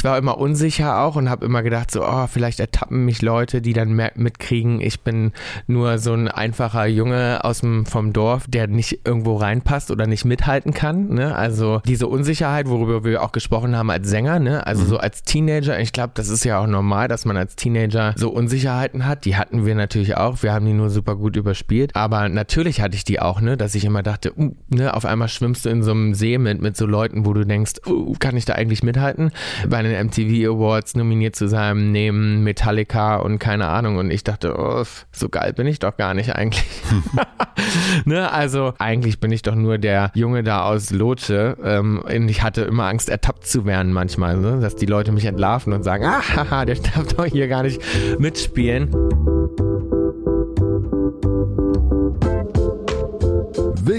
ich war immer unsicher auch und habe immer gedacht, so, oh, vielleicht ertappen mich Leute, die dann mitkriegen, ich bin nur so ein einfacher Junge aus dem, vom Dorf, der nicht irgendwo reinpasst oder nicht mithalten kann. Ne? Also diese Unsicherheit, worüber wir auch gesprochen haben als Sänger, ne? also mhm. so als Teenager, ich glaube, das ist ja auch normal, dass man als Teenager so Unsicherheiten hat. Die hatten wir natürlich auch. Wir haben die nur super gut überspielt. Aber natürlich hatte ich die auch, ne, dass ich immer dachte, uh, ne, auf einmal schwimmst du in so einem See mit, mit so Leuten, wo du denkst, uh, kann ich da eigentlich mithalten? Bei den MTV Awards nominiert zu sein, neben Metallica und keine Ahnung. Und ich dachte, oh, so geil bin ich doch gar nicht eigentlich. ne, also eigentlich bin ich doch nur der Junge da aus Lotsche. Ähm, und ich hatte immer Angst, ertappt zu werden manchmal, ne? dass die Leute mich entlarven und sagen, ah, haha, der darf doch hier gar nicht mitspielen.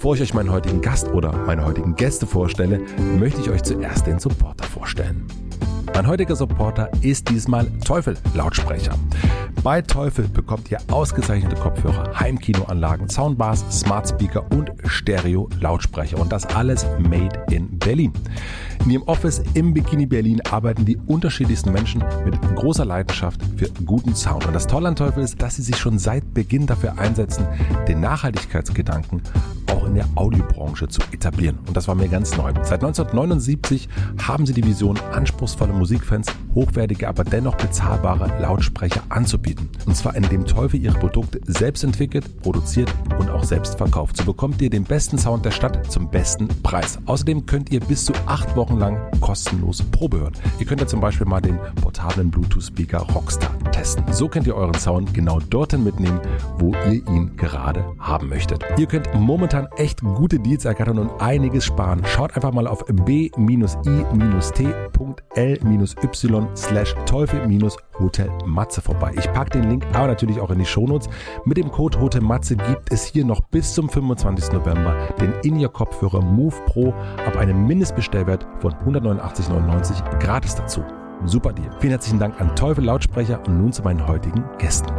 Bevor ich euch meinen heutigen Gast oder meine heutigen Gäste vorstelle, möchte ich euch zuerst den Supporter vorstellen. Mein heutiger Supporter ist diesmal Teufel Lautsprecher. Bei Teufel bekommt ihr ausgezeichnete Kopfhörer, Heimkinoanlagen, Soundbars, Smart Speaker und Stereo Lautsprecher und das alles made in Berlin. In ihrem Office im Bikini Berlin arbeiten die unterschiedlichsten Menschen mit großer Leidenschaft für guten Sound. Und das Tolle an Teufel ist, dass sie sich schon seit Beginn dafür einsetzen, den Nachhaltigkeitsgedanken auch in der Audiobranche zu etablieren. Und das war mir ganz neu. Seit 1979 haben sie die Vision, anspruchsvolle Musikfans hochwertige, aber dennoch bezahlbare Lautsprecher anzubieten. Und zwar indem Teufel ihre Produkte selbst entwickelt, produziert und auch selbst verkauft. So bekommt ihr den besten Sound der Stadt zum besten Preis. Außerdem könnt ihr bis zu acht Wochen lang kostenlos Probe hören. Ihr könnt ja zum Beispiel mal den portablen Bluetooth-Speaker Rockstar testen. So könnt ihr euren Sound genau dorthin mitnehmen, wo ihr ihn gerade haben möchtet. Ihr könnt momentan echt gute Deals ergattern und einiges sparen. Schaut einfach mal auf b-i-t.l-y slash Teufel-Hotel Matze vorbei. Ich packe den Link aber natürlich auch in die Shownotes. Mit dem Code Hotel Matze gibt es hier noch bis zum 25. November den In-Ear-Kopfhörer Move Pro ab einem Mindestbestellwert von 189,99 gratis dazu. Super Deal. Vielen herzlichen Dank an Teufel Lautsprecher und nun zu meinen heutigen Gästen.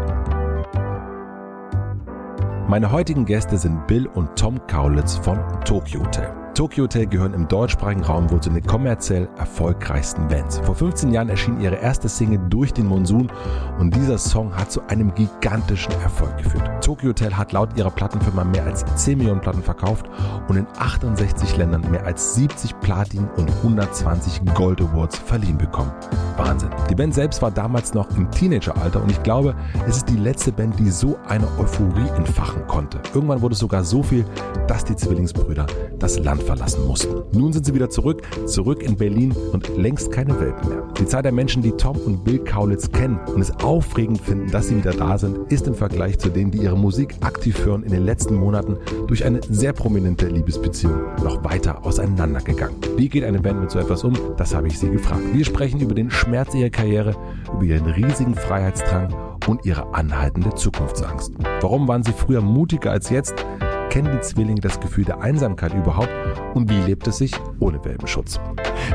Meine heutigen Gäste sind Bill und Tom Kaulitz von Tokyo Hotel. Tokyo Hotel gehören im deutschsprachigen Raum wohl zu den kommerziell erfolgreichsten Bands. Vor 15 Jahren erschien ihre erste Single Durch den Monsun und dieser Song hat zu einem gigantischen Erfolg geführt. Tokyo Hotel hat laut ihrer Plattenfirma mehr als 10 Millionen Platten verkauft und in 68 Ländern mehr als 70 Platin und 120 Gold Awards verliehen bekommen. Wahnsinn. Die Band selbst war damals noch im Teenageralter und ich glaube, es ist die letzte Band, die so eine Euphorie entfachen konnte. Irgendwann wurde es sogar so viel, dass die Zwillingsbrüder das Land Deutschland verlassen mussten. Nun sind sie wieder zurück, zurück in Berlin und längst keine Welpen mehr. Die Zahl der Menschen, die Tom und Bill Kaulitz kennen und es aufregend finden, dass sie wieder da sind, ist im Vergleich zu denen, die ihre Musik aktiv hören, in den letzten Monaten durch eine sehr prominente Liebesbeziehung noch weiter auseinandergegangen. Wie geht eine Band mit so etwas um? Das habe ich sie gefragt. Wir sprechen über den Schmerz ihrer Karriere, über ihren riesigen Freiheitsdrang und ihre anhaltende Zukunftsangst. Warum waren sie früher mutiger als jetzt? Kennen die Zwillinge das Gefühl der Einsamkeit überhaupt und wie lebt es sich ohne Welpenschutz?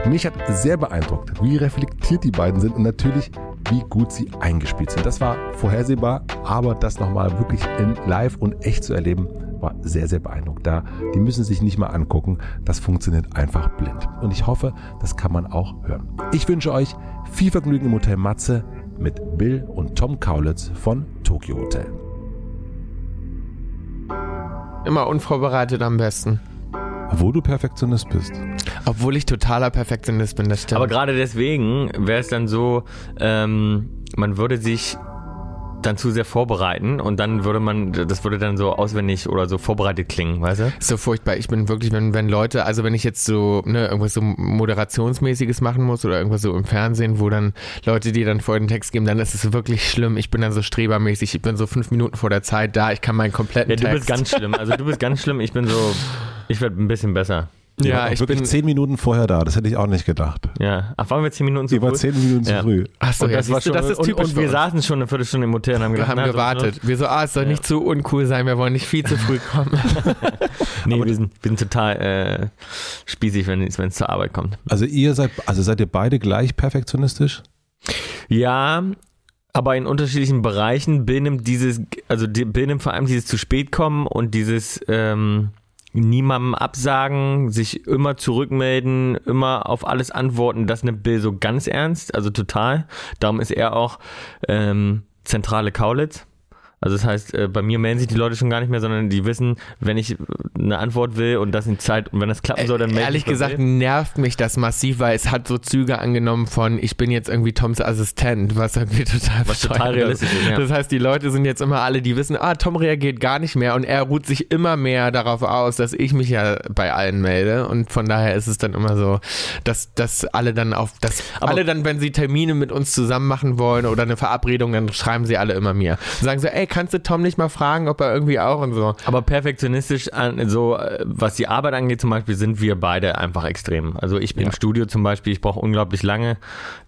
Mich hat sehr beeindruckt, wie reflektiert die beiden sind und natürlich, wie gut sie eingespielt sind. Das war vorhersehbar, aber das nochmal wirklich in live und echt zu erleben, war sehr, sehr beeindruckend. Da, die müssen sich nicht mal angucken. Das funktioniert einfach blind. Und ich hoffe, das kann man auch hören. Ich wünsche euch viel Vergnügen im Hotel Matze mit Bill und Tom Kaulitz von Tokyo Hotel. Immer unvorbereitet am besten. Wo du Perfektionist bist. Obwohl ich totaler Perfektionist bin, das stimmt. Aber gerade deswegen wäre es dann so, ähm, man würde sich dann zu sehr vorbereiten und dann würde man, das würde dann so auswendig oder so vorbereitet klingen, weißt du? So furchtbar. Ich bin wirklich, wenn, wenn Leute, also wenn ich jetzt so, ne, irgendwas so Moderationsmäßiges machen muss oder irgendwas so im Fernsehen, wo dann Leute, die dann vorher den Text geben, dann ist es wirklich schlimm. Ich bin dann so strebermäßig, ich bin so fünf Minuten vor der Zeit da, ich kann meinen kompletten Ja, du Text. bist ganz schlimm. Also du bist ganz schlimm, ich bin so, ich werde ein bisschen besser. Die Ja, war ich wirklich bin- zehn Minuten vorher da. Das hätte ich auch nicht gedacht. Ja. Ach, waren wir zehn Minuten zu Die war früh? zehn Minuten zu Ja. früh. Achso, Und ja, das war siehst du, schon, das ist und, typisch und für wir saßen schon eine Viertelstunde im Hotel und haben Wir gedacht, haben na, so- gewartet. Wir so, ah, es soll nicht zu uncool sein, wir wollen nicht viel zu früh kommen. Nee, wir sind, wir sind total äh, spießig, wenn es zur Arbeit kommt. Also ihr seid, also seid ihr beide gleich perfektionistisch? Ja, aber in unterschiedlichen Bereichen benimmt dieses, also die- benimmt vor allem dieses zu spät kommen und dieses ähm, niemandem absagen, sich immer zurückmelden, immer auf alles antworten, das nimmt Bill so ganz ernst, also total. Darum ist er auch ähm, zentrale Kaulitz. Also das heißt, äh, bei mir melden sich die Leute schon gar nicht mehr, sondern die wissen, wenn ich äh, eine Antwort will und das in Zeit und wenn das klappen soll, dann melde Äh, Ehrlich gesagt nervt mich das massiv, weil es hat so Züge angenommen von, ich bin jetzt irgendwie Toms Assistent, was irgendwie total Was total realistisch ist, ja. Das heißt, die Leute sind jetzt immer alle, die wissen, ah, Tom reagiert gar nicht mehr und er ruht sich immer mehr darauf aus, dass ich mich ja bei allen melde und von daher ist es dann immer so, dass, dass alle dann auf, dass Aber- alle dann, wenn sie Termine mit uns zusammen machen wollen oder eine Verabredung, dann schreiben sie alle immer mir. Und sagen so, ey, kannst du Tom nicht mal fragen, ob er irgendwie auch und so. Aber perfektionistisch, so äh, was die Arbeit angeht zum Beispiel, sind wir beide einfach extrem. Also ich bin Ja. im Studio zum Beispiel, ich brauche unglaublich lange.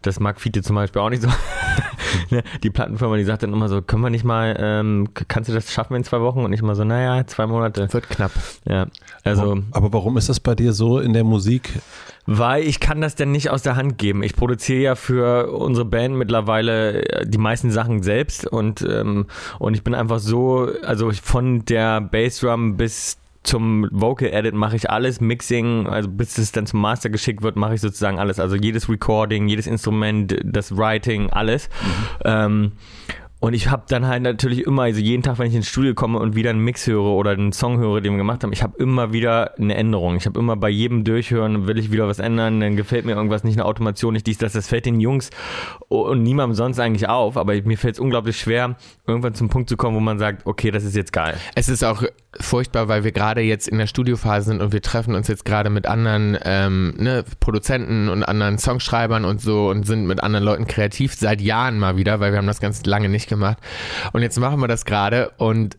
Das mag Fiete zum Beispiel auch nicht so. Ne, die Plattenfirma, die sagt dann immer so, können wir nicht mal, ähm, kannst du das schaffen in zwei Wochen? Und ich immer so, naja, zwei Monate. Wird knapp. Ja, also Aber warum ist das bei dir so in der Musik? weil ich kann das denn nicht aus der Hand geben. Ich produziere ja für unsere Band mittlerweile äh, die meisten Sachen selbst und, ähm, und ich bin einfach so, also von der Bassdrum bis zum Vocal Edit mache ich alles, Mixing, also bis es dann zum Master geschickt wird, mache ich sozusagen alles. Also jedes Recording, jedes Instrument, das Writing, alles. Ähm, und ich habe dann halt natürlich immer, also jeden Tag, wenn ich ins Studio komme und wieder einen Mix höre oder einen Song höre, den wir gemacht haben, ich habe immer wieder eine Änderung. Ich habe immer bei jedem Durchhören, will ich wieder was ändern, dann gefällt mir irgendwas nicht, eine Automation, nicht dies, das, das fällt den Jungs und niemandem sonst eigentlich auf, aber mir fällt es unglaublich schwer, irgendwann zum Punkt zu kommen, wo man sagt, okay, das ist jetzt geil. Es ist auch furchtbar, weil wir gerade jetzt in der Studiophase sind und wir treffen uns jetzt gerade mit anderen ähm, ne, Produzenten und anderen Songschreibern und so und sind mit anderen Leuten kreativ seit Jahren mal wieder, weil wir haben das ganz lange nicht gemacht. Und jetzt machen wir das gerade und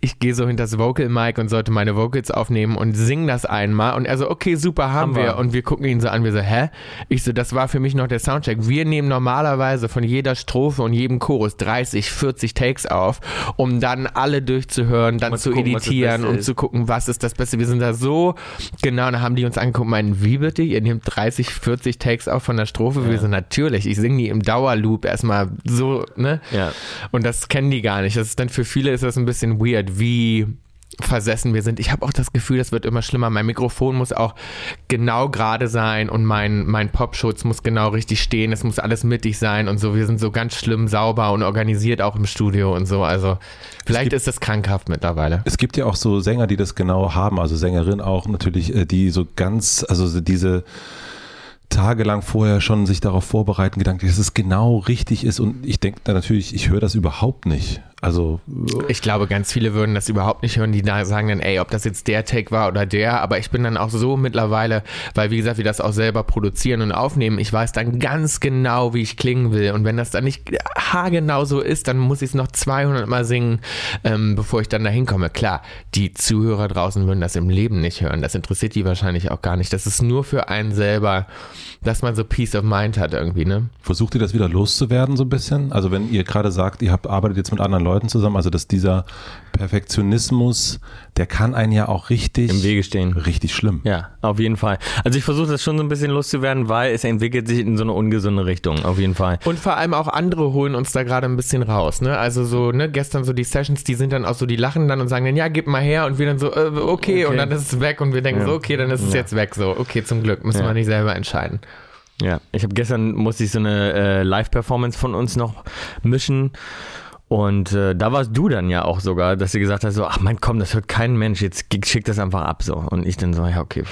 ich gehe so hinter das Vocal Mic und sollte meine Vocals aufnehmen und sing das einmal und er so, okay, super, haben, Haben wir. wir. Und wir gucken ihn so an, wir so, hä? Ich so, das war für mich noch der Soundcheck. Wir nehmen normalerweise von jeder Strophe und jedem Chorus 30, 40 Takes auf, um dann alle durchzuhören, dann zu zu gucken, editieren und ist. zu gucken, was ist das Beste. Wir sind da so, genau, da haben die uns angeguckt, meinen, wie bitte? Ihr nehmt 30, 40 Takes auf von der Strophe? Wir so, natürlich, ich singe die im Dauerloop erstmal so, ne? Ja. Und das kennen die gar nicht. Das ist dann für viele ist das ein bisschen weird, wie versessen wir sind. Ich habe auch das Gefühl, das wird immer schlimmer. Mein Mikrofon muss auch genau gerade sein und mein, mein Popschutz muss genau richtig stehen. Es muss alles mittig sein und so. Wir sind so ganz schlimm sauber und organisiert auch im Studio und so. Also vielleicht gibt- ist das krankhaft mittlerweile. Es gibt ja auch so Sänger, die das genau haben, also Sängerin auch natürlich, äh, die so ganz, also so diese tagelang vorher schon sich darauf vorbereiten, gedanklich, dass es genau richtig ist und ich denke da natürlich, ich höre das überhaupt nicht. Also Ich glaube, ganz viele würden das überhaupt nicht hören, die da sagen dann, ey, ob das jetzt der Take war oder der, aber ich bin dann auch so mittlerweile, weil wie gesagt, wir das auch selber produzieren und aufnehmen, ich weiß dann ganz genau, wie ich klingen will und wenn das dann nicht haargenau so ist, dann muss ich es noch 200 Mal singen, ähm, bevor ich dann da hinkomme. Klar, die Zuhörer draußen würden das im Leben nicht hören, das interessiert die wahrscheinlich auch gar nicht. Das ist nur für einen selber, dass man so Peace of Mind hat irgendwie, ne? versucht ihr das wieder loszuwerden so ein bisschen? Also wenn ihr gerade sagt, ihr habt arbeitet jetzt mit anderen Leuten zusammen, also dass dieser Perfektionismus, der kann einen ja auch richtig Im Wege stehen. richtig schlimm. Ja, auf jeden Fall. Also ich versuche das schon so ein bisschen loszuwerden, weil es entwickelt sich in so eine ungesunde Richtung, auf jeden Fall. Und vor allem auch andere holen uns da gerade ein bisschen raus, ne? Also so, ne, gestern so die Sessions, die sind dann auch so, die lachen dann und sagen dann, ja, gib mal her und wir dann so, äh, okay, Okay. und dann ist es weg und wir denken Ja. so, okay, dann ist es Ja. jetzt weg, so, okay, zum Glück, müssen Ja. wir nicht selber entscheiden. Ja, ich habe gestern musste ich so eine äh, Live-Performance von uns noch mischen. Und äh, da warst du dann ja auch sogar, dass du gesagt hast, so, ach mein, komm, das hört kein Mensch, jetzt schick das einfach ab so. Und ich dann so, ja, okay,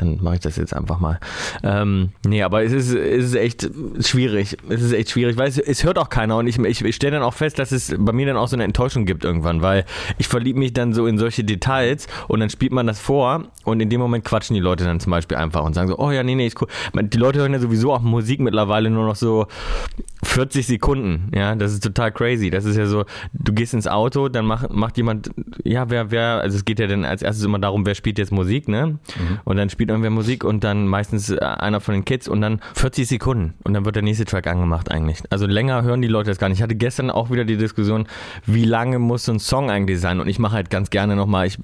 dann mache ich das jetzt einfach mal. Ähm, nee, aber es ist, es ist echt schwierig. Es ist echt schwierig, weil es, es hört auch keiner. Und ich, ich, ich stelle dann auch fest, dass es bei mir dann auch so eine Enttäuschung gibt irgendwann, weil ich verliebe mich dann so in solche Details und dann spielt man das vor und in dem Moment quatschen die Leute dann zum Beispiel einfach und sagen so, oh ja, nee, nee, ist cool. Die Leute hören ja sowieso auch Musik mittlerweile nur noch so 40 Sekunden, ja, das ist total crazy. Das ist ja so, du gehst ins Auto, dann macht, macht jemand, ja, wer, wer, also es geht ja dann als erstes immer darum, wer spielt jetzt Musik, ne? Und dann spielt irgendwer Musik und dann meistens äh, einer von den Kids und dann 40 Sekunden und dann wird der nächste Track angemacht eigentlich. Also länger hören die Leute das gar nicht. Ich hatte gestern auch wieder die Diskussion, wie lange muss so ein Song eigentlich sein und ich mache halt ganz gerne nochmal, ich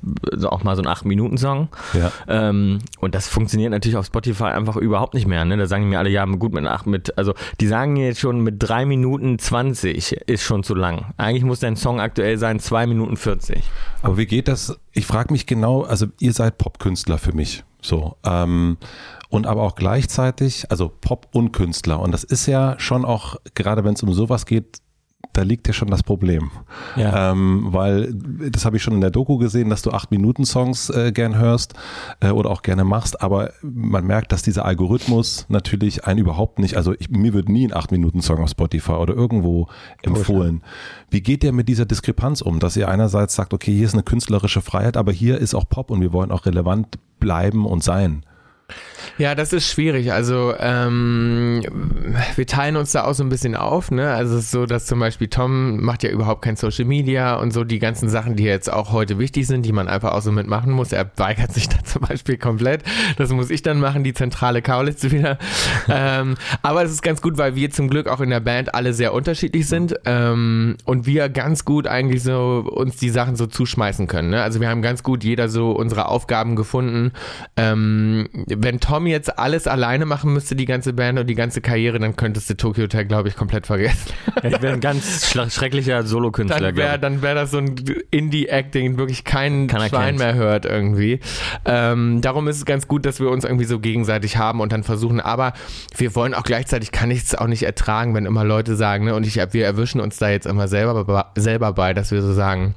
auch mal so einen 8-Minuten-Song Ja. ähm, und das funktioniert natürlich auf Spotify einfach überhaupt nicht mehr. Ne? Da sagen die mir alle, ja, gut mit acht, mit, also die sagen mir jetzt schon mit 3 Minuten 20 ist schon zu lang. Eigentlich muss dein Song aktuell sein 2 Minuten 40. Aber wie geht das? Ich frage mich genau, also ihr seid Popkünstler für mich. So. Ähm, und aber auch gleichzeitig, also Pop und Künstler. Und das ist ja schon auch, gerade wenn es um sowas geht, da liegt ja schon das Problem. Ja. Ähm, weil das habe ich schon in der Doku gesehen, dass du acht Minuten Songs äh, gern hörst äh, oder auch gerne machst, aber man merkt, dass dieser Algorithmus natürlich einen überhaupt nicht, also ich, mir wird nie ein acht Minuten Song auf Spotify oder irgendwo empfohlen. Wie geht ihr mit dieser Diskrepanz um, dass ihr einerseits sagt, okay, hier ist eine künstlerische Freiheit, aber hier ist auch Pop und wir wollen auch relevant bleiben und sein? Ja, das ist schwierig. Also ähm, wir teilen uns da auch so ein bisschen auf. Ne? Also es ist so, dass zum Beispiel Tom macht ja überhaupt kein Social Media und so die ganzen Sachen, die jetzt auch heute wichtig sind, die man einfach auch so mitmachen muss. Er weigert sich da zum Beispiel komplett. Das muss ich dann machen, die zentrale Kaulitze wieder. ähm, aber es ist ganz gut, weil wir zum Glück auch in der Band alle sehr unterschiedlich sind ähm, und wir ganz gut eigentlich so uns die Sachen so zuschmeißen können. Ne? Also wir haben ganz gut jeder so unsere Aufgaben gefunden. Ähm, wenn Tom jetzt alles alleine machen müsste, die ganze Band und die ganze Karriere, dann könntest du Tokyo Hotel, glaube ich, komplett vergessen. Ich wäre ein ganz schrecklicher Solokünstler, Dann wäre glaube dann wär das so ein Indie-Acting, wirklich kein Schwein kennt's. mehr hört irgendwie. Ähm, darum ist es ganz gut, dass wir uns irgendwie so gegenseitig haben und dann versuchen, aber wir wollen auch gleichzeitig, kann ich es auch nicht ertragen, wenn immer Leute sagen, ne, und ich, wir erwischen uns da jetzt immer selber, selber bei, dass wir so sagen,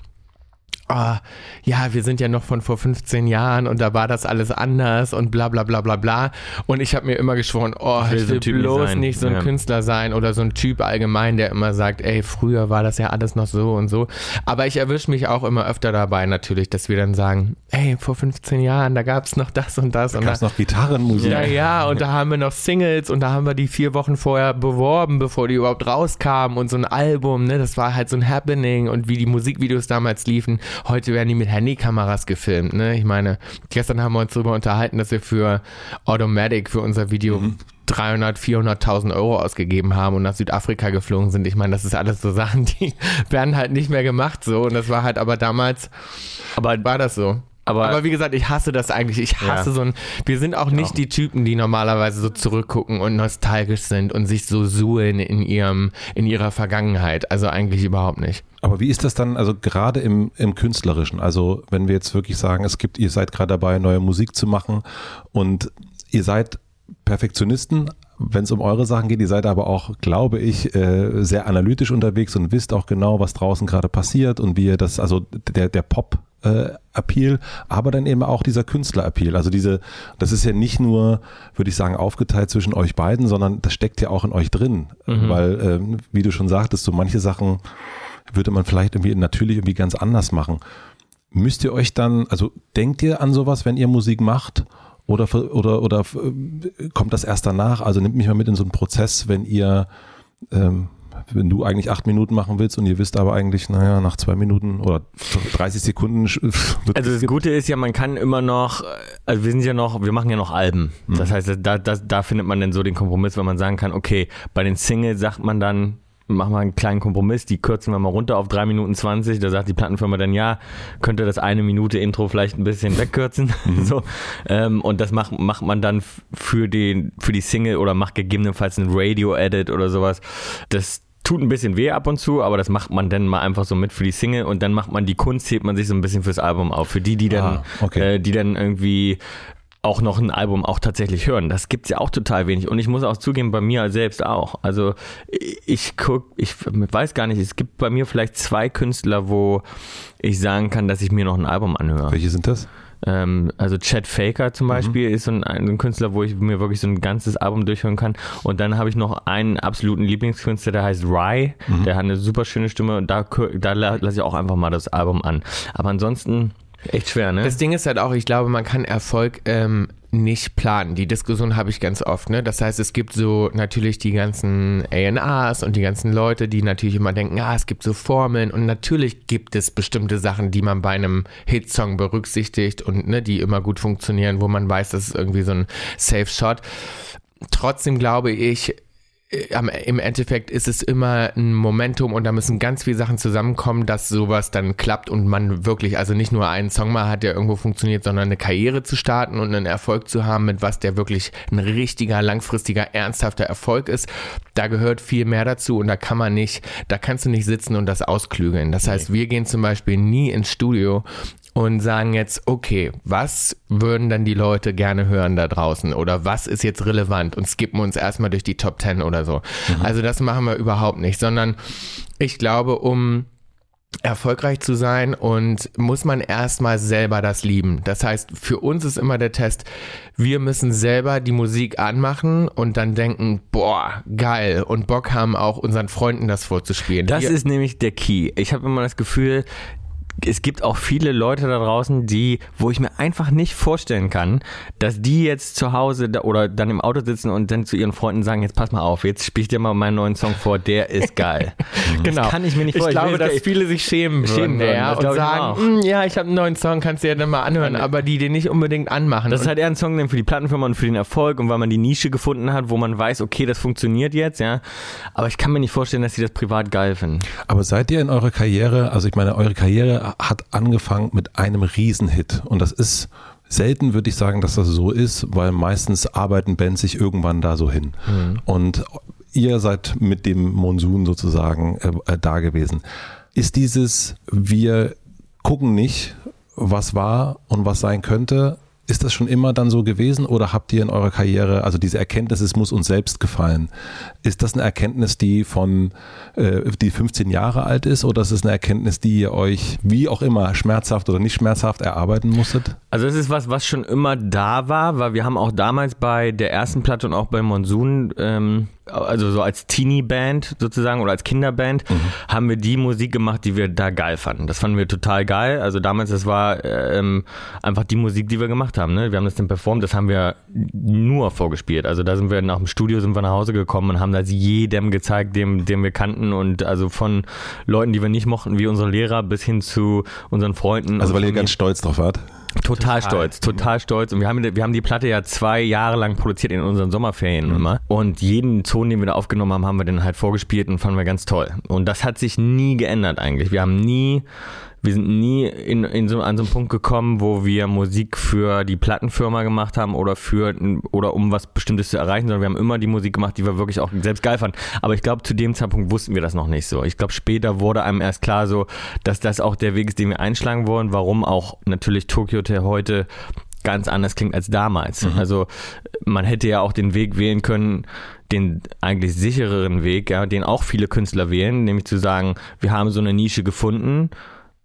ah, ja, wir sind ja noch von vor 15 Jahren und da war das alles anders und bla bla bla bla bla. Und ich habe mir immer geschworen, oh, Ich will ich so will nicht bloß sein. nicht so ein Ja. Künstler sein oder so ein Typ allgemein, der immer sagt, ey, früher war das ja alles noch so und so. Aber ich erwische mich auch immer öfter dabei natürlich, dass wir dann sagen, ey, vor 15 Jahren, da gab's noch das und das. und Gab es noch Gitarrenmusik? ja, ja, und da haben wir noch Singles und da haben wir die vier Wochen vorher beworben, bevor die überhaupt rauskamen und so ein Album, ne, das war halt so ein Happening und wie die Musikvideos damals liefen. Heute werden die mit Handykameras gefilmt, ne. Ich meine, gestern haben wir uns darüber unterhalten, dass wir für Automatic, für unser Video 300, 400.000 Euro ausgegeben haben und nach Südafrika geflogen sind. Ich meine, das ist alles so Sachen, die werden halt nicht mehr gemacht so und das war halt aber damals Aber, war das so. aber, Aber wie gesagt, ich hasse das eigentlich. Ich hasse Ja. so ein. Wir sind auch nicht die Typen, die normalerweise so zurückgucken und nostalgisch sind und sich so suhlen in ihrem, in ihrer Vergangenheit. Also eigentlich überhaupt nicht. Aber wie ist das dann, also gerade im, im Künstlerischen? Also wenn wir jetzt wirklich sagen, es gibt, ihr seid gerade dabei, neue Musik zu machen und ihr seid Perfektionisten, wenn es um eure Sachen geht, ihr seid aber auch, glaube ich, äh, sehr analytisch unterwegs und wisst auch genau, was draußen gerade passiert und wie ihr das, also der, der Pop äh, Appeal, aber dann eben auch dieser Künstler-Appeal. Also diese, das ist ja nicht nur, würde ich sagen, aufgeteilt zwischen euch beiden, sondern das steckt ja auch in euch drin. Weil, ähm, wie du schon sagtest, so manche Sachen würde man vielleicht irgendwie natürlich irgendwie ganz anders machen. Müsst ihr euch dann, also denkt ihr an sowas, wenn ihr Musik macht? Oder, oder, oder äh, kommt das erst danach? Also nimmt mich mal mit in so einen Prozess, wenn ihr, ähm, wenn du eigentlich acht Minuten machen willst und ihr wisst aber eigentlich, naja, nach zwei Minuten oder 30 Sekunden Also das Gute ist ja, man kann immer noch, also wir sind ja noch, wir machen ja noch Alben. Das heißt, da, da, da findet man dann so den Kompromiss, wenn man sagen kann, okay, bei den Singles sagt man dann, machen wir einen kleinen Kompromiss, die kürzen wir mal runter auf 3 Minuten 20, da sagt die Plattenfirma dann, ja, könnte das eine Minute Intro vielleicht ein bisschen wegkürzen. so. ähm, und das macht, macht man dann für, den, für die Single oder macht gegebenenfalls einen Radio-Edit oder sowas. Das tut ein bisschen weh ab und zu, aber das macht man dann mal einfach so mit für die Single und dann macht man die Kunst, hebt man sich so ein bisschen fürs Album auf. Für die, die dann, Ah, okay. äh, die dann irgendwie auch noch ein Album auch tatsächlich hören. Das gibt's ja auch total wenig. Und ich muss auch zugeben, bei mir selbst auch. Also ich guck, ich weiß gar nicht, es gibt bei mir vielleicht zwei Künstler, wo ich sagen kann, dass ich mir noch ein Album anhöre. Welche sind das? Ähm, also Chad Faker zum Beispiel ist so ein, ein Künstler, wo ich mir wirklich so ein ganzes Album durchhören kann. Und dann habe ich noch einen absoluten Lieblingskünstler, der heißt Rye. Der hat eine super schöne Stimme und da, da la- lasse ich auch einfach mal das Album an. Aber ansonsten echt schwer, ne? Das Ding ist halt auch, ich glaube, man kann Erfolg ähm, nicht planen. Die Diskussion habe ich ganz oft. Ne? Das heißt, es gibt so natürlich die ganzen ANAs und die ganzen Leute, die natürlich immer denken, ja, es gibt so Formeln und natürlich gibt es bestimmte Sachen, die man bei einem Hitsong berücksichtigt und ne, die immer gut funktionieren, wo man weiß, das ist irgendwie so ein Safe Shot. Trotzdem glaube ich, im Endeffekt ist es immer ein Momentum und da müssen ganz viele Sachen zusammenkommen, dass sowas dann klappt und man wirklich, also nicht nur einen Song mal hat, der irgendwo funktioniert, sondern eine Karriere zu starten und einen Erfolg zu haben, mit was der wirklich ein richtiger, langfristiger, ernsthafter Erfolg ist. Da gehört viel mehr dazu und da kann man nicht, da kannst du nicht sitzen und das ausklügeln. Das heißt, wir gehen zum Beispiel nie ins Studio und sagen jetzt, okay, was würden dann die Leute gerne hören da draußen oder was ist jetzt relevant und skippen uns erstmal durch die Top 10 oder so. Mhm. Also das machen wir überhaupt nicht, sondern ich glaube, um erfolgreich zu sein und muss man erstmal selber das lieben. Das heißt, für uns ist immer der Test, wir müssen selber die Musik anmachen und dann denken, boah, geil und Bock haben auch unseren Freunden das vorzuspielen. Das wir ist nämlich der Key. Ich habe immer das Gefühl, es gibt auch viele Leute da draußen, die, wo ich mir einfach nicht vorstellen kann, dass die jetzt zu Hause da, oder dann im Auto sitzen und dann zu ihren Freunden sagen, jetzt pass mal auf, jetzt spiel ich dir mal meinen neuen Song vor, der ist geil. genau. Das kann ich mir nicht vorstellen. Ich glaube, dass viele sich schämen, schämen würden, ja, und sagen, hm, ja, ich habe einen neuen Song, kannst du ja dann mal anhören, aber die den nicht unbedingt anmachen. Das ist halt eher ein Song für die Plattenfirma und für den Erfolg und weil man die Nische gefunden hat, wo man weiß, okay, das funktioniert jetzt, ja. Aber ich kann mir nicht vorstellen, dass sie das privat geil finden. Aber seid ihr in eurer Karriere, also ich meine, eure Karriere hat angefangen mit einem Riesenhit. Und das ist selten, würde ich sagen, dass das so ist, weil meistens arbeiten Bands sich irgendwann da so hin. Mhm. Und ihr seid mit dem Monsun sozusagen äh, äh, da gewesen. Ist dieses, wir gucken nicht, was war und was sein könnte, ist das schon immer dann so gewesen oder habt ihr in eurer Karriere, also diese Erkenntnis, es muss uns selbst gefallen, ist das eine Erkenntnis, die von, äh, die 15 Jahre alt ist oder ist es eine Erkenntnis, die ihr euch, wie auch immer, schmerzhaft oder nicht schmerzhaft erarbeiten musstet? Also es ist was, was schon immer da war, weil wir haben auch damals bei der ersten Platte und auch bei Monsun ähm, also so als Teenie-Band sozusagen oder als Kinderband, mhm. haben wir die Musik gemacht, die wir da geil fanden. Das fanden wir total geil. Also damals, das war ähm, einfach die Musik, die wir gemacht haben. Ne? Wir haben das dann performt, das haben wir nur vorgespielt. Also da sind wir nach dem Studio, sind wir nach Hause gekommen und haben das jedem gezeigt, dem, dem wir kannten und also von Leuten, die wir nicht mochten, wie unsere Lehrer, bis hin zu unseren Freunden. Also weil ihr ganz stolz drauf wart? Total, total, stolz, total stolz. Und wir haben, wir haben die Platte ja zwei Jahre lang produziert in unseren Sommerferien mhm. immer. Und jeden Ton, den wir da aufgenommen haben, haben wir dann halt vorgespielt und fanden wir ganz toll. Und das hat sich nie geändert eigentlich. Wir haben nie wir sind nie in, in so, an so einen Punkt gekommen, wo wir Musik für die Plattenfirma gemacht haben oder für oder um was Bestimmtes zu erreichen, sondern wir haben immer die Musik gemacht, die wir wirklich auch selbst geil fanden. Aber ich glaube, zu dem Zeitpunkt wussten wir das noch nicht so. Ich glaube, später wurde einem erst klar so, dass das auch der Weg ist, den wir einschlagen wollen, warum auch natürlich Tokyo Hotel heute ganz anders klingt als damals. Mhm. Also man hätte ja auch den Weg wählen können, den eigentlich sichereren Weg, ja, den auch viele Künstler wählen, nämlich zu sagen, wir haben so eine Nische gefunden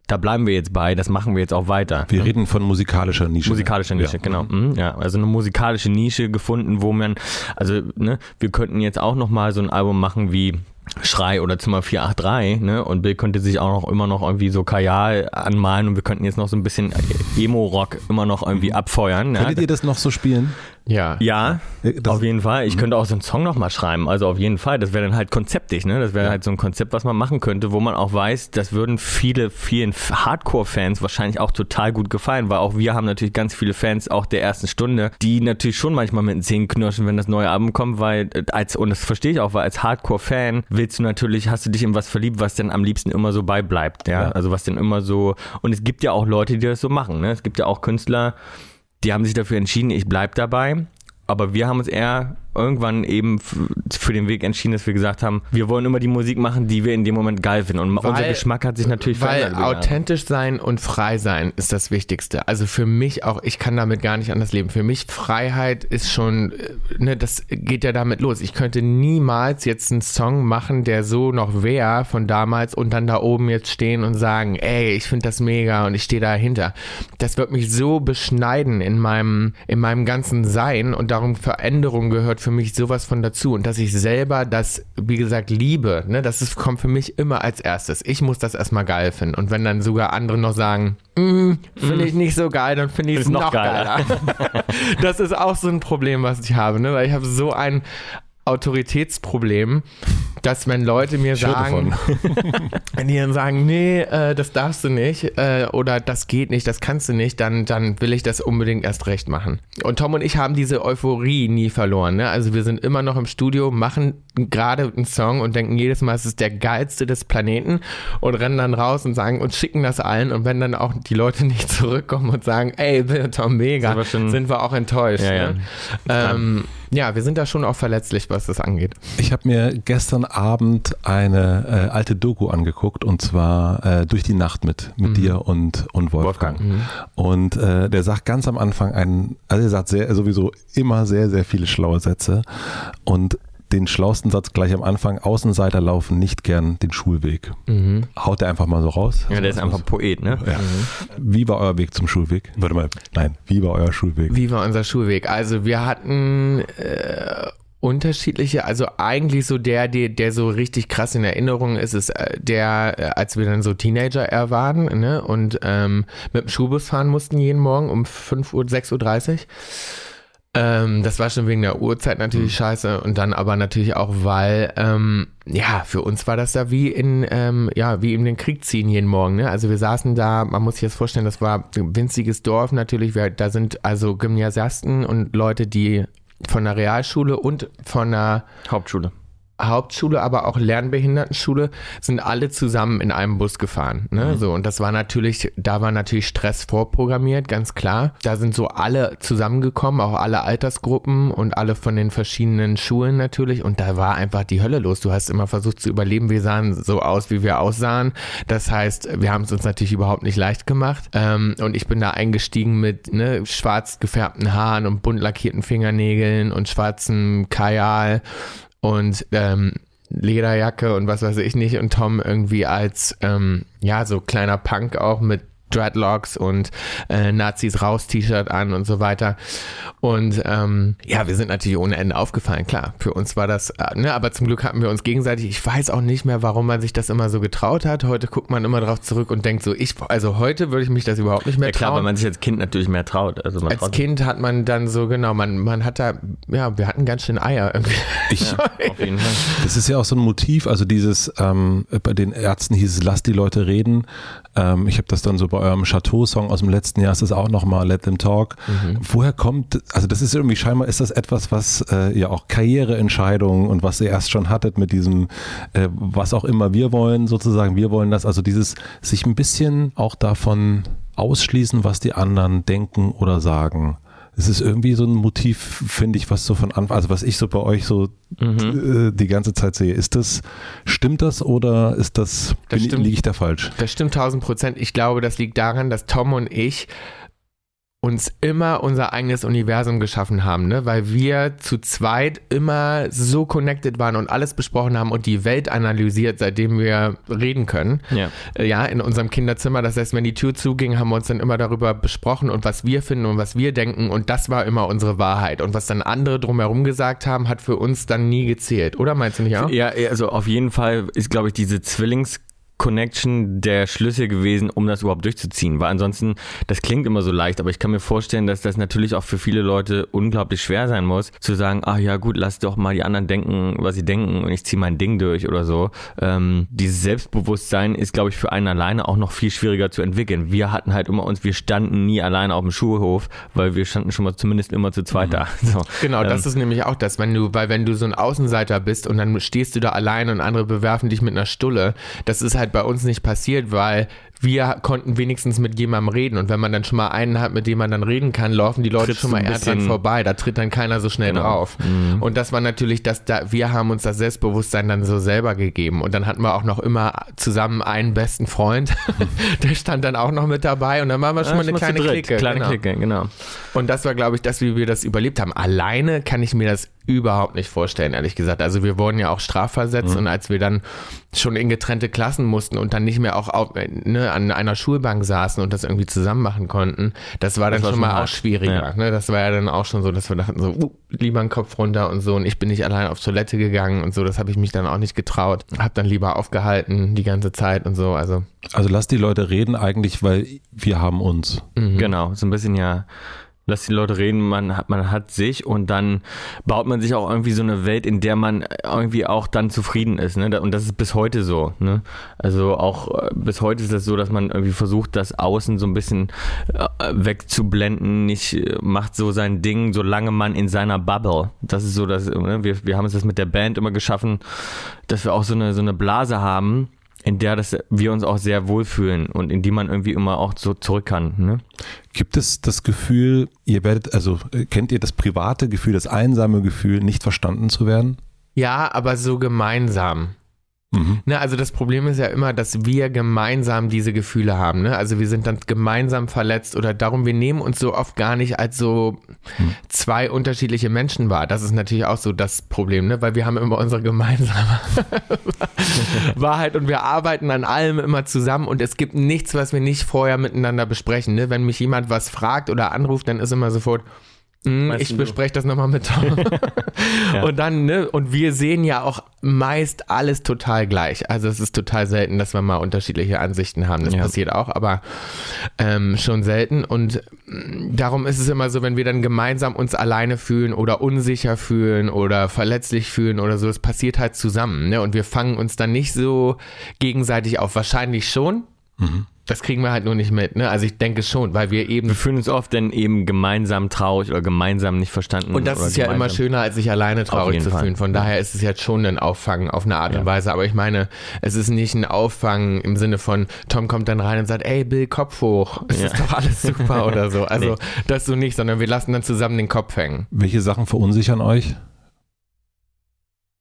da bleiben wir jetzt bei, das machen wir jetzt auch weiter. Wir ne? reden von musikalischer Nische. Musikalischer Nische, ja. genau. Mhm. Ja, also eine musikalische Nische gefunden, wo man, also ne, wir könnten jetzt auch nochmal so ein Album machen wie Schrei oder Zimmer 483, ne? Und Bill könnte sich auch noch immer noch irgendwie so Kajal anmalen und wir könnten jetzt noch so ein bisschen Emo-Rock immer noch irgendwie abfeuern. Könntet ja? ihr das noch so spielen? Ja. Ja, das auf jeden Fall. Ich mhm. könnte auch so einen Song nochmal schreiben. Also auf jeden Fall. Das wäre dann halt konzeptig, ne? Das wäre ja. halt so ein Konzept, was man machen könnte, wo man auch weiß, das würden viele, vielen Hardcore-Fans wahrscheinlich auch total gut gefallen, weil auch wir haben natürlich ganz viele Fans auch der ersten Stunde, die natürlich schon manchmal mit den Zähnen knirschen, wenn das neue Album kommt, weil äh, als, und das verstehe ich auch, weil als Hardcore-Fan willst du natürlich, hast du dich in was verliebt, was dann am liebsten immer so beibleibt, ja? ja. Also was dann immer so, und es gibt ja auch Leute, die das so machen, ne? Es gibt ja auch Künstler, die haben sich dafür entschieden, ich bleib dabei. Aber wir haben uns eher irgendwann eben für den Weg entschieden, dass wir gesagt haben, wir wollen immer die Musik machen, die wir in dem Moment geil finden. Und weil, unser Geschmack hat sich natürlich weil verändert. Weil authentisch sein und frei sein ist das Wichtigste. Also für mich auch, ich kann damit gar nicht anders leben. Für mich Freiheit ist schon, äh, ne, das geht ja damit los. Ich könnte niemals jetzt einen Song machen, der so noch wäre von damals und dann da oben jetzt stehen und sagen, ey, ich finde das mega und ich stehe dahinter. Das wird mich so beschneiden in meinem, in meinem ganzen Sein und darum Veränderung gehört für mich sowas von dazu und dass ich selber das, wie gesagt, liebe, ne, das ist, kommt für mich immer als erstes. Ich muss das erstmal geil finden. Und wenn dann sogar andere noch sagen, mm, finde ich nicht so geil, dann finde ich es noch, noch geiler. geiler. das ist auch so ein Problem, was ich habe, ne, weil ich habe so ein Autoritätsproblem, dass wenn Leute mir sagen, wenn die dann sagen, nee, äh, das darfst du nicht äh, oder das geht nicht, das kannst du nicht, dann, dann will ich das unbedingt erst recht machen. Und Tom und ich haben diese Euphorie nie verloren. Ne? Also wir sind immer noch im Studio, machen gerade einen Song und denken jedes Mal, es ist der geilste des Planeten und rennen dann raus und sagen und schicken das allen und wenn dann auch die Leute nicht zurückkommen und sagen, ey, Tom, mega, sind wir auch enttäuscht. Ja, ne? ja. Ähm, ja, wir sind da schon auch verletzlich, was das angeht. Ich habe mir gestern Abend eine äh, alte Doku angeguckt und zwar äh, durch die Nacht mit, mit mhm. dir und, und Wolfgang. Wolfgang. Mhm. Und äh, der sagt ganz am Anfang einen, also er sagt sehr, sowieso immer sehr, sehr viele schlaue Sätze und den schlausten Satz gleich am Anfang, Außenseiter laufen nicht gern den Schulweg. Mhm. Haut er einfach mal so raus. Ja, der ist einfach Poet, ne? Ja. Mhm. Wie war euer Weg zum Schulweg? Warte mal, nein, wie war euer Schulweg? Wie war unser Schulweg? Also wir hatten äh, unterschiedliche, also eigentlich so der, der, der so richtig krass in Erinnerung ist, ist äh, der, äh, als wir dann so Teenager er waren, ne, und ähm, mit dem Schulbus fahren mussten jeden Morgen um 5 Uhr, 6.30 Uhr. Ähm, das war schon wegen der Uhrzeit natürlich mhm. scheiße und dann aber natürlich auch, weil ähm, ja für uns war das da wie in ähm, ja wie in den Krieg ziehen jeden Morgen. Ne? Also wir saßen da, man muss sich das vorstellen, das war ein winziges Dorf natürlich. Wir, da sind also Gymnasiasten und Leute, die von der Realschule und von der Hauptschule Hauptschule, aber auch Lernbehindertenschule sind alle zusammen in einem Bus gefahren. Ne? Mhm. So, und das war natürlich, da war natürlich Stress vorprogrammiert, ganz klar. Da sind so alle zusammengekommen, auch alle Altersgruppen und alle von den verschiedenen Schulen natürlich. Und da war einfach die Hölle los. Du hast immer versucht zu überleben. Wir sahen so aus, wie wir aussahen. Das heißt, wir haben es uns natürlich überhaupt nicht leicht gemacht. Ähm, und ich bin da eingestiegen mit ne, schwarz gefärbten Haaren und bunt lackierten Fingernägeln und schwarzem Kajal und ähm, Lederjacke und was weiß ich nicht. Und Tom irgendwie als ähm, ja so kleiner Punk auch mit Dreadlocks und äh, Nazis raus T-Shirt an und so weiter. Und ähm, ja, wir sind natürlich ohne Ende aufgefallen, klar. Für uns war das, äh, ne, aber zum Glück hatten wir uns gegenseitig. Ich weiß auch nicht mehr, warum man sich das immer so getraut hat. Heute guckt man immer drauf zurück und denkt so, ich, also heute würde ich mich das überhaupt nicht mehr trauen. Ja klar, weil man sich als Kind natürlich mehr traut. Also als Kind hat man dann so, genau, man, man hat da, ja, wir hatten ganz schön Eier irgendwie. Ich, ja, auf jeden Fall. Das ist ja auch so ein Motiv, also dieses, ähm, bei den Ärzten hieß es, lass die Leute reden. Ähm, ich habe das dann so bei eurem Chateau-Song aus dem letzten Jahr, ist das auch nochmal Let Them Talk. Mhm. Woher kommt, also das ist irgendwie scheinbar, ist das etwas, was äh, ja auch Karriereentscheidungen und was ihr erst schon hattet mit diesem, äh, was auch immer wir wollen, sozusagen, wir wollen das, also dieses sich ein bisschen auch davon ausschließen, was die anderen denken oder sagen es ist irgendwie so ein Motiv, finde ich, was so von Anfang, also was ich so bei euch so mhm. Äh, die ganze Zeit sehe. Ist das, stimmt das oder ist das, das liege ich da falsch? Das stimmt tausend Prozent. Ich glaube, das liegt daran, dass Tom und ich uns immer unser eigenes Universum geschaffen haben, ne? weil wir zu zweit immer so connected waren und alles besprochen haben und die Welt analysiert, seitdem wir reden können. Ja, äh, ja in unserem Kinderzimmer. Das heißt, wenn die Tür zuging, haben wir uns dann immer darüber besprochen und was wir finden und was wir denken und das war immer unsere Wahrheit. Und was dann andere drumherum gesagt haben, hat für uns dann nie gezählt. Oder meinst du nicht auch? Ja, also auf jeden Fall ist, glaube ich, diese Zwillings- Connection der Schlüssel gewesen, um das überhaupt durchzuziehen. Weil ansonsten, das klingt immer so leicht, aber ich kann mir vorstellen, dass das natürlich auch für viele Leute unglaublich schwer sein muss, zu sagen, ach ja gut, lass doch mal die anderen denken, was sie denken und ich ziehe mein Ding durch oder so. Ähm, dieses Selbstbewusstsein ist, glaube ich, für einen alleine auch noch viel schwieriger zu entwickeln. Wir hatten halt immer uns, wir standen nie alleine auf dem Schulhof, weil wir standen schon mal zumindest immer zu zweit mhm. da. So. Genau, ähm, das ist nämlich auch das, wenn du, weil wenn du so ein Außenseiter bist und dann stehst du da allein und andere bewerfen dich mit einer Stulle, das ist halt halt bei uns nicht passiert, weil wir konnten wenigstens mit jemandem reden. Und wenn man dann schon mal einen hat, mit dem man dann reden kann, laufen die Leute Trittst schon mal eher dran vorbei. Da tritt dann keiner so schnell genau. drauf. Mhm. Und das war natürlich, dass da, wir haben uns das Selbstbewusstsein dann so selber gegeben. Und dann hatten wir auch noch immer zusammen einen besten Freund. Der stand dann auch noch mit dabei. Und dann waren wir schon ja, mal eine kleine Clique. Kleine genau. Clique, genau. Und das war, glaube ich, das, wie wir das überlebt haben. Alleine kann ich mir das überhaupt nicht vorstellen, ehrlich gesagt. Also wir wurden ja auch strafversetzt Mhm. und als wir dann schon in getrennte Klassen mussten und dann nicht mehr auch auf, ne, an einer Schulbank saßen und das irgendwie zusammen machen konnten, das war dann war schon mal auch hart. schwieriger. Ja. Ne? Das war ja dann auch schon so, dass wir dachten so, uh, lieber einen Kopf runter und so und ich bin nicht allein auf Toilette gegangen und so, das habe ich mich dann auch nicht getraut. Hab dann lieber aufgehalten die ganze Zeit und so, also Also lass die Leute reden eigentlich, weil wir haben uns. mhm. Genau, so ein bisschen ja. Lass die Leute reden, man hat, man hat sich und dann baut man sich auch irgendwie so eine Welt, in der man irgendwie auch dann zufrieden ist. Ne? Und das ist bis heute so. Ne? Also auch äh, bis heute ist es so, dass man irgendwie versucht, das Außen so ein bisschen äh, wegzublenden, nicht äh, macht so sein Ding, solange man in seiner Bubble. Das ist so, dass ne? wir, wir haben es das mit der Band immer geschaffen, dass wir auch so eine, so eine Blase haben, in der das, wir uns auch sehr wohlfühlen und in die man irgendwie immer auch so zurück kann. Ne? Gibt es das Gefühl, ihr werdet, also kennt ihr das private Gefühl, das einsame Gefühl, nicht verstanden zu werden? Ja, aber so gemeinsam. Mhm. Ne, also das Problem ist ja immer, dass wir gemeinsam diese Gefühle haben. Ne? Also wir sind dann gemeinsam verletzt oder darum, wir nehmen uns so oft gar nicht als so zwei unterschiedliche Menschen wahr. Das ist natürlich auch so das Problem, ne? weil wir haben immer unsere gemeinsame Wahrheit und wir arbeiten an allem immer zusammen und es gibt nichts, was wir nicht vorher miteinander besprechen. Ne? Wenn mich jemand was fragt oder anruft, dann ist immer sofort, "Hm, Weißt ich du- bespreche das nochmal mit Tom. Und dann, ne, und wir sehen ja auch meist alles total gleich. Also es ist total selten, dass wir mal unterschiedliche Ansichten haben. Das Ja. passiert auch, aber ähm, schon selten. Und mm, darum ist es immer so, wenn wir dann gemeinsam uns alleine fühlen oder unsicher fühlen oder verletzlich fühlen oder so, es passiert halt zusammen. Ne? Und wir fangen uns dann nicht so gegenseitig auf. Wahrscheinlich schon. Das kriegen wir halt nur nicht mit. Ne? Also ich denke schon, weil wir eben Wir fühlen uns oft dann eben gemeinsam traurig oder gemeinsam nicht verstanden. Und das oder ist ja immer schöner, als sich alleine traurig zu Fall. fühlen. Von daher ist es jetzt schon ein Auffangen auf eine Art und Ja. Weise. Aber ich meine, es ist nicht ein Auffangen im Sinne von, Tom kommt dann rein und sagt, ey Bill, Kopf hoch. Es Ja. ist doch alles super oder so. Also Nee. das so nicht, sondern wir lassen dann zusammen den Kopf hängen. Welche Sachen verunsichern euch?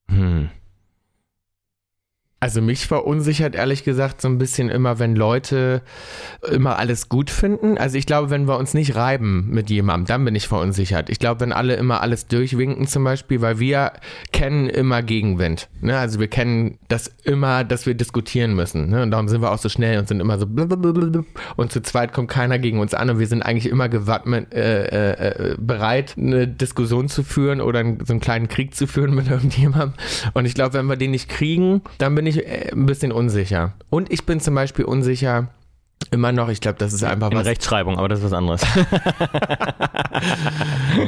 Hm. Also mich verunsichert ehrlich gesagt so ein bisschen immer, wenn Leute immer alles gut finden. Also ich glaube, wenn wir uns nicht reiben mit jemandem, dann bin ich verunsichert. Ich glaube, wenn alle immer alles durchwinken zum Beispiel, weil wir kennen immer Gegenwind. Ne? Also wir kennen das immer, dass wir diskutieren müssen. Ne? Und darum sind wir auch so schnell und sind immer so und zu zweit kommt keiner gegen uns an und wir sind eigentlich immer gewappnet, äh, äh, bereit, eine Diskussion zu führen oder so einen kleinen Krieg zu führen mit irgendjemandem. Und ich glaube, wenn wir den nicht kriegen, dann bin ich äh, ein bisschen unsicher. Und ich bin zum Beispiel unsicher, immer noch, ich glaube, das ist einfach In was. Rechtschreibung, aber das ist was anderes.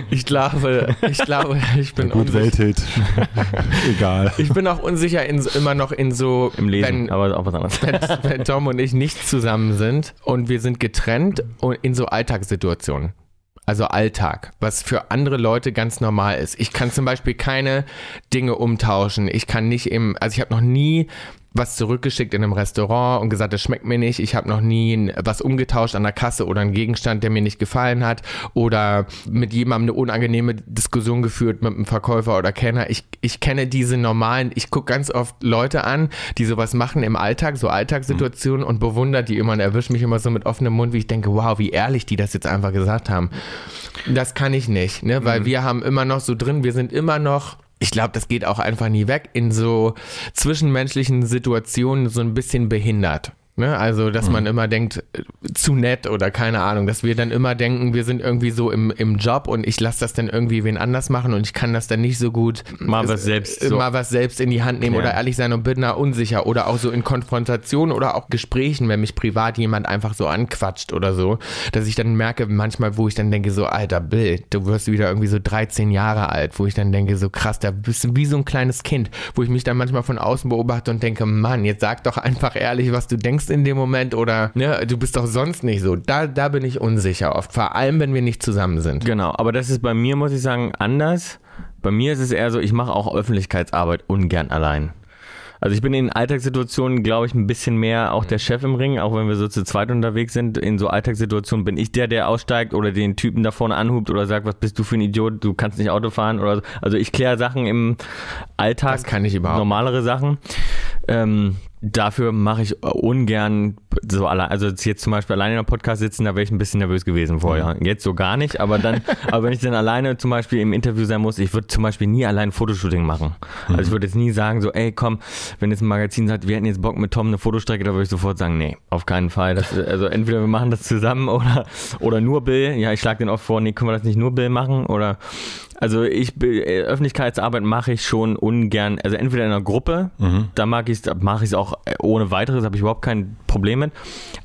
Ich glaube, ich glaube, ich bin Gut, unsicher. Welthit. Egal. Ich bin auch unsicher in, immer noch in so, Im Lesen, wenn, aber auch was anderes. wenn, wenn Tom und ich nicht zusammen sind und wir sind getrennt und in so Alltagssituationen. Also Alltag, was für andere Leute ganz normal ist. Ich kann zum Beispiel keine Dinge umtauschen. Ich kann nicht im, also ich habe noch nie was zurückgeschickt in einem Restaurant und gesagt, das schmeckt mir nicht. Ich habe noch nie was umgetauscht an der Kasse oder einen Gegenstand, der mir nicht gefallen hat oder mit jemandem eine unangenehme Diskussion geführt mit einem Verkäufer oder Kenner. Ich, ich kenne diese normalen, ich gucke ganz oft Leute an, die sowas machen im Alltag, so Alltagssituationen und bewundere die immer und erwische mich immer so mit offenem Mund, wie ich denke, wow, wie ehrlich die das jetzt einfach gesagt haben. Das kann ich nicht, ne? weil wir haben immer noch so drin, wir sind immer noch ich glaube, das geht auch einfach nie weg, in so zwischenmenschlichen Situationen so ein bisschen behindert. Ne? Also, dass man immer denkt, äh, zu nett oder keine Ahnung, dass wir dann immer denken, wir sind irgendwie so im, im Job und ich lasse das dann irgendwie wen anders machen und ich kann das dann nicht so gut Mal äh, was selbst äh, so- mal was selbst in die Hand nehmen Ja. oder ehrlich sein und bin da unsicher oder auch so in Konfrontation oder auch Gesprächen, wenn mich privat jemand einfach so anquatscht oder so, dass ich dann merke manchmal, wo ich dann denke so, alter Bill, du wirst wieder irgendwie so 13 Jahre alt, wo ich dann denke so krass, da bist du wie so ein kleines Kind, wo ich mich dann manchmal von außen beobachte und denke, Mann, jetzt sag doch einfach ehrlich, was du denkst in dem Moment oder ne, du bist doch sonst nicht so. Da, da bin ich unsicher oft, vor allem wenn wir nicht zusammen sind. Genau, aber das ist bei mir, muss ich sagen, anders. Bei mir ist es eher so, ich mache auch Öffentlichkeitsarbeit ungern allein. Also ich bin in Alltagssituationen, glaube ich, ein bisschen mehr auch der Chef im Ring, auch wenn wir so zu zweit unterwegs sind. In so Alltagssituationen bin ich der, der aussteigt oder den Typen da vorne anhubt oder sagt, was bist du für ein Idiot, du kannst nicht Auto fahren oder so. Also ich kläre Sachen im Alltag, Das kann ich überhaupt normalere Sachen. Ähm, dafür mache ich ungern so allein, also jetzt zum Beispiel alleine in einem Podcast sitzen, da wäre ich ein bisschen nervös gewesen vorher. Mhm. Jetzt so gar nicht, aber dann, aber wenn ich dann alleine zum Beispiel im Interview sein muss, ich würde zum Beispiel nie allein ein Fotoshooting machen. Mhm. Also ich würde jetzt nie sagen so, ey komm, wenn jetzt ein Magazin sagt, wir hätten jetzt Bock mit Tom eine Fotostrecke, da würde ich sofort sagen, nee, auf keinen Fall. Das, also entweder wir machen das zusammen oder, oder nur Bill. Ja, ich schlage den oft vor, nee, können wir das nicht nur Bill machen oder also ich äh, Öffentlichkeitsarbeit mache ich schon ungern, also entweder in einer Gruppe, mhm. da mag ich mache ich es auch äh, ohne weiteres, habe ich überhaupt kein Problem mit,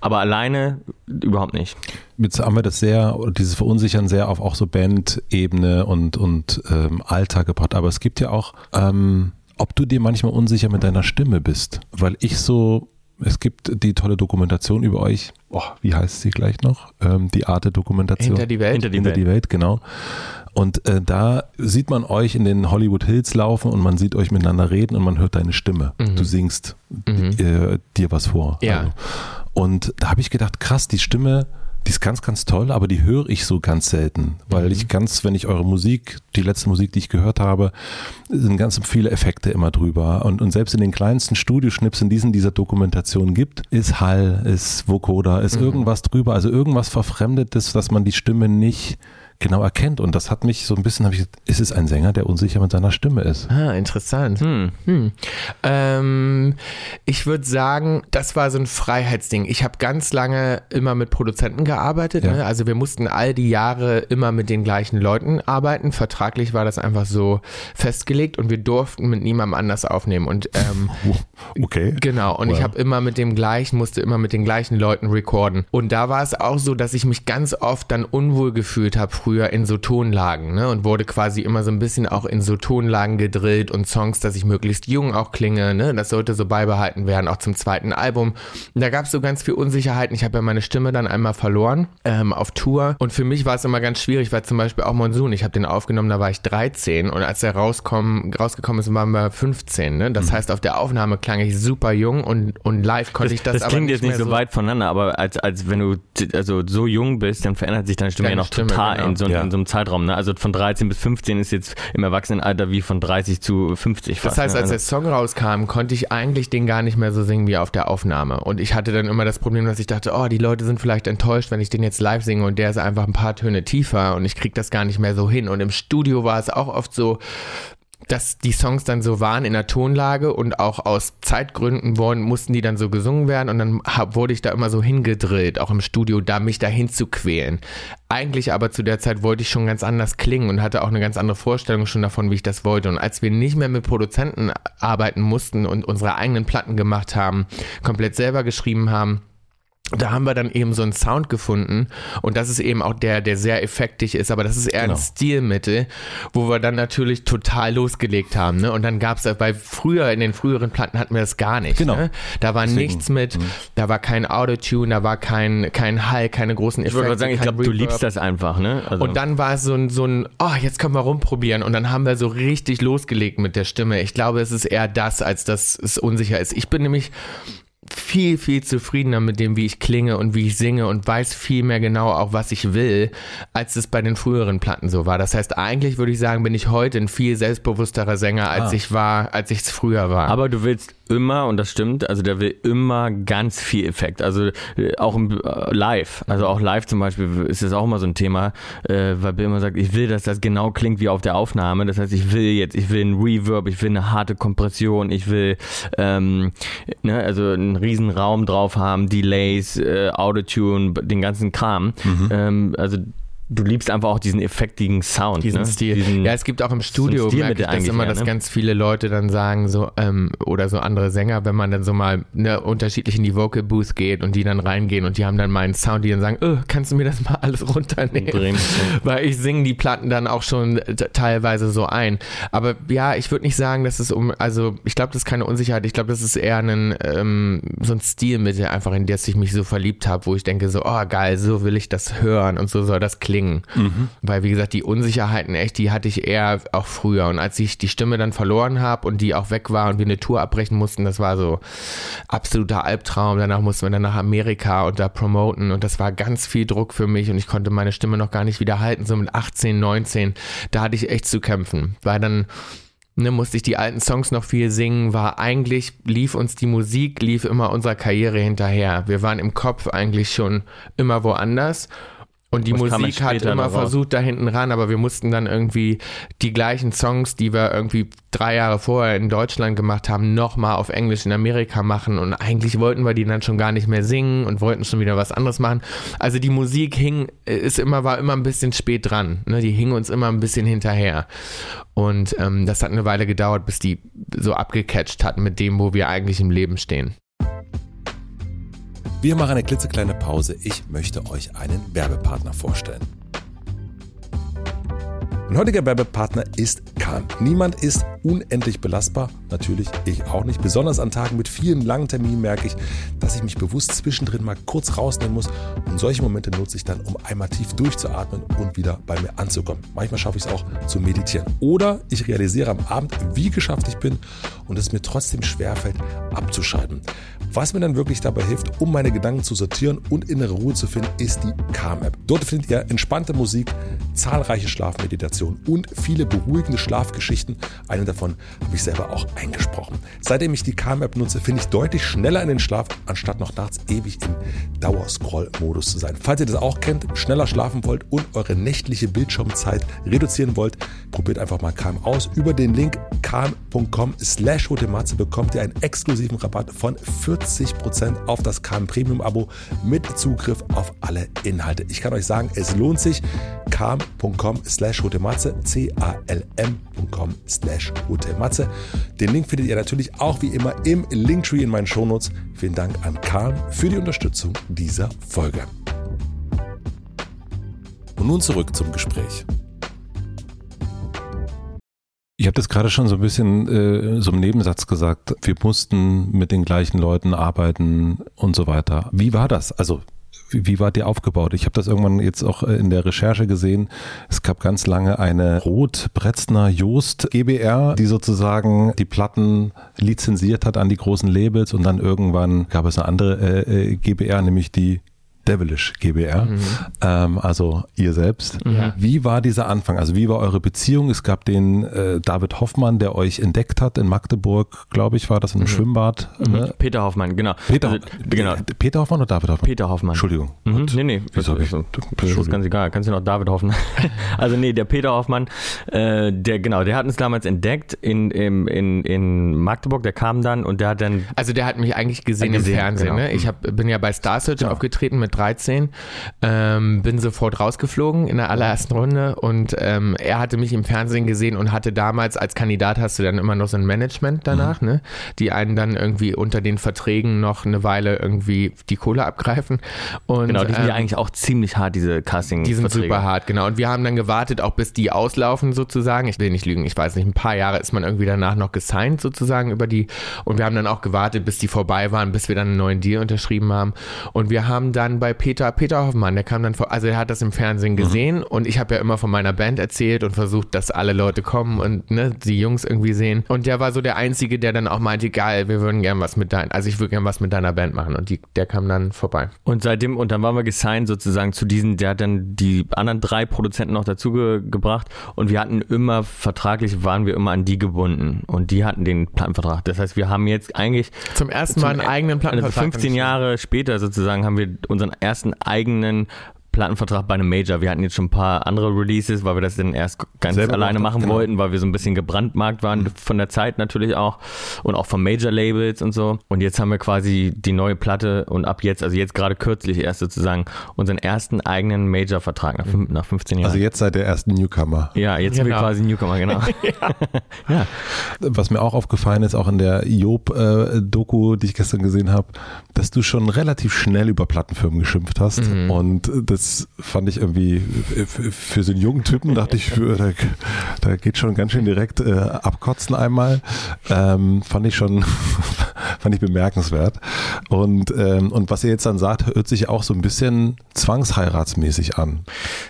aber alleine überhaupt nicht. Jetzt haben wir das sehr, dieses Verunsichern sehr auf auch so Bandebene und, und ähm, Alltag gebracht, aber es gibt ja auch, ähm, ob du dir manchmal unsicher mit deiner Stimme bist, weil ich so es gibt die tolle Dokumentation über euch. Oh, wie heißt sie gleich noch? Ähm, die Arte-Dokumentation. Hinter die Welt. Hinter die, Hinter Welt. die Welt, genau. Und äh, da sieht man euch in den Hollywood Hills laufen und man sieht euch miteinander reden und man hört deine Stimme. Mhm. Du singst mhm. äh, dir was vor. Ja. Also. Und da habe ich gedacht, krass, die Stimme, die ist ganz, ganz toll, aber die höre ich so ganz selten, weil mhm. ich ganz, wenn ich eure Musik, die letzte Musik, die ich gehört habe, sind ganz viele Effekte immer drüber. Und, und selbst in den kleinsten Studioschnipseln, die es in dieser Dokumentation gibt, ist Hall, ist Vocoder, ist mhm. irgendwas drüber, also irgendwas Verfremdetes, dass man die Stimme nicht genau erkennt. Und das hat mich so ein bisschen, habe ich gesagt, ist es ein Sänger, der unsicher mit seiner Stimme ist? Ah, interessant. Hm. Hm. Ähm, ich würde sagen, das war so ein Freiheitsding. Ich habe ganz lange immer mit Produzenten gearbeitet. Ja. Ne? Also wir mussten all die Jahre immer mit den gleichen Leuten arbeiten. Vertraglich war das einfach so festgelegt und wir durften mit niemandem anders aufnehmen. Und ähm, okay. Genau. Und wow. ich habe immer mit dem gleichen, musste immer mit den gleichen Leuten recorden. Und da war es auch so, dass ich mich ganz oft dann unwohl gefühlt habe früher in so Tonlagen ne? und wurde quasi immer so ein bisschen auch in so Tonlagen gedrillt und Songs, dass ich möglichst jung auch klinge. Ne? Das sollte so beibehalten werden, auch zum zweiten Album. Und da gab es so ganz viel Unsicherheiten. Ich habe ja meine Stimme dann einmal verloren ähm, auf Tour und für mich war es immer ganz schwierig, weil zum Beispiel auch Monsoon, ich habe den aufgenommen, da war ich 13 und als er rauskommen, rausgekommen ist, waren wir 15. Ne? Das mhm. heißt, auf der Aufnahme klang ich super jung und, und live konnte das, ich das, das aber klingt nicht jetzt nicht so, so weit voneinander, aber als, als wenn du also so jung bist, dann verändert sich deine Stimme deine ja noch Stimme, total genau. in so, ja. in so einem Zeitraum. Ne? Also von 13 bis 15 ist jetzt im Erwachsenenalter wie von 30 zu 50 fast. Das heißt, ne? als also der Song rauskam, konnte ich eigentlich den gar nicht mehr so singen wie auf der Aufnahme. Und ich hatte dann immer das Problem, dass ich dachte, oh, die Leute sind vielleicht enttäuscht, wenn ich den jetzt live singe und der ist einfach ein paar Töne tiefer und ich kriege das gar nicht mehr so hin. Und im Studio war es auch oft so, dass die Songs dann so waren in der Tonlage und auch aus Zeitgründen wurden, mussten die dann so gesungen werden und dann hab, wurde ich da immer so hingedrillt, auch im Studio, da mich dahin zu quälen. Eigentlich aber zu der Zeit wollte ich schon ganz anders klingen und hatte auch eine ganz andere Vorstellung schon davon, wie ich das wollte. Und als wir nicht mehr mit Produzenten arbeiten mussten und unsere eigenen Platten gemacht haben, komplett selber geschrieben haben, da haben wir dann eben so einen Sound gefunden und das ist eben auch der, der sehr effektig ist, aber das ist eher genau. ein Stilmittel, wo wir dann natürlich total losgelegt haben. Ne? Und dann gab es, weil früher, in den früheren Platten hatten wir das gar nicht. Genau. Ne? Da war Deswegen. nichts mit, mhm. da war kein Autotune, da war kein, kein Hall, keine großen Effekte. Ich würde sagen, ich glaube, du liebst das einfach. Ne? Also. Und dann war es so ein, so ein, oh, jetzt können wir rumprobieren und dann haben wir so richtig losgelegt mit der Stimme. Ich glaube, es ist eher das, als dass es unsicher ist. Ich bin nämlich viel, viel zufriedener mit dem, wie ich klinge und wie ich singe und weiß viel mehr genau auch, was ich will, als es bei den früheren Platten so war. Das heißt, eigentlich würde ich sagen, bin ich heute ein viel selbstbewussterer Sänger, als ah. ich war, als ich es früher war. Aber du willst immer, und das stimmt, also der will immer ganz viel Effekt. Also äh, auch im, äh, live. Also auch live zum Beispiel ist das auch immer so ein Thema, äh, weil Bill immer sagt, ich will, dass das genau klingt wie auf der Aufnahme. Das heißt, ich will jetzt, ich will ein Reverb, ich will eine harte Kompression, ich will ähm, ne, also einen riesen Raum drauf haben, Delays, äh, Autotune, den ganzen Kram. Mhm. Ähm, also du liebst einfach auch diesen effektigen Sound. Diesen ne? Stil. Diesen, ja, es gibt auch im Studio, merke ich das immer, dass ne? ganz viele Leute dann sagen, so, ähm, oder so andere Sänger, wenn man dann so mal ne, unterschiedlich in die Vocal Booth geht und die dann reingehen und die haben dann meinen Sound, die dann sagen, oh, kannst du mir das mal alles runternehmen? Weil ich singe die Platten dann auch schon teilweise so ein. Aber ja, ich würde nicht sagen, dass es um, also ich glaube, das ist keine Unsicherheit, ich glaube, das ist eher ein, ähm, so ein Stilmittel einfach, in das ich mich so verliebt habe, wo ich denke so, oh geil, so will ich das hören und so soll das klingen klingen. Mhm. Weil, wie gesagt, die Unsicherheiten echt, die hatte ich eher auch früher. Und als ich die Stimme dann verloren habe und die auch weg war und wir eine Tour abbrechen mussten, das war so absoluter Albtraum. Danach mussten wir dann nach Amerika und da promoten und das war ganz viel Druck für mich und ich konnte meine Stimme noch gar nicht wieder halten. So mit 18, 19, da hatte ich echt zu kämpfen. Weil dann ne, musste ich die alten Songs noch viel singen, war eigentlich, lief uns die Musik, lief immer unserer Karriere hinterher. Wir waren im Kopf eigentlich schon immer woanders. Und die kam Musik hat immer versucht, da hinten ran, aber wir mussten dann irgendwie die gleichen Songs, die wir irgendwie drei Jahre vorher in Deutschland gemacht haben, nochmal auf Englisch in Amerika machen. Und eigentlich wollten wir die dann schon gar nicht mehr singen und wollten schon wieder was anderes machen. Also die Musik hing, ist immer, war immer ein bisschen spät dran. Ne? Die hing uns immer ein bisschen hinterher. Und ähm, das hat eine Weile gedauert, bis die so abgecatcht hatten mit dem, wo wir eigentlich im Leben stehen. Wir machen eine klitzekleine Pause. Ich möchte euch einen Werbepartner vorstellen. Mein heutiger Werbepartner ist Kahn. Niemand ist unendlich belastbar. Natürlich ich auch nicht. Besonders an Tagen mit vielen langen Terminen merke ich, dass ich mich bewusst zwischendrin mal kurz rausnehmen muss. Und solche Momente nutze ich dann, um einmal tief durchzuatmen und wieder bei mir anzukommen. Manchmal schaffe ich es auch zu meditieren. Oder ich realisiere am Abend, wie geschafft ich bin und es mir trotzdem schwerfällt, abzuschalten. Was mir dann wirklich dabei hilft, um meine Gedanken zu sortieren und innere Ruhe zu finden, ist die Calm-App. Dort findet ihr entspannte Musik, zahlreiche Schlafmeditationen und viele beruhigende Schlafgeschichten. Eine davon habe ich selber auch eingesprochen. Seitdem ich die Calm-App nutze, finde ich deutlich schneller in den Schlaf, anstatt noch nachts ewig im Dauerscroll-Modus zu sein. Falls ihr das auch kennt, schneller schlafen wollt und eure nächtliche Bildschirmzeit reduzieren wollt, probiert einfach mal Calm aus. Über den Link calm.com slash bekommt ihr einen exklusiven Rabatt von 40% auf das Calm Premium Abo mit Zugriff auf alle Inhalte. Ich kann euch sagen, es lohnt sich. calm.com slash hotematze, c-a-l-m.com slash hotematze. Den Link findet ihr natürlich auch wie immer im Linktree in meinen Shownotes. Vielen Dank an Calm für die Unterstützung dieser Folge. Und nun zurück zum Gespräch. Ich habe das gerade schon so ein bisschen äh, so im Nebensatz gesagt. Wir mussten mit den gleichen Leuten arbeiten und so weiter. Wie war das? Also wie, wie war die aufgebaut? Ich habe das irgendwann jetzt auch äh, in der Recherche gesehen. Es gab ganz lange eine Roth-Bretzner Joost GBR, die sozusagen die Platten lizenziert hat an die großen Labels und dann irgendwann gab es eine andere äh, äh, GBR, nämlich die Devilish GBR, Mhm. ähm, also ihr selbst. Ja. Wie war dieser Anfang? Also wie war eure Beziehung? Es gab den äh, David Hoffmann, der euch entdeckt hat in Magdeburg, glaube ich, war das in einem Schwimmbad. Ne? Peter Hoffmann, genau. Peter, Also, genau. Peter Hoffmann oder David Hoffmann? Peter Hoffmann. Entschuldigung. Mhm, nee, nee, das, Wieso hab ich- das, das ist ganz egal. Kannst du noch David Hoffmann. also nee, der Peter Hoffmann, äh, der genau, der hat uns damals entdeckt in, in, in, in Magdeburg, der kam dann und der hat dann Also der hat mich eigentlich gesehen, Gesehen, im Fernsehen. genau. Ne? Ich hab, bin ja bei Star Search aufgetreten mit 13, ähm, bin sofort rausgeflogen in der allerersten Runde und ähm, er hatte mich im Fernsehen gesehen und hatte damals als Kandidat hast du dann immer noch so ein Management danach, ne? die einen dann irgendwie unter den Verträgen noch eine Weile irgendwie die Kohle abgreifen. Und, genau, die sind ja ähm, eigentlich auch ziemlich hart diese Casting die sind super hart, genau. Und wir haben dann gewartet, auch bis die auslaufen sozusagen. Ich will nicht lügen, ich weiß nicht, ein paar Jahre ist man irgendwie danach noch gesigned sozusagen über die. Und wir haben dann auch gewartet, bis die vorbei waren, bis wir dann einen neuen Deal unterschrieben haben. Und wir haben dann bei Peter, Peter Hoffmann, der kam dann vor, also er hat das im Fernsehen gesehen und ich habe ja immer von meiner Band erzählt und versucht, dass alle Leute kommen und ne, die Jungs irgendwie sehen. Und der war so der Einzige, der dann auch meinte, geil, wir würden gern was mit dein, also ich würde gern was mit deiner Band machen. Und die, der kam dann vorbei. Und seitdem, und dann waren wir gesigned sozusagen zu diesen, der hat dann die anderen drei Produzenten noch dazu ge gebracht und wir hatten immer, vertraglich waren wir immer an die gebunden und die hatten den Plattenvertrag. Das heißt, wir haben jetzt eigentlich Zum ersten Mal einen eigenen also Plattenvertrag. 15 Jahre später sozusagen haben wir unseren ersten eigenen Plattenvertrag bei einem Major. Wir hatten jetzt schon ein paar andere Releases, weil wir das dann erst ganz Selber alleine gemacht, machen genau. wollten, weil wir so ein bisschen gebrandmarkt waren von der Zeit natürlich auch und auch von Major-Labels und so. Und jetzt haben wir quasi die neue Platte und ab jetzt, also jetzt gerade kürzlich erst sozusagen unseren ersten eigenen Major-Vertrag nach, fün- nach 15 Jahren. Also jetzt seid ihr erst ein Newcomer. ja, jetzt sind wir Genau. quasi Newcomer, genau. ja. Was mir auch aufgefallen ist, auch in der Job-Doku, die ich gestern gesehen habe, dass du schon relativ schnell über Plattenfirmen geschimpft hast. Und das fand ich irgendwie f- für so einen jungen Typen, dachte ich, für- da, da geht schon ganz schön direkt äh, abkotzen einmal. Ähm, fand ich schon, fand ich bemerkenswert. Und, ähm, und was ihr jetzt dann sagt, hört sich auch so ein bisschen zwangsheiratsmäßig an.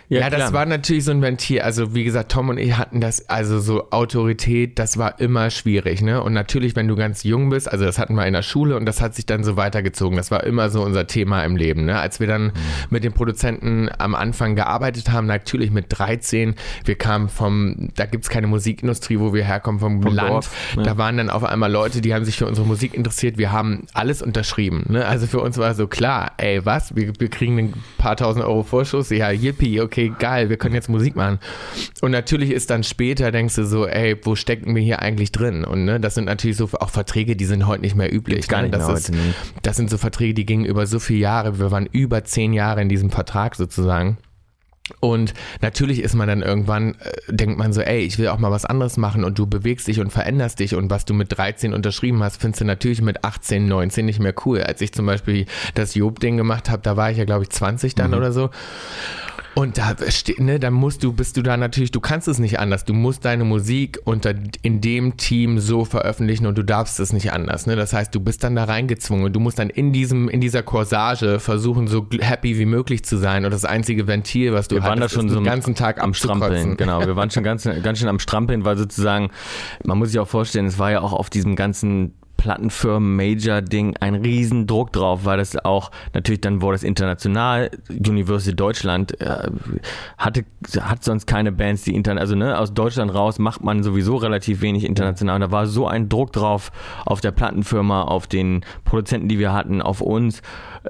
Ja, das klar. war natürlich so ein Ventil. Also wie gesagt, Tom und ich hatten das, also so Autorität, das war immer schwierig, ne? Und natürlich, wenn du ganz jung bist, also das hatten wir in der Schule und das hat sich dann so weitergezogen. Das war immer so unser Thema im Leben, ne? Als wir dann mit den Produzenten Freunden am Anfang gearbeitet haben, natürlich mit 13. Wir kamen vom, da gibt es keine Musikindustrie, wo wir herkommen, vom, Vom Land. Dorf, ja. Da waren dann auf einmal Leute, die haben sich für unsere Musik interessiert. Wir haben alles unterschrieben. Ne? Also für uns war so klar, ey, was? Wir, wir kriegen ein paar tausend Euro Vorschuss. Ja, yippie, okay, geil, wir können jetzt Musik machen. Und natürlich ist dann später, denkst du so, ey, wo stecken wir hier eigentlich drin? Und ne, das sind natürlich so auch Verträge, die sind heute nicht mehr üblich. Gar ne? nicht das mehr ist, heute, nee. das sind so Verträge, die gingen über so viele Jahre. Wir waren über zehn Jahre in diesem Vertrag sozusagen. Und natürlich ist man dann irgendwann, äh, denkt man so, ey, ich will auch mal was anderes machen und du bewegst dich und veränderst dich und was du mit 13 unterschrieben hast, findest du natürlich mit 18, 19 nicht mehr cool. Als ich zum Beispiel das Job-Ding gemacht habe, da war ich ja, glaube ich, 20 dann oder so. Und da ne, dann musst du, bist du da natürlich, du kannst es nicht anders. Du musst deine Musik unter in dem Team so veröffentlichen und du darfst es nicht anders. Ne? Das heißt, du bist dann da reingezwungen und du musst dann in diesem, in dieser Corsage versuchen, so happy wie möglich zu sein. Und das einzige Ventil, was du wir waren da hattest, schon ist so den ganzen Tag am Strampeln. Genau, wir waren schon ganz, ganz schön am Strampeln, weil sozusagen, man muss sich auch vorstellen, es war ja auch auf diesem ganzen Plattenfirmen-Major-Ding ein riesen Druck drauf, weil das auch natürlich dann wurde es international. University Deutschland äh, hatte hat sonst keine Bands, die interna also ne aus Deutschland raus macht man sowieso relativ wenig international. Und da war so ein Druck drauf auf der Plattenfirma, auf den Produzenten, die wir hatten, auf uns,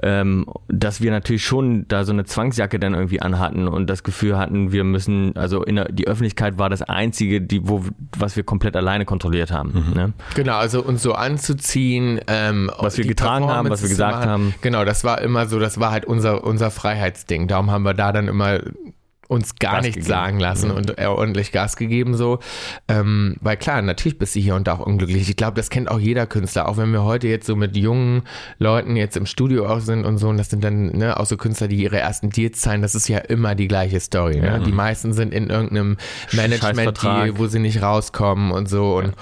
ähm, dass wir natürlich schon da so eine Zwangsjacke dann irgendwie anhatten und das Gefühl hatten, wir müssen also in der, die Öffentlichkeit war das einzige, die wo was wir komplett alleine kontrolliert haben. Ne? Genau, also uns so anzuziehen, ähm, Was wir getragen haben, was wir gesagt haben. Genau, das war immer so, das war halt unser, unser Freiheitsding. Darum haben wir da dann immer uns gar Gas nichts gegeben. sagen lassen und äh, ordentlich Gas gegeben so. Ähm, weil klar, natürlich bist du hier und da auch unglücklich. Ich glaube, das kennt auch jeder Künstler. Auch wenn wir heute jetzt so mit jungen Leuten jetzt im Studio auch sind und so, und das sind dann ne, auch so Künstler, die ihre ersten Deals zahlen, das ist ja immer die gleiche Story. Ne? Ja. Die meisten sind in irgendeinem Management-Deal, wo sie nicht rauskommen und so. Und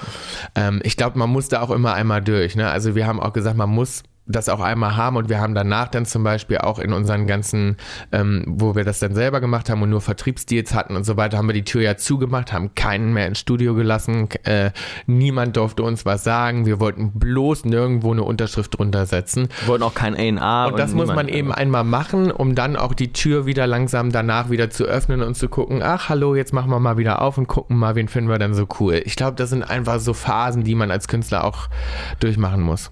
ähm, ich glaube, man muss da auch immer einmal durch. Ne? Also wir haben auch gesagt, man muss das auch einmal haben und wir haben danach dann zum Beispiel auch in unseren ganzen, ähm, wo wir das dann selber gemacht haben und nur Vertriebsdeals hatten und so weiter, haben wir die Tür ja zugemacht, haben keinen mehr ins Studio gelassen, äh, niemand durfte uns was sagen, wir wollten bloß nirgendwo eine Unterschrift drunter setzen. Wir wollten auch kein A&R. Und das muss man eben einmal machen, um dann auch die Tür wieder langsam danach wieder zu öffnen und zu gucken, ach hallo, jetzt machen wir mal wieder auf und gucken mal, wen finden wir dann so cool. Ich glaube, das sind einfach so Phasen, die man als Künstler auch durchmachen muss.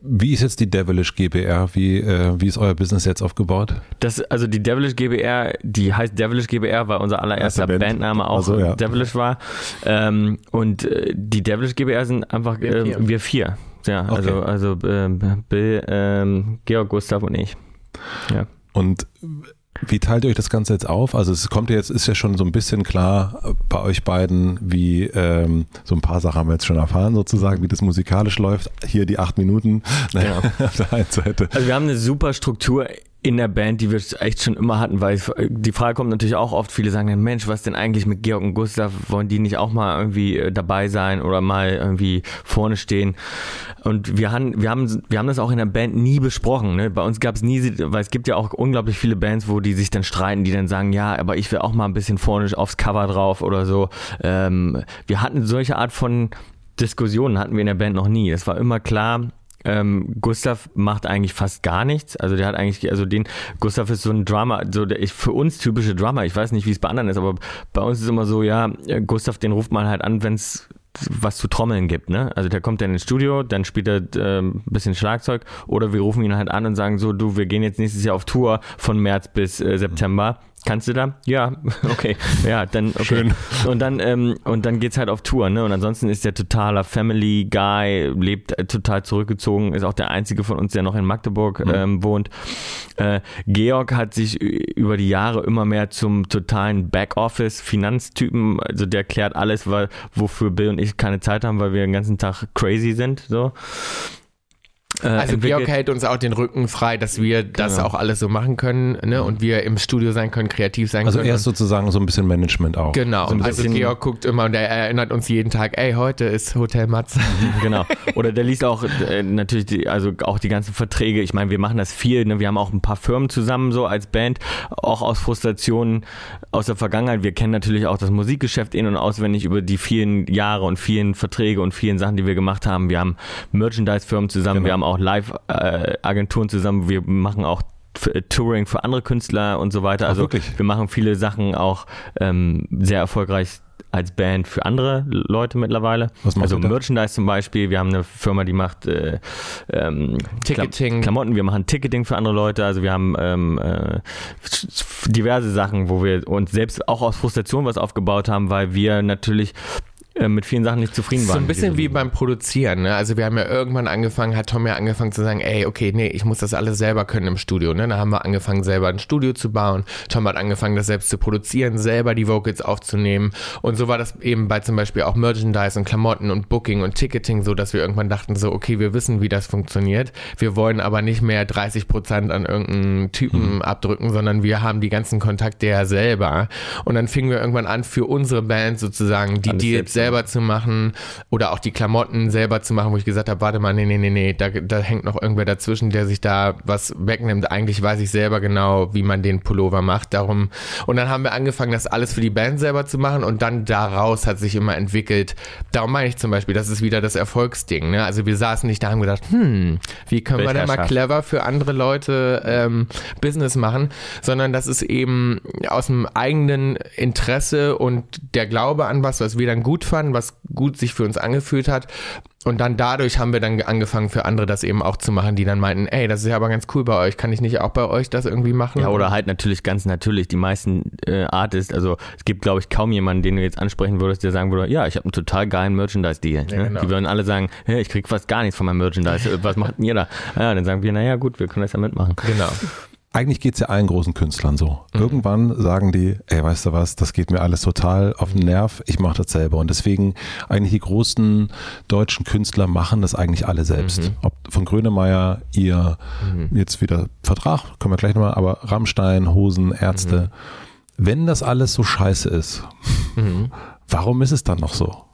Wie ist jetzt die Devilish GBR? Wie, äh, wie ist euer Business jetzt aufgebaut? Das, also die Devilish GBR, die heißt Devilish GBR, weil unser allererster Erste Band. Bandname auch Ach so, ja. Devilish war. Ähm, und äh, die Devilish GBR sind einfach Wir wir, vier. äh, wir vier. Ja, Okay. also, also ähm, Bill, ähm, Georg, Gustav und ich. Ja. Und wie teilt ihr euch das Ganze jetzt auf? Also es kommt ja jetzt, ist ja schon so ein bisschen klar bei euch beiden, wie ähm, so ein paar Sachen haben wir jetzt schon erfahren sozusagen, wie das musikalisch läuft. Hier die acht Minuten naja, auf der einen Seite. Also wir haben eine super Struktur in der Band, die wir echt schon immer hatten, weil die Frage kommt natürlich auch oft, viele sagen dann, Mensch, was denn eigentlich mit Georg und Gustav, wollen die nicht auch mal irgendwie äh, dabei sein oder mal irgendwie vorne stehen? Und wir haben, wir haben, wir haben das auch in der Band nie besprochen. Ne? Bei uns gab es nie, weil es gibt ja auch unglaublich viele Bands, wo die sich dann streiten, die dann sagen, ja, aber ich will auch mal ein bisschen vorne aufs Cover drauf oder so. Ähm, wir hatten solche Art von Diskussionen hatten wir in der Band noch nie. Es war immer klar, ähm, Gustav macht eigentlich fast gar nichts. Also der hat eigentlich, also den, Gustav ist so ein Drummer, so der ich, für uns typische Drummer. Ich weiß nicht, wie es bei anderen ist, aber bei uns ist immer so, ja, äh, Gustav, den ruft man halt an, wenn es was zu trommeln gibt, ne? Also der kommt dann ins Studio, dann spielt er ähm, ein bisschen Schlagzeug oder wir rufen ihn halt an und sagen so, du, wir gehen jetzt nächstes Jahr auf Tour von März bis äh, September. Kannst du da? Ja, okay. Ja, dann okay. Schön. Und dann ähm, und dann geht's halt auf Tour, ne? Und ansonsten ist der totaler Family Guy, lebt äh, total zurückgezogen, ist auch der einzige von uns, der noch in Magdeburg ähm, wohnt. Äh, Georg hat sich über die Jahre immer mehr zum totalen Backoffice Finanztypen, also der klärt alles, weil wofür Bill und ich keine Zeit haben, weil wir den ganzen Tag crazy sind, so. Äh, Also entwickelt- Georg hält uns auch den Rücken frei, dass wir das Genau. auch alles so machen können ne? und wir im Studio sein können, kreativ sein Also können. er ist sozusagen so ein bisschen Management auch. Genau, So also Georg guckt immer und er erinnert uns jeden Tag, ey, heute ist Hotel Matze. genau. Oder der liest auch äh, natürlich die, also auch die ganzen Verträge. Ich meine, wir machen das viel. Ne? Wir haben auch ein paar Firmen zusammen so als Band, auch aus Frustrationen aus der Vergangenheit. Wir kennen natürlich auch das Musikgeschäft in und auswendig über die vielen Jahre und vielen Verträge und vielen Sachen, die wir gemacht haben. Wir haben Merchandise-Firmen zusammen, Genau. wir haben auch Live-Agenturen zusammen. Wir machen auch Touring für andere Künstler und so weiter. Also Ach, wir machen viele Sachen auch ähm, sehr erfolgreich als Band für andere Leute mittlerweile. Was also? Merchandise zum Beispiel. Wir haben eine Firma, die macht äh, ähm, Ticketing. Klam Klamotten. Wir machen Ticketing für andere Leute. Also wir haben ähm, äh, diverse Sachen, wo wir uns selbst auch aus Frustration was aufgebaut haben, weil wir natürlich äh, mit vielen Sachen nicht zufrieden So waren. ein bisschen wie beim Produzieren, ne? Also wir haben ja irgendwann angefangen, hat Tom ja angefangen zu sagen, ey, okay, nee, ich muss das alles selber können im Studio, ne? Da haben wir angefangen, selber ein Studio zu bauen. Tom hat angefangen, das selbst zu produzieren, selber die Vocals aufzunehmen. Und so war das eben bei zum Beispiel auch Merchandise und Klamotten und Booking und Ticketing so, dass wir irgendwann dachten so, okay, wir wissen, wie das funktioniert. Wir wollen aber nicht mehr 30 Prozent an irgendeinen Typen abdrücken, sondern wir haben die ganzen Kontakte ja selber. Und dann fingen wir irgendwann an, für unsere Band sozusagen die Alles Deals selbst selber zu machen oder auch die Klamotten selber zu machen, wo ich gesagt habe, warte mal, nee, nee, nee, nee, da, da hängt noch irgendwer dazwischen, der sich da was wegnimmt. Eigentlich weiß ich selber genau, wie man den Pullover macht. Darum, und dann haben wir angefangen, das alles für die Band selber zu machen und dann daraus hat sich immer entwickelt. Darum meine ich zum Beispiel, das ist wieder das Erfolgsding. Ne? Also wir saßen nicht da und haben gedacht, hm, wie können wir denn mal clever für andere Leute ähm, Business machen, sondern das ist eben aus dem eigenen Interesse und der Glaube an was, was wir dann gut fanden, was gut sich für uns angefühlt hat. Und dann dadurch haben wir dann angefangen für andere das eben auch zu machen, die dann meinten, ey, das ist ja aber ganz cool bei euch, kann ich nicht auch bei euch das irgendwie machen? Ja, oder halt natürlich ganz natürlich die meisten äh, Artists, also es gibt glaube ich kaum jemanden, den du jetzt ansprechen würdest, der sagen würde, ja, ich habe einen total geilen Merchandise-Deal. Ja, ne? genau. Die würden alle sagen, hey, ich krieg fast gar nichts von meinem Merchandise, Äh, was macht denn ihr da? Ja, dann sagen wir, naja gut, wir können das ja mitmachen. Genau. Eigentlich geht's ja allen großen Künstlern so. Irgendwann sagen die, ey, weißt du was, das geht mir alles total auf den Nerv, ich mache das selber. Und deswegen eigentlich die großen deutschen Künstler machen das eigentlich alle selbst. Ob von Grönemeyer, ihr jetzt wieder Vertrag, können wir gleich nochmal, aber Rammstein, Hosen, Ärzte. Wenn das alles so scheiße ist, warum ist es dann noch so?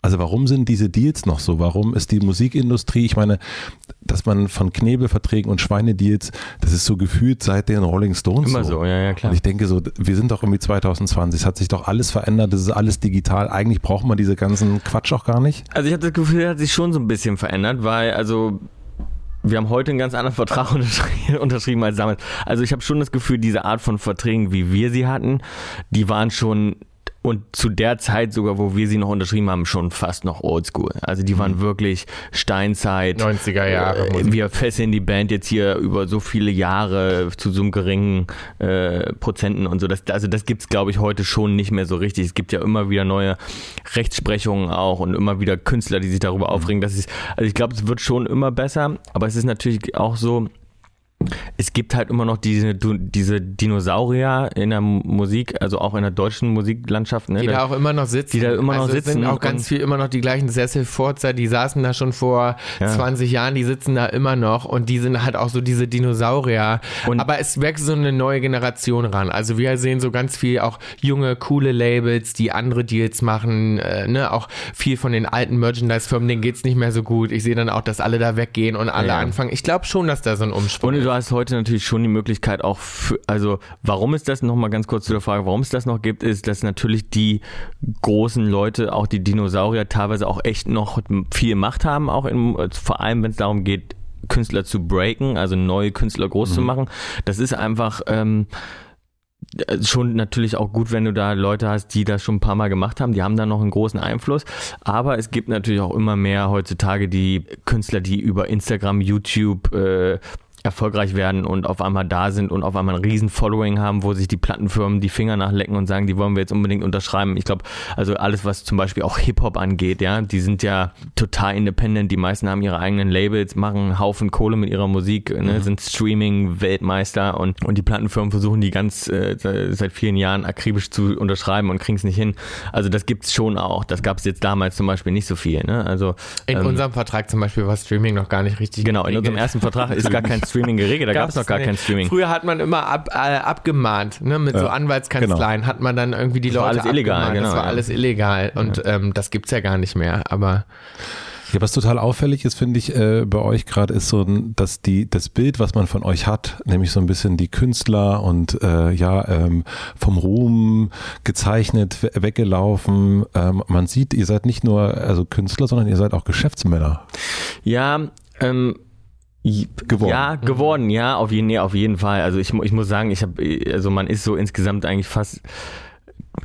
Also warum sind diese Deals noch so? Warum ist die Musikindustrie, ich meine, dass man von Knebelverträgen und Schweinedeals, das ist so gefühlt seit den Rolling Stones Immer so, ja, ja, klar. Und ich denke so, wir sind doch irgendwie 2020, es hat sich doch alles verändert, das ist alles digital. Eigentlich braucht man diese ganzen Quatsch auch gar nicht. Also ich habe das Gefühl, er hat sich schon so ein bisschen verändert, weil also wir haben heute einen ganz anderen Vertrag unterschri- unterschrieben als damals. Also ich habe schon das Gefühl, diese Art von Verträgen, wie wir sie hatten, die waren schon und zu der Zeit sogar, wo wir sie noch unterschrieben haben, schon fast noch oldschool. Also die waren wirklich Steinzeit. 90er Jahre. Äh, Musik. wir fesseln die Band jetzt hier über so viele Jahre zu so einem geringen äh, Prozenten und so. Das, also das gibt's glaube ich, heute schon nicht mehr so richtig. Es gibt ja immer wieder neue Rechtsprechungen auch und immer wieder Künstler, die sich darüber aufregen. Das ist, also ich glaube, es wird schon immer besser, aber es ist natürlich auch so, es gibt halt immer noch diese, diese Dinosaurier in der Musik, also auch in der deutschen Musiklandschaft. Ne? Die da auch immer noch sitzen. Die da immer noch also es sitzen sind auch ganz viel immer noch die gleichen Sesselfurzer, die saßen da schon vor Ja. 20 Jahren, die sitzen da immer noch und die sind halt auch so diese Dinosaurier. Und- Aber es wächst so eine neue Generation ran. Also wir sehen so ganz viel auch junge, coole Labels, die andere Deals machen, äh, ne, auch viel von den alten Merchandise-Firmen, denen geht's nicht mehr so gut. Ich sehe dann auch, dass alle da weggehen und alle Ja. anfangen. Ich glaube schon, dass da so ein Umsprung ist. Du hast heute natürlich schon die Möglichkeit auch für, also warum es das nochmal ganz kurz zu der Frage, warum es das noch gibt, ist, dass natürlich die großen Leute, auch die Dinosaurier teilweise auch echt noch viel Macht haben, auch in, vor allem wenn es darum geht, Künstler zu breaken, also neue Künstler groß zu machen. Das ist einfach, ähm, äh, schon natürlich auch gut, wenn du da Leute hast, die das schon ein paar Mal gemacht haben, die haben da noch einen großen Einfluss, aber es gibt natürlich auch immer mehr heutzutage die Künstler, die über Instagram, YouTube äh, erfolgreich werden und auf einmal da sind und auf einmal ein riesen Following haben, wo sich die Plattenfirmen die Finger nachlecken und sagen, die wollen wir jetzt unbedingt unterschreiben. Ich glaube, also alles, was zum Beispiel auch Hip-Hop angeht, ja, die sind ja total independent, die meisten haben ihre eigenen Labels, machen einen Haufen Kohle mit ihrer Musik, ne, sind Streaming-Weltmeister und, und die Plattenfirmen versuchen die ganz äh, seit vielen Jahren akribisch zu unterschreiben und kriegen es nicht hin. Also das gibt's schon auch. Das gab es jetzt damals zum Beispiel nicht so viel. Ne? Also In ähm, unserem Vertrag zum Beispiel war Streaming noch gar nicht richtig Genau, in unserem ersten Vertrag ist gar kein Streaming geregelt, da gab es noch gar nicht. kein Streaming. Früher hat man immer ab, äh, abgemahnt, ne? mit so Ja, Anwaltskanzleien hat man dann irgendwie die Das war Leute alles illegal, genau, Das war ja. alles illegal und ähm, das gibt's ja gar nicht mehr, aber Ja, was total auffällig ist, finde ich, äh, bei euch gerade ist so, ein- dass die, das Bild, was man von euch hat, nämlich so ein bisschen die Künstler und äh, ja, ähm, vom Ruhm gezeichnet, we- weggelaufen. Ähm, man sieht, ihr seid nicht nur also Künstler, sondern ihr seid auch Geschäftsmänner. Ja, ähm, geworden. Ja, geworden, ja, auf jeden, nee, auf jeden Fall. Also ich, ich muss sagen, ich habe, also man ist so insgesamt eigentlich fast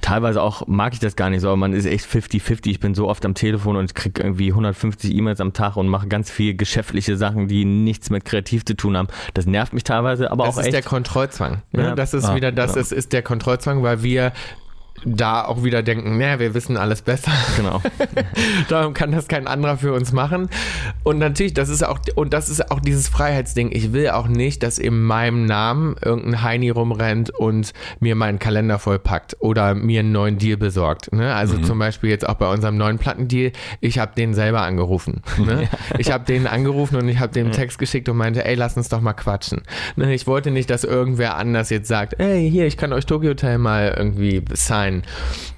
teilweise auch mag ich das gar nicht so, aber man ist echt 50-50. Ich bin so oft am Telefon und kriege irgendwie 150 E-Mails am Tag und mache ganz viel geschäftliche Sachen, die nichts mit kreativ zu tun haben. Das nervt mich teilweise, aber das auch echt. Das ist der Kontrollzwang. Ne? Ja. Das ist Ah, wieder, das genau. ist, ist der Kontrollzwang, weil wir da auch wieder denken, naja, wir wissen alles besser. Genau. Darum kann das kein anderer für uns machen. Und natürlich, das ist auch, und das ist auch dieses Freiheitsding. Ich will auch nicht, dass in meinem Namen irgendein Heini rumrennt und mir meinen Kalender vollpackt oder mir einen neuen Deal besorgt. Ne? Also zum Beispiel jetzt auch bei unserem neuen Plattendeal, ich habe den selber angerufen. Ne? Ich habe den angerufen und ich habe dem Text geschickt und meinte, ey, lass uns doch mal quatschen. Ne? Ich wollte nicht, dass irgendwer anders jetzt sagt, ey, hier, ich kann euch Tokyo Hotel mal irgendwie signen.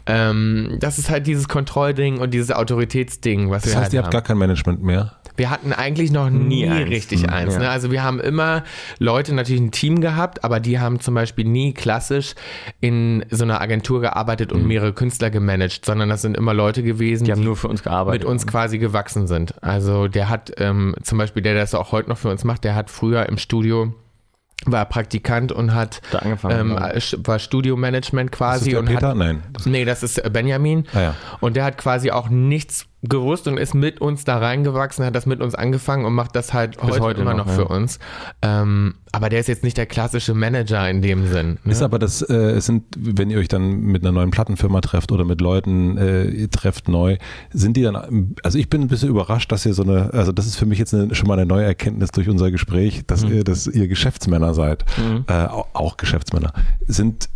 Ähm, das ist halt dieses Kontrollding und dieses Autoritätsding, was Das wir heißt, halt ihr haben. habt gar kein Management mehr. Wir hatten eigentlich noch nie, Nie eins. richtig Mhm. eins. Ja. Ne? Also wir haben immer Leute natürlich ein Team gehabt, aber die haben zum Beispiel nie klassisch in so einer Agentur gearbeitet und mehrere Künstler gemanagt, sondern das sind immer Leute gewesen, Mhm. Die haben nur für uns gearbeitet. mit uns quasi gewachsen sind. Also der hat ähm, zum Beispiel, der das auch heute noch für uns macht, der hat früher im Studio war Praktikant und hat Da angefangen. ähm, ja. war Studiomanagement Ist das quasi der und Peter? hat Nein. Das, Nee, das ist Benjamin. Ah ja. Und der hat quasi auch nichts gewusst und ist mit uns da reingewachsen, hat das mit uns angefangen und macht das halt heute, heute immer noch, noch, für ja. uns. Ähm, aber der ist jetzt nicht der klassische Manager in dem Sinn. Ne? Ist aber das, äh, es sind, wenn ihr euch dann mit einer neuen Plattenfirma trefft oder mit Leuten äh, ihr trefft neu, sind die dann, also ich bin ein bisschen überrascht, dass ihr so eine, also das ist für mich jetzt eine, schon mal eine neue Erkenntnis durch unser Gespräch, dass, ihr, dass ihr Geschäftsmänner seid, Mhm. äh, au- auch Geschäftsmänner. Sind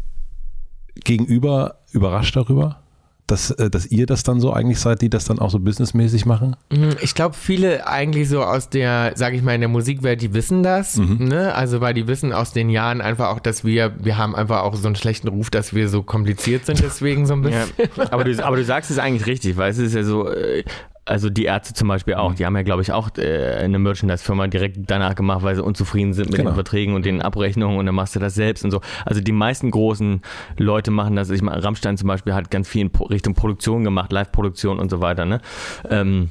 gegenüber überrascht darüber? Dass, äh, dass ihr das dann so eigentlich seid, die das dann auch so businessmäßig machen? Mhm, Ich glaube, viele eigentlich so aus der, sage ich mal, in der Musikwelt, die wissen das, ne? Also weil die wissen aus den Jahren einfach auch, dass wir, wir haben einfach auch so einen schlechten Ruf, dass wir so kompliziert sind, deswegen so ein bisschen. Ja, aber, du, aber du sagst es eigentlich richtig, weil es ist ja so, äh, also die Ärzte zum Beispiel auch, die haben ja, glaube ich, auch äh, eine Merchandise-Firma direkt danach gemacht, weil sie unzufrieden sind mit Genau. den Verträgen und den Abrechnungen und dann machst du das selbst und so. Also die meisten großen Leute machen das. Ich meine, Rammstein zum Beispiel hat ganz viel in Richtung Produktion gemacht, Live-Produktion und so weiter, ne? Ähm,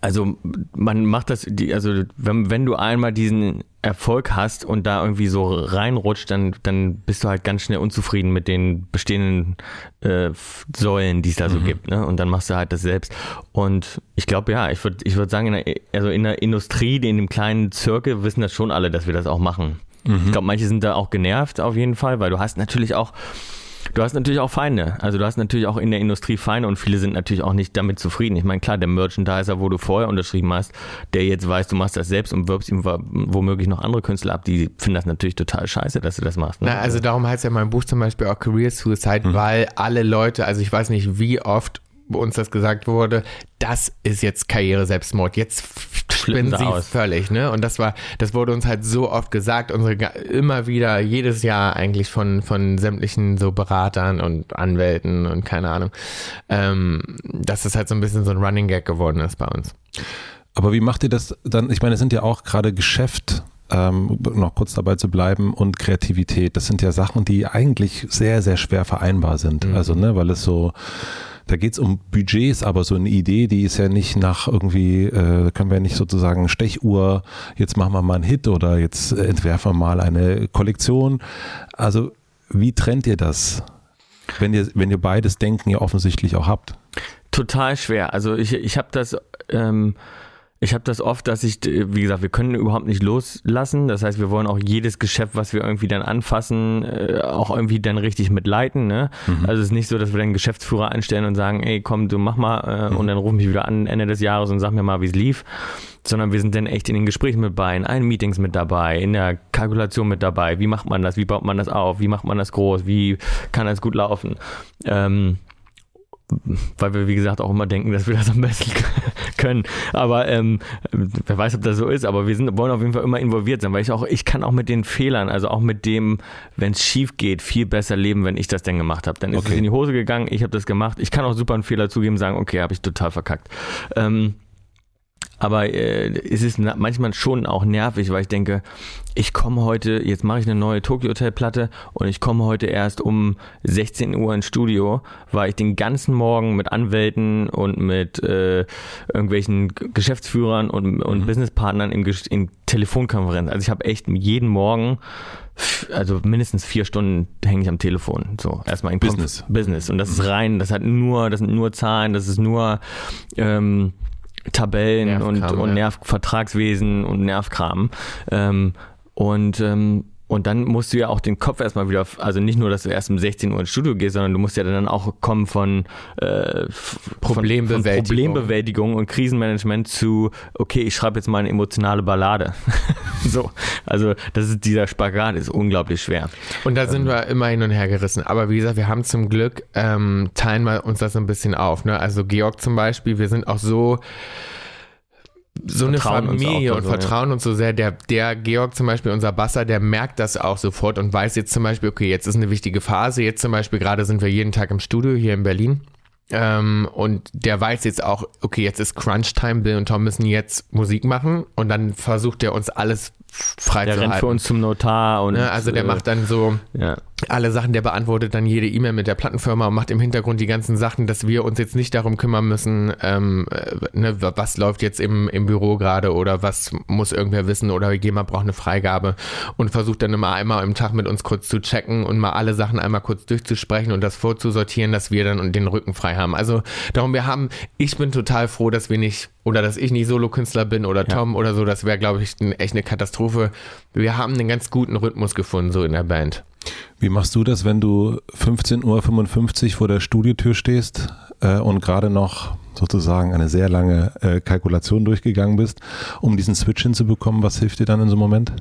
also man macht das, also wenn, wenn du einmal diesen Erfolg hast und da irgendwie so reinrutscht, dann, dann bist du halt ganz schnell unzufrieden mit den bestehenden äh, Säulen, die es da so gibt. Ne? Und dann machst du halt das selbst. Und ich glaube, ja, ich würde ich würd sagen, in der, also in der Industrie, in dem kleinen Zirkel, wissen das schon alle, dass wir das auch machen. Ich glaube, manche sind da auch genervt auf jeden Fall, weil du hast natürlich auch Du hast natürlich auch Feinde. Also du hast natürlich auch in der Industrie Feinde und viele sind natürlich auch nicht damit zufrieden. Ich meine, klar, der Merchandiser, wo du vorher unterschrieben hast, der jetzt weiß, du machst das selbst und wirbst ihm wo- womöglich noch andere Künstler ab, die finden das natürlich total scheiße, dass du das machst. Ne? Na, also darum heißt ja mein Buch zum Beispiel auch Career Suicide, weil alle Leute, also ich weiß nicht, wie oft uns das gesagt wurde, das ist jetzt Karriere Selbstmord. Jetzt spinnen sie aus. völlig, ne? Und das war, das wurde uns halt so oft gesagt, unsere immer wieder, jedes Jahr eigentlich von, von sämtlichen so Beratern und Anwälten und keine Ahnung, ähm, dass es halt so ein bisschen so ein Running Gag geworden ist bei uns. Aber wie macht ihr das dann? Ich meine, es sind ja auch gerade Geschäft, ähm, noch kurz dabei zu bleiben, und Kreativität. Das sind ja Sachen, die eigentlich sehr, sehr schwer vereinbar sind. Also, ne, weil es so, da geht es um Budgets, aber so eine Idee, die ist ja nicht nach irgendwie, äh, können wir nicht sozusagen Stechuhr, jetzt machen wir mal einen Hit oder jetzt entwerfen wir mal eine Kollektion. Also, wie trennt ihr das? Wenn ihr, wenn ihr beides Denken ja offensichtlich auch habt. Total schwer. Also ich, ich habe das, ähm, ich habe das oft, dass ich, wie gesagt, wir können überhaupt nicht loslassen. Das heißt, wir wollen auch jedes Geschäft, was wir irgendwie dann anfassen, äh, auch irgendwie dann richtig mitleiten. Ne? Also es ist nicht so, dass wir dann einen Geschäftsführer einstellen und sagen, ey, komm, du mach mal äh, und dann ruf mich wieder an Ende des Jahres und sag mir mal, wie es lief. Sondern wir sind dann echt in den Gesprächen mit bei, in allen Meetings mit dabei, in der Kalkulation mit dabei. Wie macht man das? Wie baut man das auf? Wie macht man das groß? Wie kann das gut laufen? Ähm, weil wir, wie gesagt, auch immer denken, dass wir das am besten können. Aber ähm, wer weiß, ob das so ist, aber wir sind, wollen auf jeden Fall immer involviert sein, weil ich auch, ich kann auch mit den Fehlern, also auch mit dem, wenn es schief geht, viel besser leben, wenn ich das denn gemacht habe. Dann ist Okay. es in die Hose gegangen, ich habe das gemacht. Ich kann auch super einen Fehler zugeben, sagen, okay, habe ich total verkackt. Ähm, aber äh, es ist manchmal schon auch nervig, weil ich denke, ich komme heute, jetzt mache ich eine neue Tokyo Hotel Platte und ich komme heute erst um 16 Uhr ins Studio, weil ich den ganzen Morgen mit Anwälten und mit äh, irgendwelchen Geschäftsführern und, und mhm. Businesspartnern in, in Telefonkonferenz. Also ich habe echt jeden Morgen also mindestens vier Stunden hänge ich am Telefon. So, erstmal in Business. Business. Und das ist rein, das hat nur, das sind nur Zahlen, das ist nur ähm, Tabellen und, und Nervvertragswesen und Nervkram. Ähm, und ähm, und dann musst du ja auch den Kopf erstmal wieder, also nicht nur, dass du erst um 16 Uhr ins Studio gehst, sondern du musst ja dann auch kommen von, äh, Problembewältigung. Von, von Problembewältigung und Krisenmanagement zu, okay, ich schreibe jetzt mal eine emotionale Ballade. so, also das ist dieser Spagat ist unglaublich schwer. Und da sind ähm, wir immer hin und her gerissen. Aber wie gesagt, wir haben zum Glück, ähm, teilen wir uns das ein bisschen auf. Ne? Also Georg zum Beispiel, wir sind auch so, so eine Familie und so, vertrauen ja. uns so sehr. Der, der Georg zum Beispiel, unser Basser, der merkt das auch sofort und weiß jetzt zum Beispiel, okay, jetzt ist eine wichtige Phase. Jetzt zum Beispiel gerade sind wir jeden Tag im Studio hier in Berlin. Ähm, und der weiß jetzt auch, okay, jetzt ist Crunch Time, Bill und Tom müssen jetzt Musik machen und dann versucht er uns alles frei der zu rennt halten. für uns zum Notar und ne, also der äh, macht dann so ja. Alle Sachen, der beantwortet dann jede E-Mail mit der Plattenfirma und macht im Hintergrund die ganzen Sachen, dass wir uns jetzt nicht darum kümmern müssen, ähm, äh, ne, was läuft jetzt im, im Büro gerade oder was muss irgendwer wissen oder jemand braucht eine Freigabe und versucht dann immer einmal im Tag mit uns kurz zu checken und mal alle Sachen einmal kurz durchzusprechen und das vorzusortieren, dass wir dann den Rücken frei haben. Also darum, wir haben, ich bin total froh, dass wir nicht oder dass ich nicht Solokünstler bin oder Tom ja. oder so, das wäre, glaube ich, echt eine Katastrophe. Wir haben einen ganz guten Rhythmus gefunden, so in der Band. Wie machst du das, wenn du 15.55 Uhr vor der Studiotür stehst äh, und gerade noch sozusagen eine sehr lange äh, Kalkulation durchgegangen bist, um diesen Switch hinzubekommen? Was hilft dir dann in so einem Moment?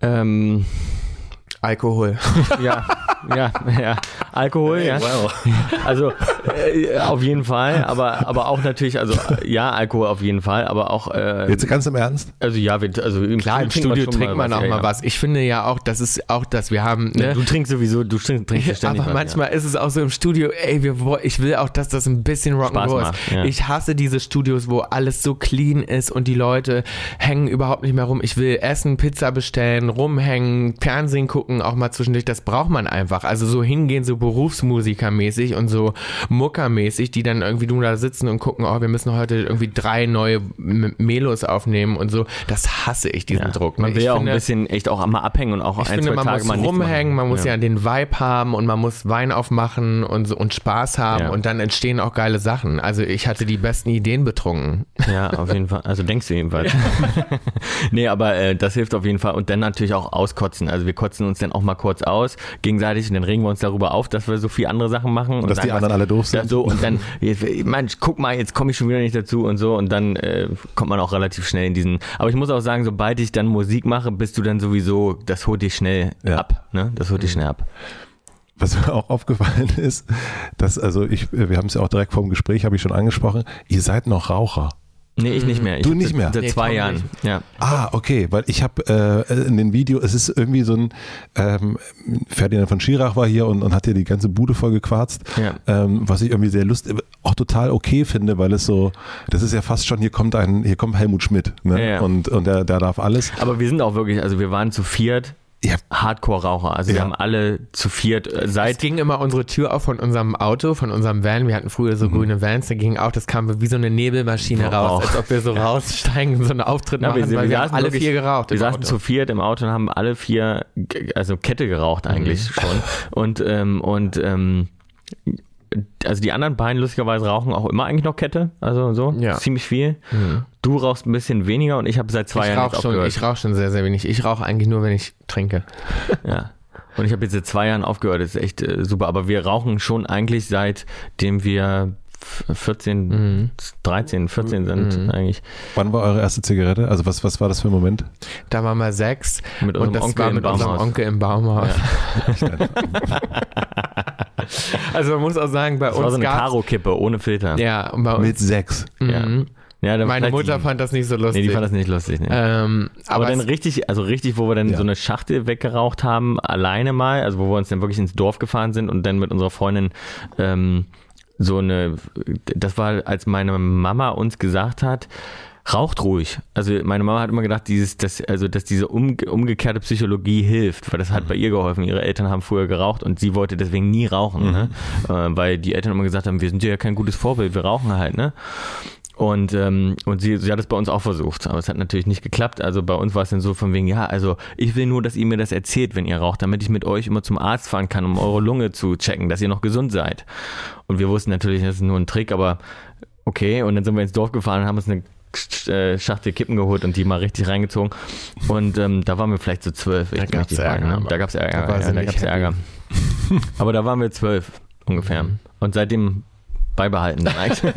Ähm, Alkohol. Ja, ja, ja. Alkohol, ja. Wow. Also äh, auf jeden Fall, aber, aber auch natürlich, also ja, Alkohol auf jeden Fall, aber auch. Äh, Jetzt ganz im Ernst? Also ja, wir, also im Klar, im Studio trinkt man, auch mal was. Ich finde ja auch, das ist auch, dass wir haben. Ne? Du trinkst sowieso, du trinkst, trinkst ständig. Aber was, manchmal ja. ist es auch so im Studio, ey, wir, ich will auch, dass das ein bisschen Rock'n'Roll ist. Ja. Ich hasse diese Studios, wo alles so clean ist und die Leute hängen überhaupt nicht mehr rum. Ich will essen, Pizza bestellen, rumhängen, Fernsehen gucken, auch mal zwischendurch. Das braucht man einfach. Also so hingehen, so Berufsmusikermäßig und so Muckermäßig, die dann irgendwie du da sitzen und gucken, oh, wir müssen heute irgendwie drei neue Melos aufnehmen und so. Das hasse ich, diesen ja. Druck. Ne? Man will ja auch ein bisschen echt auch mal abhängen und auch ich ein, finde, zwei man Tage muss mal rumhängen, man muss ja. ja. den Vibe haben und man muss Wein aufmachen und, so, und Spaß haben ja. und dann entstehen auch geile Sachen. Also ich hatte die besten Ideen betrunken. Ja, auf jeden Fall. Also denkst du jedenfalls. nee, aber äh, das hilft auf jeden Fall. Und dann natürlich auch auskotzen. Also wir kotzen uns dann auch mal kurz aus, gegenseitig und dann regen wir uns darüber auf, dass wir so viel andere Sachen machen. Und, und dass die anderen alle doof sind. So, und dann, Mensch, guck mal, jetzt komme ich schon wieder nicht dazu und so. Und dann äh, kommt man auch relativ schnell in diesen. Aber ich muss auch sagen, sobald ich dann Musik mache, bist du dann sowieso, das holt dich schnell ja. ab. Ne? Das holt dich schnell ab was mir auch aufgefallen ist, dass, also ich, wir haben es ja auch direkt vor dem Gespräch, habe ich schon angesprochen, ihr seid noch Raucher. Nee, ich nicht mehr. Ich du nicht mehr? Seit zwei Jahren, ja. Ah, okay, weil ich habe äh, in den Video, es ist irgendwie so ein, ähm, Ferdinand von Schirach war hier und, und hat hier die ganze Bude voll gequarzt, ja. ähm, was ich irgendwie sehr lustig, auch total okay finde, weil es so, das ist ja fast schon, hier kommt ein, hier kommt Helmut Schmidt, ne? Ja, ja. Und, und der, der darf alles. Aber wir sind auch wirklich, also wir waren zu viert, ja. Hardcore-Raucher. Also ja. wir haben alle zu viert äh, seit. Es ging immer unsere Tür auf von unserem Auto, von unserem Van. Wir hatten früher so mhm. grüne Vans, da ging auch, das kam wie so eine Nebelmaschine oh. raus, als ob wir so raussteigen, so einen Auftritt Na, machen, wir, weil wir, wir haben alle wirklich, vier geraucht. Wir saßen zu viert im Auto und haben alle vier, also Kette geraucht eigentlich mhm. schon. Und, ähm, und ähm, also die anderen beiden lustigerweise rauchen auch immer eigentlich noch Kette, also so ja. ziemlich viel. Mhm. Du rauchst ein bisschen weniger und ich habe seit zwei ich Jahren rauch schon, aufgehört. Ich rauche schon sehr, sehr wenig. Ich rauche eigentlich nur, wenn ich trinke. ja. Und ich habe jetzt seit zwei Jahren aufgehört. Das ist echt äh, super. Aber wir rauchen schon eigentlich seitdem wir 14, mhm. 13, 14 sind mhm. eigentlich. Wann war eure erste Zigarette? Also was, was war das für ein Moment? Da waren wir sechs mit und das Onkel war mit unserem Onkel im Baumhaus. Ja. also man muss auch sagen, bei das uns war so eine Karo-Kippe ohne Filter. Ja, mit sechs. Mhm. Ja. Ja, Meine Mutter fand das nicht so lustig. Nee, die fand das nicht lustig. Nee. Ähm, aber, aber dann richtig, also richtig, wo wir dann ja. so eine Schachtel weggeraucht haben, alleine mal, also wo wir uns dann wirklich ins Dorf gefahren sind und dann mit unserer Freundin ähm, so eine, das war, als meine Mama uns gesagt hat, raucht ruhig. Also meine Mama hat immer gedacht, dieses, dass, also dass diese um, umgekehrte Psychologie hilft, weil das hat bei ihr geholfen. Ihre Eltern haben früher geraucht und sie wollte deswegen nie rauchen, ne? Äh, weil die Eltern immer gesagt haben, wir sind ja kein gutes Vorbild, wir rauchen halt, ne? Und, ähm, und sie, sie hat es bei uns auch versucht, aber es hat natürlich nicht geklappt. Also bei uns war es dann so von wegen, ja, also ich will nur, dass ihr mir das erzählt, wenn ihr raucht, damit ich mit euch immer zum Arzt fahren kann, um eure Lunge zu checken, dass ihr noch gesund seid. Und wir wussten natürlich, das ist nur ein Trick, aber okay. Und dann sind wir ins Dorf gefahren und haben uns eine äh, Schachtel Kippen geholt und die mal richtig reingezogen. Und ähm, da waren wir vielleicht so zwölf. Da Ärger, ne? gab es Ärger. da war ja, sie da nicht gab's Ärger. aber da waren wir zwölf ungefähr. Und seitdem beibehalten dann eigentlich.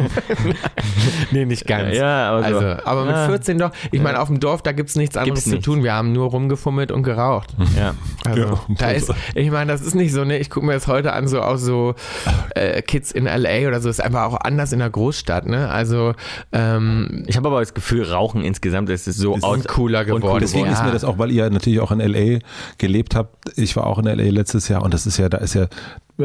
Nee, nicht ganz. ja, aber so. Also, aber mit Ja. 14 doch. Ich meine, auf dem Dorf, da gibt es nichts anderes Gibt's zu nichts. tun. Wir haben nur rumgefummelt und geraucht. ja. Also, Ja, da ist, ich meine, das ist nicht so, ne, ich gucke mir das heute an, so aus so äh, Kids in LA oder so, ist einfach auch anders in der Großstadt, ne? Also, ähm, Ich habe aber das Gefühl, Rauchen insgesamt ist es so Ist aus cooler geworden. Deswegen ja. ist mir das auch, weil ihr natürlich auch in LA gelebt habt. Ich war auch in LA letztes Jahr und das ist ja, da ist ja,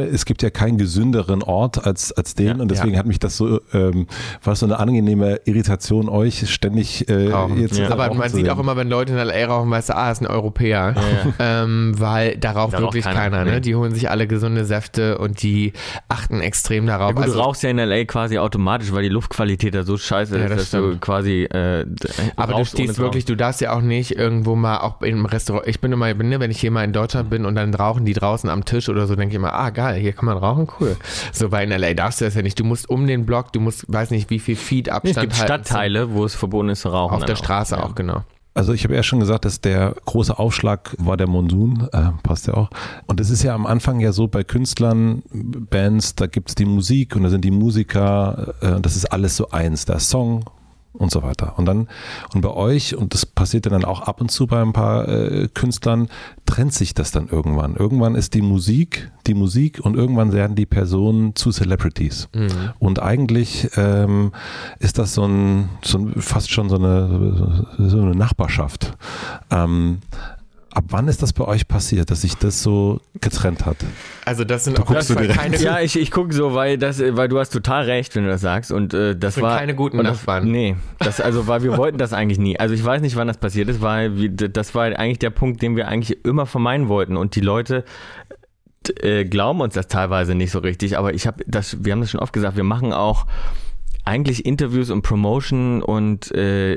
es gibt ja keinen gesünderen Ort als, als den Ja, und deswegen ja. hat mich das so, ähm, war so eine angenehme Irritation, euch ständig äh, Rauchen. jetzt Ja. Aber man zu sieht sehen. auch immer, wenn Leute in L.A. rauchen, weißt du, ah, ist ein Europäer. Ähm, weil da raucht Da raucht wirklich keiner. keiner. ne? Die holen sich alle gesunde Säfte und die achten extrem darauf. Ja, gut, also, du rauchst ja in L.A. quasi automatisch, weil die Luftqualität da so scheiße Ja, ist, das dass du stimmt. quasi äh, aber du stehst wirklich, du darfst ja auch nicht irgendwo mal auch im Restaurant. Ich bin immer, ne, wenn ich hier mal in Deutschland bin und dann rauchen die draußen am Tisch oder so, denke ich immer, ah geil, hier kann man rauchen, cool. So bei in LA darfst du das ja nicht. Du musst um den Block, du musst, weiß nicht, wie viel Feet Es Abstand gibt halten. Stadtteile, wo es verboten ist zu rauchen. Auf der Straße Ja. auch, genau. Also ich habe ja schon gesagt, dass der große Aufschlag war der Monsun, äh, passt ja auch. Und es ist ja am Anfang ja so bei Künstlern, Bands, da gibt's die Musik und da sind die Musiker, äh, das ist alles so eins, der Song und so weiter. Und dann, und bei euch, und das passiert ja dann auch ab und zu bei ein paar äh, Künstlern, trennt sich das dann irgendwann. Irgendwann ist die Musik die Musik und irgendwann werden die Personen zu Celebrities. Und eigentlich ähm, ist das so ein, so ein fast schon so eine, so eine Nachbarschaft. Ähm, ab wann ist das bei euch passiert, dass sich das so getrennt hat? Also das sind auf jeden Fall keine Ja, ich, ich gucke so, weil das, weil du hast total recht, wenn du das sagst. Und äh, das sind war keine guten und das, Nachbarn. Nee, das, also weil wir wollten das eigentlich nie. Also ich weiß nicht, wann das passiert ist, weil wir, das war eigentlich der Punkt, den wir eigentlich immer vermeiden wollten. Und die Leute äh, glauben uns das teilweise nicht so richtig. Aber ich habe das, wir haben das schon oft gesagt, wir machen auch eigentlich Interviews und Promotion und äh,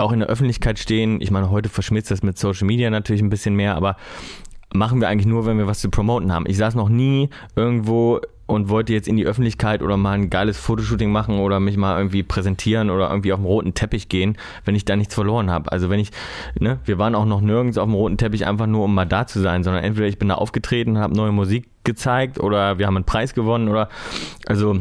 auch in der Öffentlichkeit stehen. Ich meine, heute verschmilzt das mit Social Media natürlich ein bisschen mehr, aber machen wir eigentlich nur, wenn wir was zu promoten haben. Ich saß noch nie irgendwo und wollte jetzt in die Öffentlichkeit oder mal ein geiles Fotoshooting machen oder mich mal irgendwie präsentieren oder irgendwie auf dem roten Teppich gehen, wenn ich da nichts verloren habe. Also wenn ich, ne, wir waren auch noch nirgends auf dem roten Teppich einfach nur, um mal da zu sein, sondern entweder ich bin da aufgetreten, habe neue Musik gezeigt oder wir haben einen Preis gewonnen oder also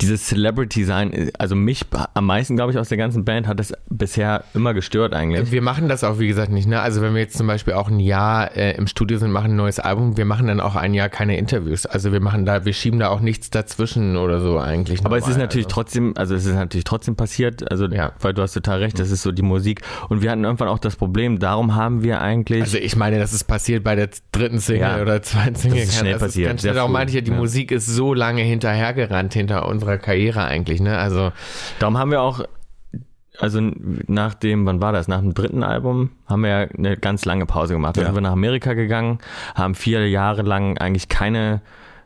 dieses Celebrity sein, also mich am meisten, glaube ich, aus der ganzen Band hat das bisher immer gestört eigentlich. Wir machen das auch, wie gesagt, nicht. Ne? Also wenn wir jetzt zum Beispiel auch ein Jahr äh, im Studio sind, machen ein neues Album, wir machen dann auch ein Jahr keine Interviews. Also wir machen da, wir schieben da auch nichts dazwischen oder so eigentlich. Aber es ist normal. natürlich also. trotzdem, also es ist natürlich trotzdem passiert, also Ja. weil du hast total recht, das ist so die Musik. Und wir hatten irgendwann auch das Problem, darum haben wir eigentlich. Also ich meine, das ist passiert bei der dritten Single Ja. oder zweiten Single. Das ist schnell Das passiert, ganz sehr schnell. Darum meinte ich ja, die ja. Musik ist so lange hinterhergerannt hinter unserer Karriere eigentlich. Ne? Also Darum haben wir auch, also nach dem, wann war das? Nach dem dritten Album haben wir ja eine ganz lange Pause gemacht. Dann Ja. sind wir nach Amerika gegangen, haben vier Jahre lang eigentlich keine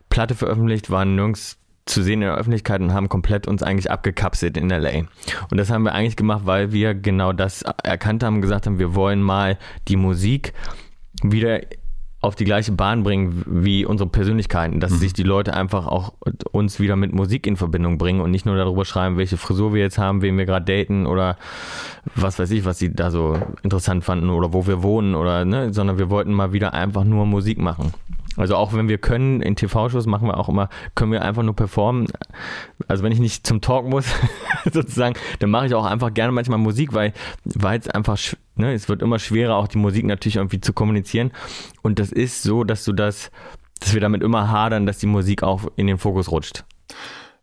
Platte veröffentlicht, waren nirgends zu sehen in der Öffentlichkeit und haben komplett uns eigentlich abgekapselt in LA. Und das haben wir eigentlich gemacht, weil wir genau das erkannt haben und gesagt haben, wir wollen mal die Musik wieder auf die gleiche Bahn bringen wie unsere Persönlichkeiten, dass sich die Leute einfach auch uns wieder mit Musik in Verbindung bringen und nicht nur darüber schreiben, welche Frisur wir jetzt haben, wen wir gerade daten oder was weiß ich, was sie da so interessant fanden oder wo wir wohnen oder ne, sondern wir wollten mal wieder einfach nur Musik machen. Also auch wenn wir können, in TV-Shows machen wir auch immer, können wir einfach nur performen. Also wenn ich nicht zum Talk muss, sozusagen, dann mache ich auch einfach gerne manchmal Musik, weil weil es einfach, ne, es wird immer schwerer, auch die Musik natürlich irgendwie zu kommunizieren. Und das ist so, dass du das, dass wir damit immer hadern, dass die Musik auch in den Fokus rutscht.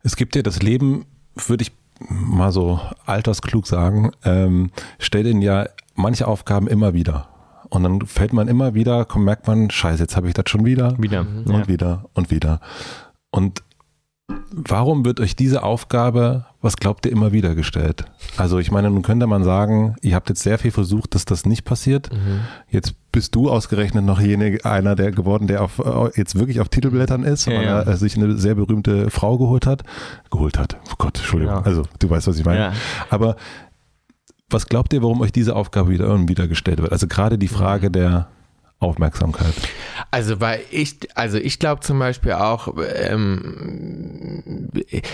Es gibt dir das Leben, würde ich mal so altersklug sagen, ähm, stellt ihnen ja manche Aufgaben immer wieder. Und dann fällt man immer wieder, komm, merkt man, scheiße, jetzt habe ich das schon wieder. Wieder. Und Ja. wieder und wieder. Und Warum wird euch diese Aufgabe, was glaubt ihr, immer wieder gestellt? Also ich meine, nun könnte man sagen, ihr habt jetzt sehr viel versucht, dass das nicht passiert. Mhm. Jetzt bist du ausgerechnet noch jene, einer der geworden, der auf, äh, jetzt wirklich auf Titelblättern ist, ja, weil ja. er sich eine sehr berühmte Frau geholt hat. Geholt hat. Oh Gott, Entschuldigung. Ja. Also du weißt, was ich meine. Aber was glaubt ihr, warum euch diese Aufgabe wieder und wieder gestellt wird? Also gerade die Frage der Aufmerksamkeit. Also weil ich, also ich glaube zum Beispiel auch, ähm,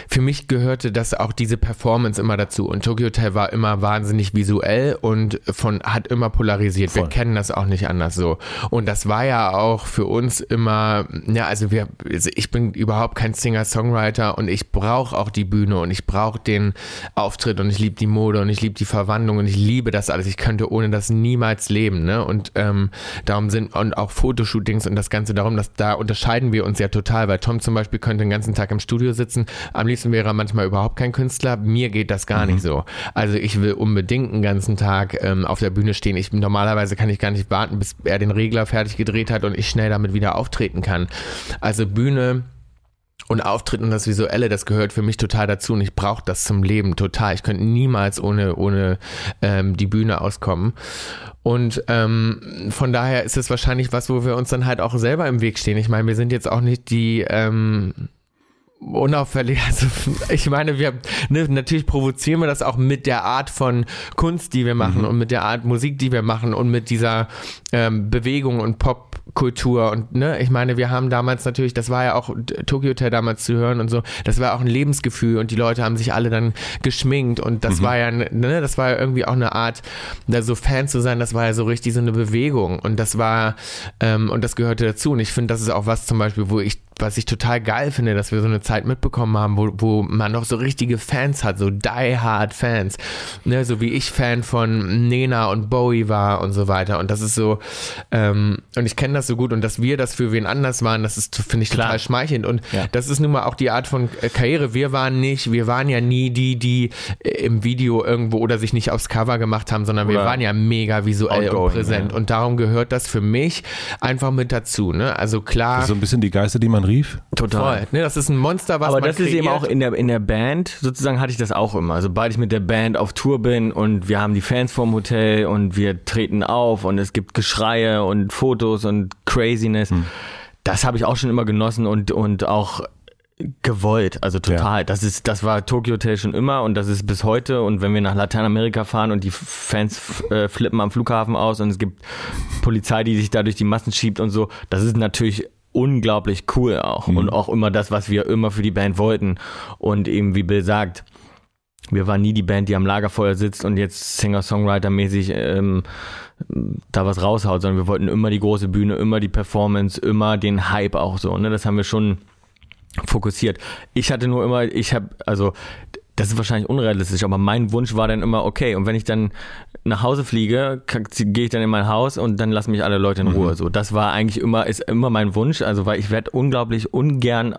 für mich gehörte das auch diese Performance immer dazu. Und Tokyo Hotel war immer wahnsinnig visuell und von hat immer polarisiert. Voll. Wir kennen das auch nicht anders so. Und das war ja auch für uns immer, ja, also wir, ich bin überhaupt kein Singer-Songwriter und ich brauche auch die Bühne und ich brauche den Auftritt und ich liebe die Mode und ich liebe die Verwandlung und ich liebe das alles. Ich könnte ohne das niemals leben, ne? Und ähm, darum sind und auch Fotoshootings und das Ganze darum, dass da unterscheiden wir uns ja total, weil Tom zum Beispiel könnte den ganzen Tag im Studio sitzen. Am liebsten wäre er manchmal überhaupt kein Künstler. Mir geht das gar mhm. nicht so. Also ich will unbedingt einen ganzen Tag ähm, auf der Bühne stehen. Ich normalerweise kann ich gar nicht warten, bis er den Regler fertig gedreht hat und ich schnell damit wieder auftreten kann. Also Bühne und Auftritt und das Visuelle, das gehört für mich total dazu und ich brauche das zum Leben total. Ich könnte niemals ohne, ohne ähm, die Bühne auskommen. Und ähm, von daher ist es wahrscheinlich was, wo wir uns dann halt auch selber im Weg stehen. Ich meine, wir sind jetzt auch nicht die ähm, unauffällig. Also ich meine, wir ne, natürlich provozieren wir das auch mit der Art von Kunst, die wir machen mhm. und mit der Art Musik, die wir machen und mit dieser ähm, Bewegung und Pop Kultur und ne, ich meine, wir haben damals natürlich, das war ja auch Tokyo Hotel damals zu hören und so, das war auch ein Lebensgefühl und die Leute haben sich alle dann geschminkt und das mhm. war ja, ne, das war ja irgendwie auch eine Art, da so Fan zu sein, das war ja so richtig so eine Bewegung und das war, ähm, und das gehörte dazu und ich finde, das ist auch was zum Beispiel, wo ich was ich total geil finde, dass wir so eine Zeit mitbekommen haben, wo, wo man noch so richtige Fans hat, so die-hard Fans, ne, so wie ich Fan von Nena und Bowie war und so weiter und das ist so, ähm, und ich kenne das so gut und dass wir das für wen anders waren, das ist, finde ich, Klar. total schmeichelnd. Und ja. das ist nun mal auch die Art von äh, Karriere. Wir waren nicht, wir waren ja nie die, die äh, im Video irgendwo oder sich nicht aufs Cover gemacht haben, sondern oder wir waren ja mega visuell outgoing, und präsent. Ja. Und darum gehört das für mich einfach mit dazu. Ne? Also klar. Das ist so ein bisschen die Geister, die man rief. Total. Ne? Das ist ein Monster, was Aber man das kreiert. ist eben auch in der, in der Band, sozusagen hatte ich das auch immer. Sobald ich mit der Band auf Tour bin und wir haben die Fans vorm Hotel und wir treten auf und es gibt Geschreie und Fotos und Craziness. Hm. Das habe ich auch schon immer genossen und, und auch gewollt, also total. Ja. Das ist, das war Tokyo Hotel schon immer und das ist bis heute. Und wenn wir nach Lateinamerika fahren und die Fans äh, flippen am Flughafen aus und es gibt Polizei, die sich da durch die Massen schiebt und so, das ist natürlich unglaublich cool auch mhm. und auch immer das, was wir immer für die Band wollten. Und eben wie Bill sagt, wir waren nie die Band, die am Lagerfeuer sitzt und jetzt Singer-Songwriter-mäßig ähm, da was raushaut, sondern wir wollten immer die große Bühne, immer die Performance, immer den Hype auch so. Ne? Das haben wir schon fokussiert. Ich hatte nur immer, ich habe, also das ist wahrscheinlich unrealistisch, aber mein Wunsch war dann immer, okay, und wenn ich dann nach Hause fliege, gehe ich dann in mein Haus und dann lassen mich alle Leute in mhm. Ruhe. Mhm. So, das war eigentlich immer, ist immer mein Wunsch, also weil ich werde unglaublich ungern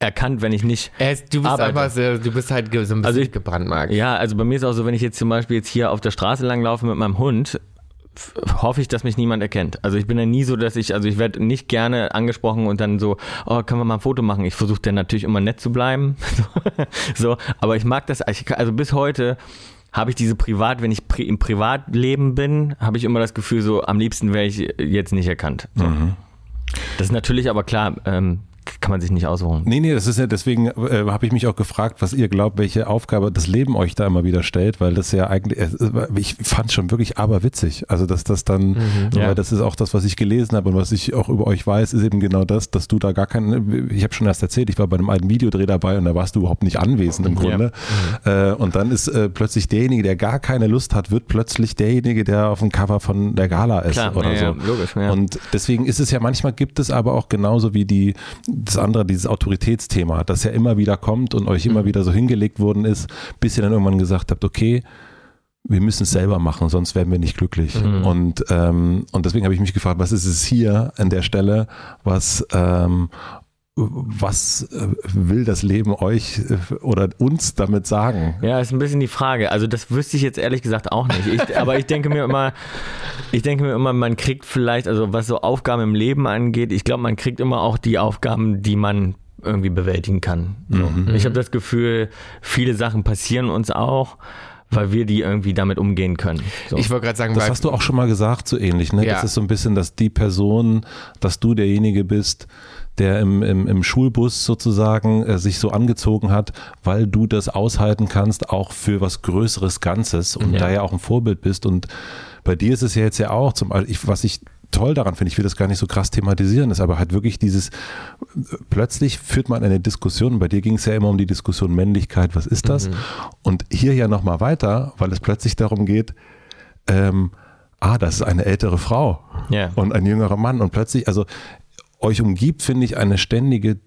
erkannt, wenn ich nicht. du bist arbeite. einfach sehr, du bist halt so ein bisschen also ich, gebrandmarkt. Ja, also bei mir ist auch so, wenn ich jetzt zum Beispiel jetzt hier auf der Straße langlaufe mit meinem Hund, hoffe ich, dass mich niemand erkennt. Also ich bin ja nie so, dass ich, also ich werde nicht gerne angesprochen und dann so, oh, können wir mal ein Foto machen? Ich versuche dann natürlich immer nett zu bleiben. so, aber ich mag das, also bis heute habe ich diese Privat, wenn ich pri im Privatleben bin, habe ich immer das Gefühl, so am liebsten wäre ich jetzt nicht erkannt. So. Mhm. Das ist natürlich aber klar, ähm, kann man sich nicht ausruhen. Nee, nee, das ist ja, deswegen äh, habe ich mich auch gefragt, was ihr glaubt, welche Aufgabe das Leben euch da immer wieder stellt, weil das ja eigentlich, äh, ich fand es schon wirklich aberwitzig. Also, dass das dann, mhm, ja. weil das ist auch das, was ich gelesen habe und was ich auch über euch weiß, ist eben genau das, dass du da gar keinen, ich habe schon erst erzählt, ich war bei einem alten Videodreh dabei und da warst du überhaupt nicht anwesend im Grunde. Ja. Mhm. Äh, und dann ist äh, plötzlich derjenige, der gar keine Lust hat, wird plötzlich derjenige, der auf dem Cover von der Gala ist Klar, oder ja, so. Logisch, Und deswegen ist es ja manchmal gibt es aber auch genauso wie die das andere, dieses Autoritätsthema, das ja immer wieder kommt und euch immer mhm. wieder so hingelegt worden ist, bis ihr dann irgendwann gesagt habt, okay, wir müssen es selber machen, sonst werden wir nicht glücklich. Mhm. Und, ähm, und deswegen habe ich mich gefragt, was ist es hier an der Stelle, was ähm, was äh, will das Leben euch äh, oder uns damit sagen? Ja, ist ein bisschen die Frage. Also das wüsste ich jetzt ehrlich gesagt auch nicht. Ich, aber ich denke mir immer, ich denke mir immer, man kriegt vielleicht, also was so Aufgaben im Leben angeht, ich glaube, man kriegt immer auch die Aufgaben, die man irgendwie bewältigen kann. So. Mhm. Ich habe das Gefühl, viele Sachen passieren uns auch, weil wir die irgendwie damit umgehen können. So. Ich wollte gerade sagen, Das weil- hast du auch schon mal gesagt, so ähnlich. Ne? Ja. Das ist so ein bisschen, dass die Person, dass du derjenige bist, der im, im, im Schulbus sozusagen äh, sich so angezogen hat, weil du das aushalten kannst, auch für was Größeres Ganzes und Ja. da ja auch ein Vorbild bist. Und bei dir ist es ja jetzt ja auch, zum, ich, was ich toll daran finde, ich will das gar nicht so krass thematisieren, ist aber halt wirklich dieses, plötzlich führt man eine Diskussion, bei dir ging es ja immer um die Diskussion Männlichkeit, was ist das? Und hier ja nochmal weiter, weil es plötzlich darum geht, ähm, ah, das ist eine ältere Frau Ja. und ein jüngerer Mann. Und plötzlich, also euch umgibt, finde ich, eine ständige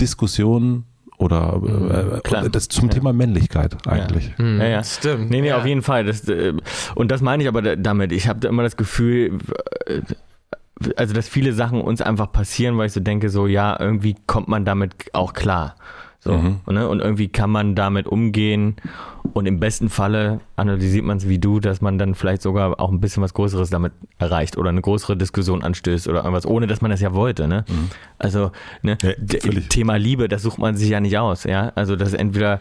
Diskussion oder äh, klar. das zum Ja. Thema Männlichkeit eigentlich. Hm, Ja, ja. Stimmt. Nee, nee, ja. auf jeden Fall. Das, äh, und das meine ich aber da- damit. Ich habe da immer das Gefühl, äh, also dass viele Sachen uns einfach passieren, weil ich so denke, so ja, irgendwie kommt man damit auch klar. So, Mhm. ne? und irgendwie kann man damit umgehen und im besten Falle analysiert man es wie du, dass man dann vielleicht sogar auch ein bisschen was Größeres damit erreicht oder eine größere Diskussion anstößt oder irgendwas, ohne dass man das ja wollte. Ne? Also ne? Ja. Thema Liebe, das sucht man sich ja nicht aus. Ja? Also das ist entweder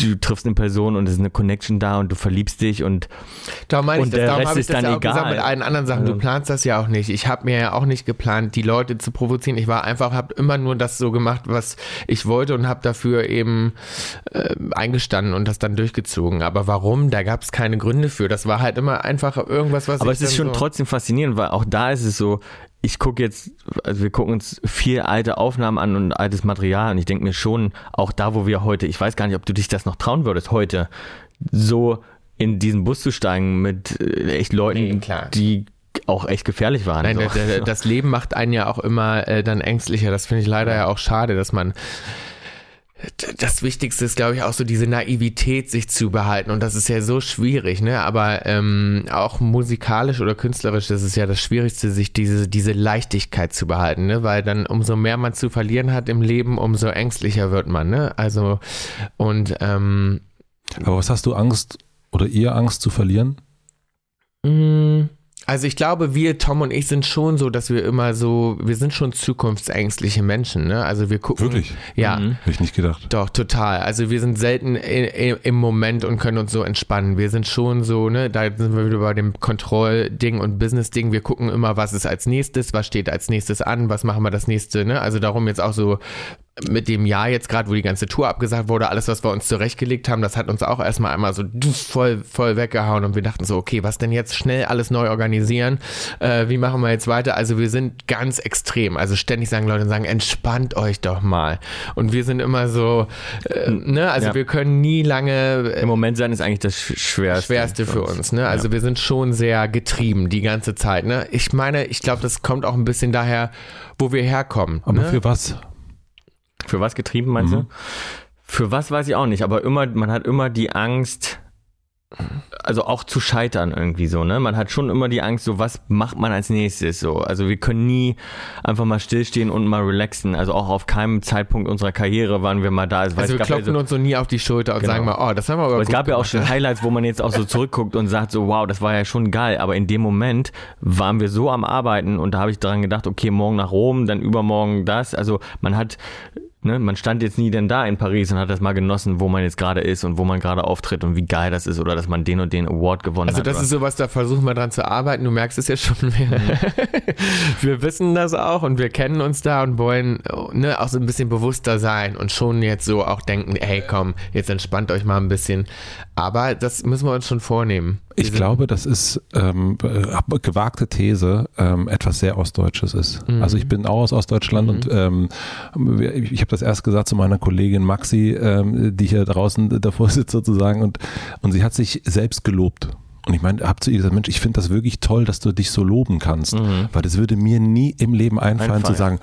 du triffst eine Person und es ist eine Connection da und du verliebst dich und Darum meine ich Und das. der Darum Rest habe ich ist das dann ja auch gesagt egal. mit allen anderen Sachen. Du planst das ja auch nicht. Ich habe mir ja auch nicht geplant, die Leute zu provozieren. Ich war einfach, habe immer nur das so gemacht, was ich wollte und habe dafür eben äh, eingestanden und das dann durchgezogen. Aber warum? Da gab es keine Gründe für. Das war halt immer einfach irgendwas, was Aber es ist schon so trotzdem faszinierend, weil auch da ist es so, ich gucke jetzt, also wir gucken uns vier alte Aufnahmen an und altes Material und ich denke mir schon, auch da, wo wir heute, ich weiß gar nicht, ob du dich das noch trauen würdest, heute so in diesen Bus zu steigen mit äh, echt Leuten, Nee, die auch echt gefährlich waren. Nein, so. das Leben macht einen ja auch immer äh, dann ängstlicher. Das finde ich leider ja auch schade, dass man das Wichtigste ist, glaube ich, auch so diese Naivität sich zu behalten. Und das ist ja so schwierig, ne? Aber ähm, auch musikalisch oder künstlerisch, das ist ja das Schwierigste, sich diese, diese Leichtigkeit zu behalten, ne? Weil dann umso mehr man zu verlieren hat im Leben, umso ängstlicher wird man, ne? Also, und ähm, Aber was hast du Angst oder ihr Angst zu verlieren? Mm, Also ich glaube, wir, Tom und ich, sind schon so, dass wir immer so, wir sind schon zukunftsängstliche Menschen, ne? Also wir gucken. Wirklich? Ja. Mhm. Hätte ich nicht gedacht. Doch, total. Also wir sind selten i- i- im Moment und können uns so entspannen. Wir sind schon so, ne, da sind wir wieder bei dem Kontrollding und Business-Ding. Wir gucken immer, was ist als nächstes, was steht als nächstes an, was machen wir das nächste, ne? Also darum jetzt auch so mit dem Jahr jetzt gerade, wo die ganze Tour abgesagt wurde, alles, was wir uns zurechtgelegt haben, das hat uns auch erstmal einmal so voll, voll weggehauen und wir dachten so, okay, was denn jetzt schnell alles neu organisieren? Äh, wie machen wir jetzt weiter? Also wir sind ganz extrem. Also ständig sagen Leute, sagen, entspannt euch doch mal. Und wir sind immer so, äh, ne, also Ja. wir können nie lange Im Moment sein ist eigentlich das Sch- Schwerste. Schwerste für uns, ne? Also wir sind schon sehr getrieben die ganze Zeit, ne? Ich meine, ich glaube, das kommt auch ein bisschen daher, wo wir herkommen. Aber ne? für was? Für was getrieben, meinst Mhm. du? Für was weiß ich auch nicht, aber immer, man hat immer die Angst, also auch zu scheitern irgendwie so, ne? Man hat schon immer die Angst, so was macht man als nächstes so. Also wir können nie einfach mal stillstehen und mal relaxen. Also auch auf keinem Zeitpunkt unserer Karriere waren wir mal da. Also, Also wir klopfen so- uns so nie auf die Schulter und Genau. sagen mal, oh, das haben wir aber aber es gab ja auch gemacht, schon Highlights, wo man jetzt auch so zurückguckt und sagt so, wow, das war ja schon geil. Aber in dem Moment waren wir so am Arbeiten und da habe ich dran gedacht, okay, morgen nach Rom, dann übermorgen das. Also man hat, ne, man stand jetzt nie denn da in Paris und hat das mal genossen, wo man jetzt gerade ist und wo man gerade auftritt und wie geil das ist oder dass man den und den Award gewonnen Also hat. das oder- ist sowas, da versuchen wir dran zu arbeiten. Du merkst es ja schon. Wir, wir wissen das auch und wir kennen uns da und wollen ne, auch so ein bisschen bewusster sein und schon jetzt so auch denken, hey komm, jetzt entspannt euch mal ein bisschen. Aber das müssen wir uns schon vornehmen. Ich glaube, das ist ähm, äh, gewagte These, ähm, etwas sehr Ostdeutsches ist. Mhm. Also ich bin auch aus Ostdeutschland und ähm, ich, ich habe das erst gesagt zu meiner Kollegin Maxi, ähm, die hier draußen davor sitzt sozusagen und, und sie hat sich selbst gelobt. Und ich meine, hab zu ihr gesagt, Mensch, ich finde das wirklich toll, dass du dich so loben kannst, weil das würde mir nie im Leben einfallen Einfallen. zu sagen,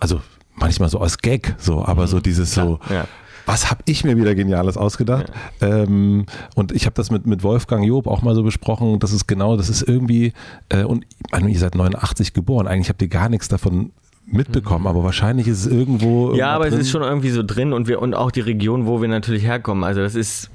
also manchmal so als Gag, so, aber so dieses so, ja. was habe ich mir wieder Geniales ausgedacht? Ähm, und ich habe das mit, mit Wolfgang Job auch mal so besprochen, das ist genau, das ist irgendwie, äh, und ich meine, ihr seid 89 geboren, eigentlich habt ihr gar nichts davon mitbekommen, aber wahrscheinlich ist es irgendwo. Ja, aber es drin. ist schon irgendwie so drin und wir und auch die Region, wo wir natürlich herkommen. Also das ist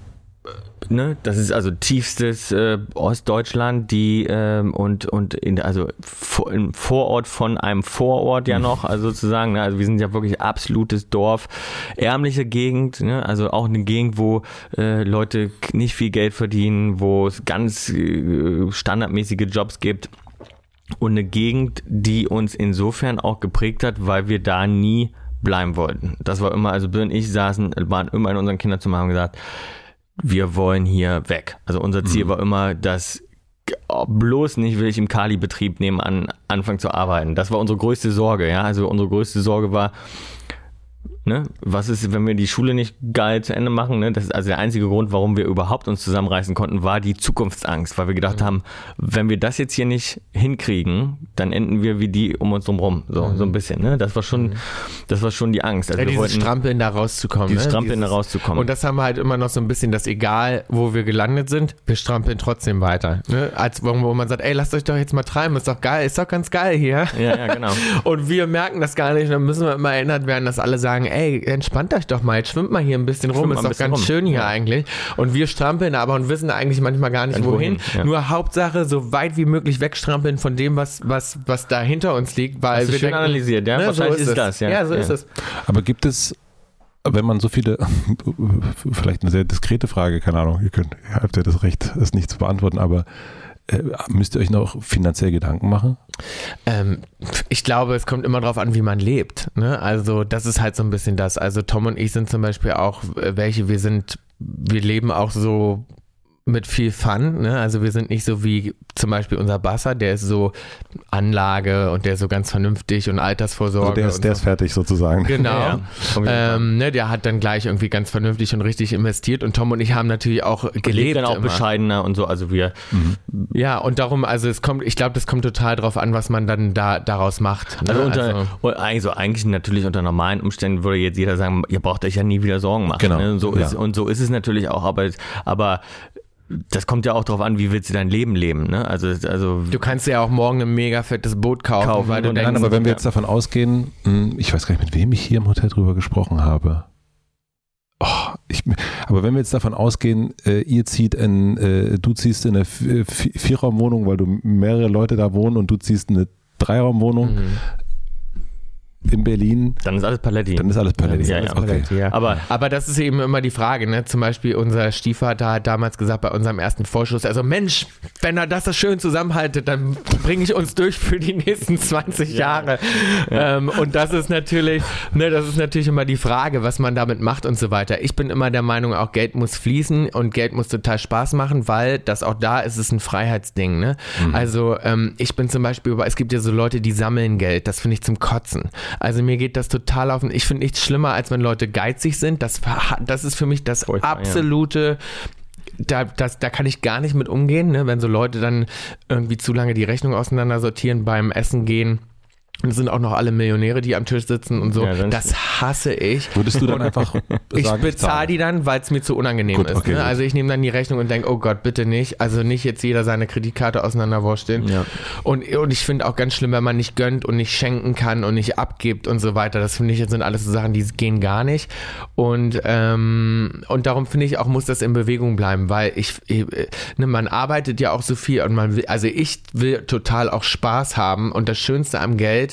Ne, das ist also tiefstes äh, Ostdeutschland, die ähm, und und in, also vor, im Vorort von einem Vorort ja noch, also sozusagen. Ne, also wir sind ja wirklich absolutes Dorf, ärmliche Gegend, ne, also auch eine Gegend, wo äh, Leute nicht viel Geld verdienen, wo es ganz äh, standardmäßige Jobs gibt und eine Gegend, die uns insofern auch geprägt hat, weil wir da nie bleiben wollten. Das war immer, also Bill und ich saßen, waren immer in unseren Kinderzimmern haben gesagt, wir wollen hier weg. Also unser Ziel mhm. war immer, dass bloß nicht will ich im Kali-Betrieb nebenan anfangen zu arbeiten. Das war unsere größte Sorge, ja. Also unsere größte Sorge war, Ne? Was ist, wenn wir die Schule nicht geil zu Ende machen? Ne? Das ist also der einzige Grund, warum wir überhaupt uns zusammenreißen konnten, war die Zukunftsangst, weil wir gedacht mhm. haben, wenn wir das jetzt hier nicht hinkriegen, dann enden wir wie die um uns rum, so mhm. so ein bisschen. Ne? Das war schon, mhm. das war schon die Angst. Also ja, dieses Strampeln da rauszukommen. Dieses ne? Strampeln dieses, da rauszukommen. Und das haben wir halt immer noch so ein bisschen, dass egal, wo wir gelandet sind, wir strampeln trotzdem weiter. Ne? Als wo man sagt, ey, lasst euch doch jetzt mal treiben, ist doch geil, ist doch ganz geil hier. Ja, ja, genau. und wir merken das gar nicht, dann müssen wir immer erinnert werden, dass alle sagen, ey, entspannt euch doch mal, jetzt schwimmt mal hier ein bisschen rum, ist doch ganz rum. schön hier ja. eigentlich. Und wir strampeln aber und wissen eigentlich manchmal gar nicht, wohin. wohin. Ja. Nur Hauptsache, so weit wie möglich wegstrampeln von dem, was, was, was da hinter uns liegt, weil Hast wir schön denken, analysiert, ja? Ne, Wahrscheinlich so ist, ist das, ja. Ja, so ist es. Aber gibt es wenn man so viele, vielleicht eine sehr diskrete Frage, keine Ahnung, ihr könnt, ihr habt ja das Recht, es nicht zu beantworten, aber müsst ihr euch noch finanziell Gedanken machen? Ähm, ich glaube, es kommt immer darauf an, wie man lebt. Ne? Also das ist halt so ein bisschen das. Also Tom und ich sind zum Beispiel auch äh, welche, wir sind, wir leben auch so mit viel Fun. Ne? Also wir sind nicht so wie zum Beispiel unser Basser, der ist so Anlage und der ist so ganz vernünftig und Altersvorsorge. Also der ist, der so. ist fertig sozusagen. Genau. Ja, ähm, ne, der hat dann gleich irgendwie ganz vernünftig und richtig investiert und Tom und ich haben natürlich auch gelebt. dann auch immer. bescheidener und so. Also wir. Mhm. Ja, und darum, also es kommt, ich glaube, das kommt total drauf an, was man dann da daraus macht. Ne? Also, unter, also, also, eigentlich natürlich unter normalen Umständen würde jetzt jeder sagen, ihr braucht euch ja nie wieder Sorgen machen. Genau. Ne? So ja. ist, und so ist es natürlich auch, aber, aber das kommt ja auch darauf an, wie willst du dein Leben leben, ne? Also, also du kannst ja auch morgen ein mega fettes Boot kaufen, kaufen weil du denkst, nein, aber wenn wir jetzt davon ausgehen, hm, ich weiß gar nicht, mit wem ich hier im Hotel drüber gesprochen habe. Oh, ich, aber wenn wir jetzt davon ausgehen, äh, ihr zieht in, äh, du ziehst in eine Vierraumwohnung, weil du mehrere Leute da wohnen und du ziehst in eine Dreiraumwohnung, mhm in Berlin. Dann ist alles Paletti. Dann ist alles Paletti. Ja, ja, okay. Paletti, ja. Aber, aber das ist eben immer die Frage, ne? Zum Beispiel unser Stiefvater hat damals gesagt bei unserem ersten Vorschuss, also Mensch, wenn er das so schön zusammenhaltet, dann bringe ich uns durch für die nächsten 20 Jahre. Ja. Ähm, und das ist natürlich, ne, das ist natürlich immer die Frage, was man damit macht und so weiter. Ich bin immer der Meinung, auch Geld muss fließen und Geld muss total Spaß machen, weil das auch da ist, ist ein Freiheitsding, ne? Mhm. Also ähm, ich bin zum Beispiel, es gibt ja so Leute, die sammeln Geld, das finde ich zum Kotzen. Also mir geht das total auf. Ich finde nichts schlimmer, als wenn Leute geizig sind. Das, das ist für mich das Furchtbar, absolute. Ja. Da, das, da kann ich gar nicht mit umgehen, ne? wenn so Leute dann irgendwie zu lange die Rechnung auseinandersortieren beim Essen gehen es sind auch noch alle Millionäre, die am Tisch sitzen und so. Ja, das hasse ich. Würdest du dann einfach Ich bezahle die dann, weil es mir zu unangenehm gut, ist. Okay, ne? Also ich nehme dann die Rechnung und denke, oh Gott, bitte nicht. Also nicht jetzt jeder seine Kreditkarte auseinanderwursteln. Ja. Und, und ich finde auch ganz schlimm, wenn man nicht gönnt und nicht schenken kann und nicht abgibt und so weiter. Das finde ich jetzt sind alles so Sachen, die gehen gar nicht. Und, ähm, und darum finde ich auch, muss das in Bewegung bleiben, weil ich, ich ne, man arbeitet ja auch so viel und man will, also ich will total auch Spaß haben und das Schönste am Geld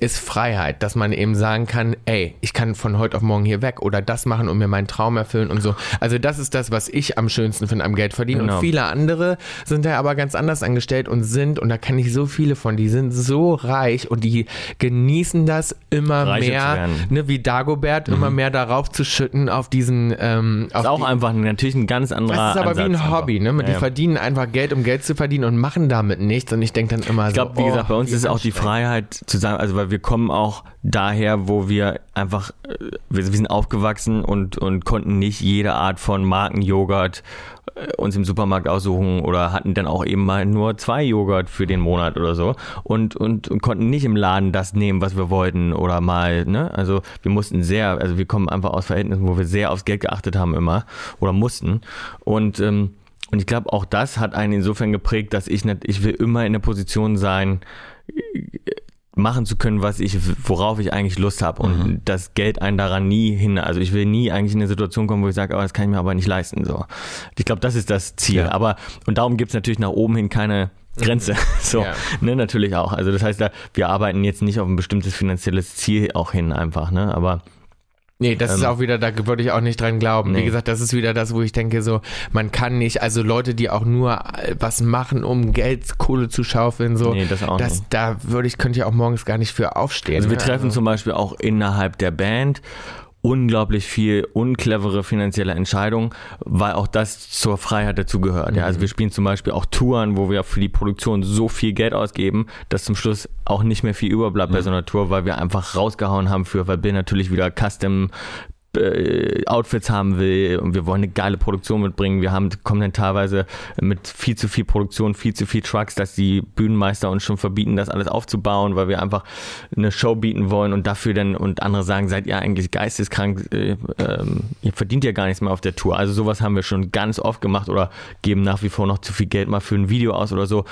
ist Freiheit, dass man eben sagen kann, ey, ich kann von heute auf morgen hier weg oder das machen und mir meinen Traum erfüllen und so. Also das ist das, was ich am schönsten finde am Geld verdienen. Genau. Und viele andere sind da aber ganz anders angestellt und sind, und da kenne ich so viele von, die sind so reich und die genießen das immer Reiche mehr, ne, wie Dagobert, mhm. immer mehr darauf zu schütten auf diesen. Ähm, das ist auch die, einfach natürlich ein ganz anderer. Das ist aber Ansatz wie ein Hobby, ne? Ja, die ja. verdienen einfach Geld, um Geld zu verdienen und machen damit nichts. Und ich denke dann immer ich so. Ich glaube, wie oh, gesagt, bei uns ist auch die Freiheit zu sagen, also weil wir kommen auch daher, wo wir einfach, äh, wir, sind aufgewachsen und, und konnten nicht jede Art von Markenjoghurt äh, uns im Supermarkt aussuchen oder hatten dann auch eben mal nur zwei Joghurt für den Monat oder so und, und, und konnten nicht im Laden das nehmen, was wir wollten oder mal, ne? Also wir mussten sehr, also wir kommen einfach aus Verhältnissen, wo wir sehr aufs Geld geachtet haben immer oder mussten und ähm, und ich glaube, auch das hat einen insofern geprägt, dass ich nicht, ich will immer in der Position sein, machen zu können, was ich, worauf ich eigentlich Lust habe und mhm. das Geld einen daran nie hin. Also ich will nie eigentlich in eine Situation kommen, wo ich sage, oh, das kann ich mir aber nicht leisten. So, ich glaube, das ist das Ziel. Ja. Aber und darum gibt es natürlich nach oben hin keine Grenze. So, ja. ne, natürlich auch. Also das heißt, wir arbeiten jetzt nicht auf ein bestimmtes finanzielles Ziel auch hin einfach, ne? Aber Nee, das ähm, ist auch wieder, da würde ich auch nicht dran glauben. Nee. Wie gesagt, das ist wieder das, wo ich denke, so, man kann nicht, also Leute, die auch nur äh, was machen, um Geld, Kohle zu schaufeln, so, nee, das auch das, nicht. da würde ich, könnte ich auch morgens gar nicht für aufstehen. Also wir ne? treffen also. zum Beispiel auch innerhalb der Band unglaublich viel unclevere finanzielle Entscheidungen, weil auch das zur Freiheit dazugehört. Mhm. Ja, also mhm. wir spielen zum Beispiel auch Touren, wo wir für die Produktion so viel Geld ausgeben, dass zum Schluss auch nicht mehr viel überbleibt mhm. bei so einer Tour, weil wir einfach rausgehauen haben für, weil Bill natürlich wieder Custom äh, Outfits haben will und wir wollen eine geile Produktion mitbringen. Wir haben, kommen dann teilweise mit viel zu viel Produktion, viel zu viel Trucks, dass die Bühnenmeister uns schon verbieten, das alles aufzubauen, weil wir einfach eine Show bieten wollen und dafür dann und andere sagen, seid ihr eigentlich geisteskrank, äh, ähm, ihr verdient ja gar nichts mehr auf der Tour. Also sowas haben wir schon ganz oft gemacht oder geben nach wie vor noch zu viel Geld mal für ein Video aus oder so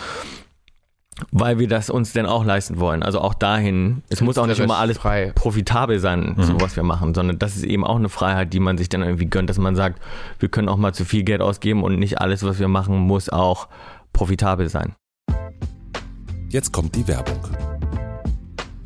weil wir das uns denn auch leisten wollen. Also auch dahin, es muss auch nicht immer alles frei. profitabel sein, mhm. so was wir machen, sondern das ist eben auch eine Freiheit, die man sich dann irgendwie gönnt, dass man sagt, wir können auch mal zu viel Geld ausgeben und nicht alles, was wir machen, muss auch profitabel sein. Jetzt kommt die Werbung.